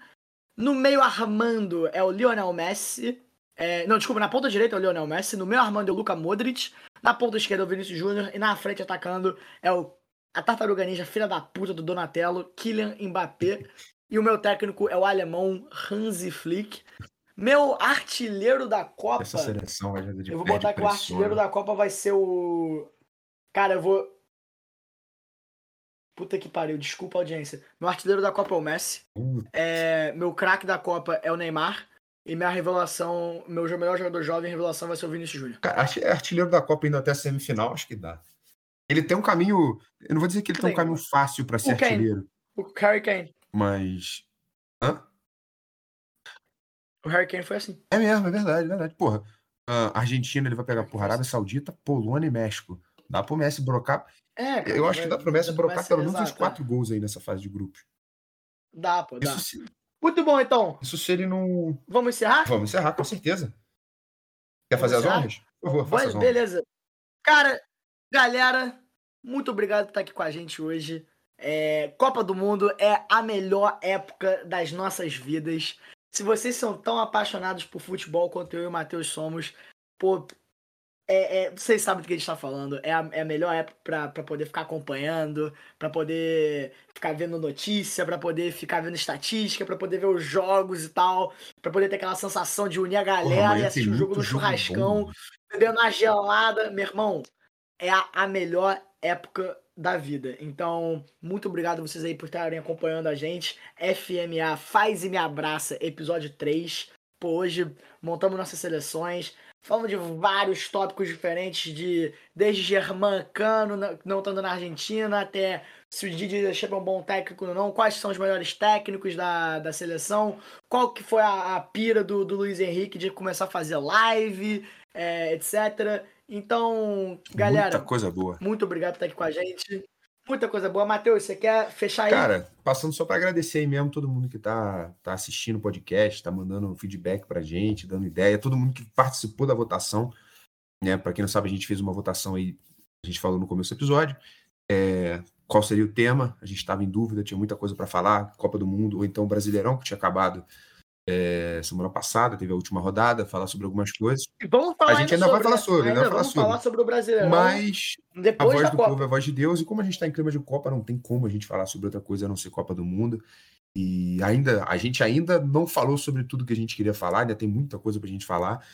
No meio armando é o Lionel Messi. É, não, desculpa, na ponta direita é o Lionel Messi. No meio armando é o Luka Modric. Na ponta esquerda é o Vinícius Júnior. E na frente atacando é o a Tartaruga Ninja, filha da puta do Donatello, Kylian Mbappé. E o meu técnico é o alemão Hansi Flick. Meu artilheiro da Copa. Essa seleção vai de Eu vou botar que o artilheiro né? da Copa vai ser o. Cara, eu vou. Puta que pariu, desculpa a audiência. Meu artilheiro da Copa é o Messi. É, Meu craque da Copa é o Neymar. E minha revelação, meu melhor jogador jovem revelação vai ser o Vinícius Júnior. Cara, arti- artilheiro da Copa indo até a semifinal, acho que dá. Ele tem um caminho. Eu não vou dizer que ele tem um Tem. caminho fácil para ser O Kane. artilheiro, O Harry Kane. Mas. Hã? O Harry Kane foi assim. É mesmo, é verdade, é verdade. Porra, Argentina ele vai pegar por Arábia Saudita, Polônia e México. Dá pro Messi brocar. É, cara, Eu acho que dá pro Messi dá brocar pelo menos uns é. quatro gols aí nessa fase de grupos. Dá, pô, dá. Isso se, Muito bom, então. isso se ele não. Vamos encerrar? Vamos encerrar, com certeza. Quer fazer as honras? Por favor, faça as honras. beleza. Cara, galera, muito obrigado por estar aqui com a gente hoje. É, Copa do Mundo é a melhor época das nossas vidas. Se vocês são tão apaixonados por futebol quanto eu e o Matheus somos, pô, é, é- vocês sabem do que a gente tá falando. É a, é a melhor época pra, pra poder ficar acompanhando, pra poder ficar vendo notícia, pra poder ficar vendo estatística, pra poder ver os jogos e tal, pra poder ter aquela sensação de unir a Porra, galera amanhã e assistir tem o jogo no churrascão bebendo uma gelada, meu irmão, é a, a melhor época da vida. Então, muito obrigado a vocês aí por estarem acompanhando a gente. FMA Faz e Me Abraça, episódio 3. Pô, hoje montamos nossas seleções. Falando de vários tópicos diferentes, de desde Germán Cano não estando na Argentina, até se o Didi é um bom técnico ou não, quais são os melhores técnicos da, da seleção, qual que foi a, a pira do, do Luiz Henrique de começar a fazer live, é, etc. Então, galera, Muita coisa boa. muito obrigado por estar aqui com a gente. Muita coisa boa. Matheus, você quer fechar aí? Cara, passando só para agradecer aí mesmo todo mundo que tá, tá assistindo o podcast, tá mandando feedback pra gente, dando ideia, todo mundo que participou da votação. Né? Para quem não sabe, a gente fez uma votação aí, a gente falou no começo do episódio. É, qual seria o tema? A gente estava em dúvida, tinha muita coisa para falar, Copa do Mundo, ou então Brasileirão, que tinha acabado é, semana passada, teve a última rodada, falar sobre algumas coisas. Vamos falar a gente ainda, vai falar sobre, ainda, ainda vai vamos falar falar sobre. sobre o Brasileirão. Mas depois a voz da do Copa. povo é a voz de Deus, e como a gente está em clima de Copa, não tem como a gente falar sobre outra coisa a não ser Copa do Mundo. E ainda a gente ainda não falou sobre tudo que a gente queria falar, ainda tem muita coisa pra gente falar.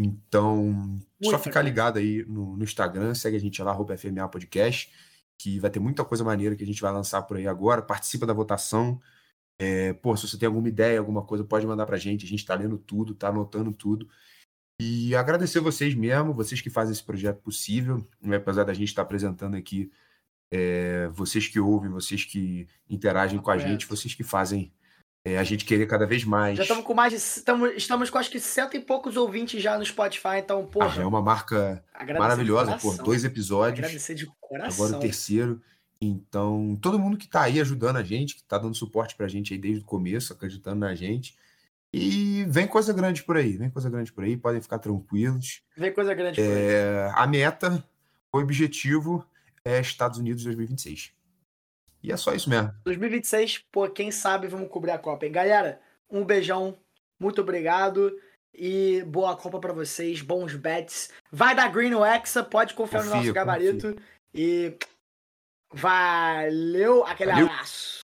Então, só Muita ficar ligado aí no, no Instagram, segue a gente lá, FMA Podcast, que vai ter muita coisa maneira que a gente vai lançar por aí agora. Participa da votação. É, pô, se você tem alguma ideia, alguma coisa, pode mandar pra gente. A gente tá lendo tudo, tá anotando tudo. E agradecer vocês mesmo, vocês que fazem esse projeto possível, né? apesar da gente estar apresentando aqui, é, vocês que ouvem, vocês que interagem com a gente, vocês que fazem é, a gente querer cada vez mais. Já estamos com mais de. Estamos, estamos com acho que cento e poucos ouvintes já no Spotify, então, Ah, porra. já é uma marca maravilhosa, coração. dois episódios. Agradecer de coração. Agora o terceiro. Então, todo mundo que tá aí ajudando a gente, que tá dando suporte pra gente aí desde o começo, acreditando na gente. E vem coisa grande por aí, vem coisa grande por aí, podem ficar tranquilos. Vem coisa grande por aí. É, a meta, o objetivo é Estados Unidos 2026. E é só isso mesmo. 2026, pô, quem sabe vamos cobrir a Copa, hein? Galera, um beijão, muito obrigado e boa Copa pra vocês, bons bets. Vai dar green no Hexa, pode confiar no Confia, nosso gabarito. E valeu, aquele Valeu. abraço.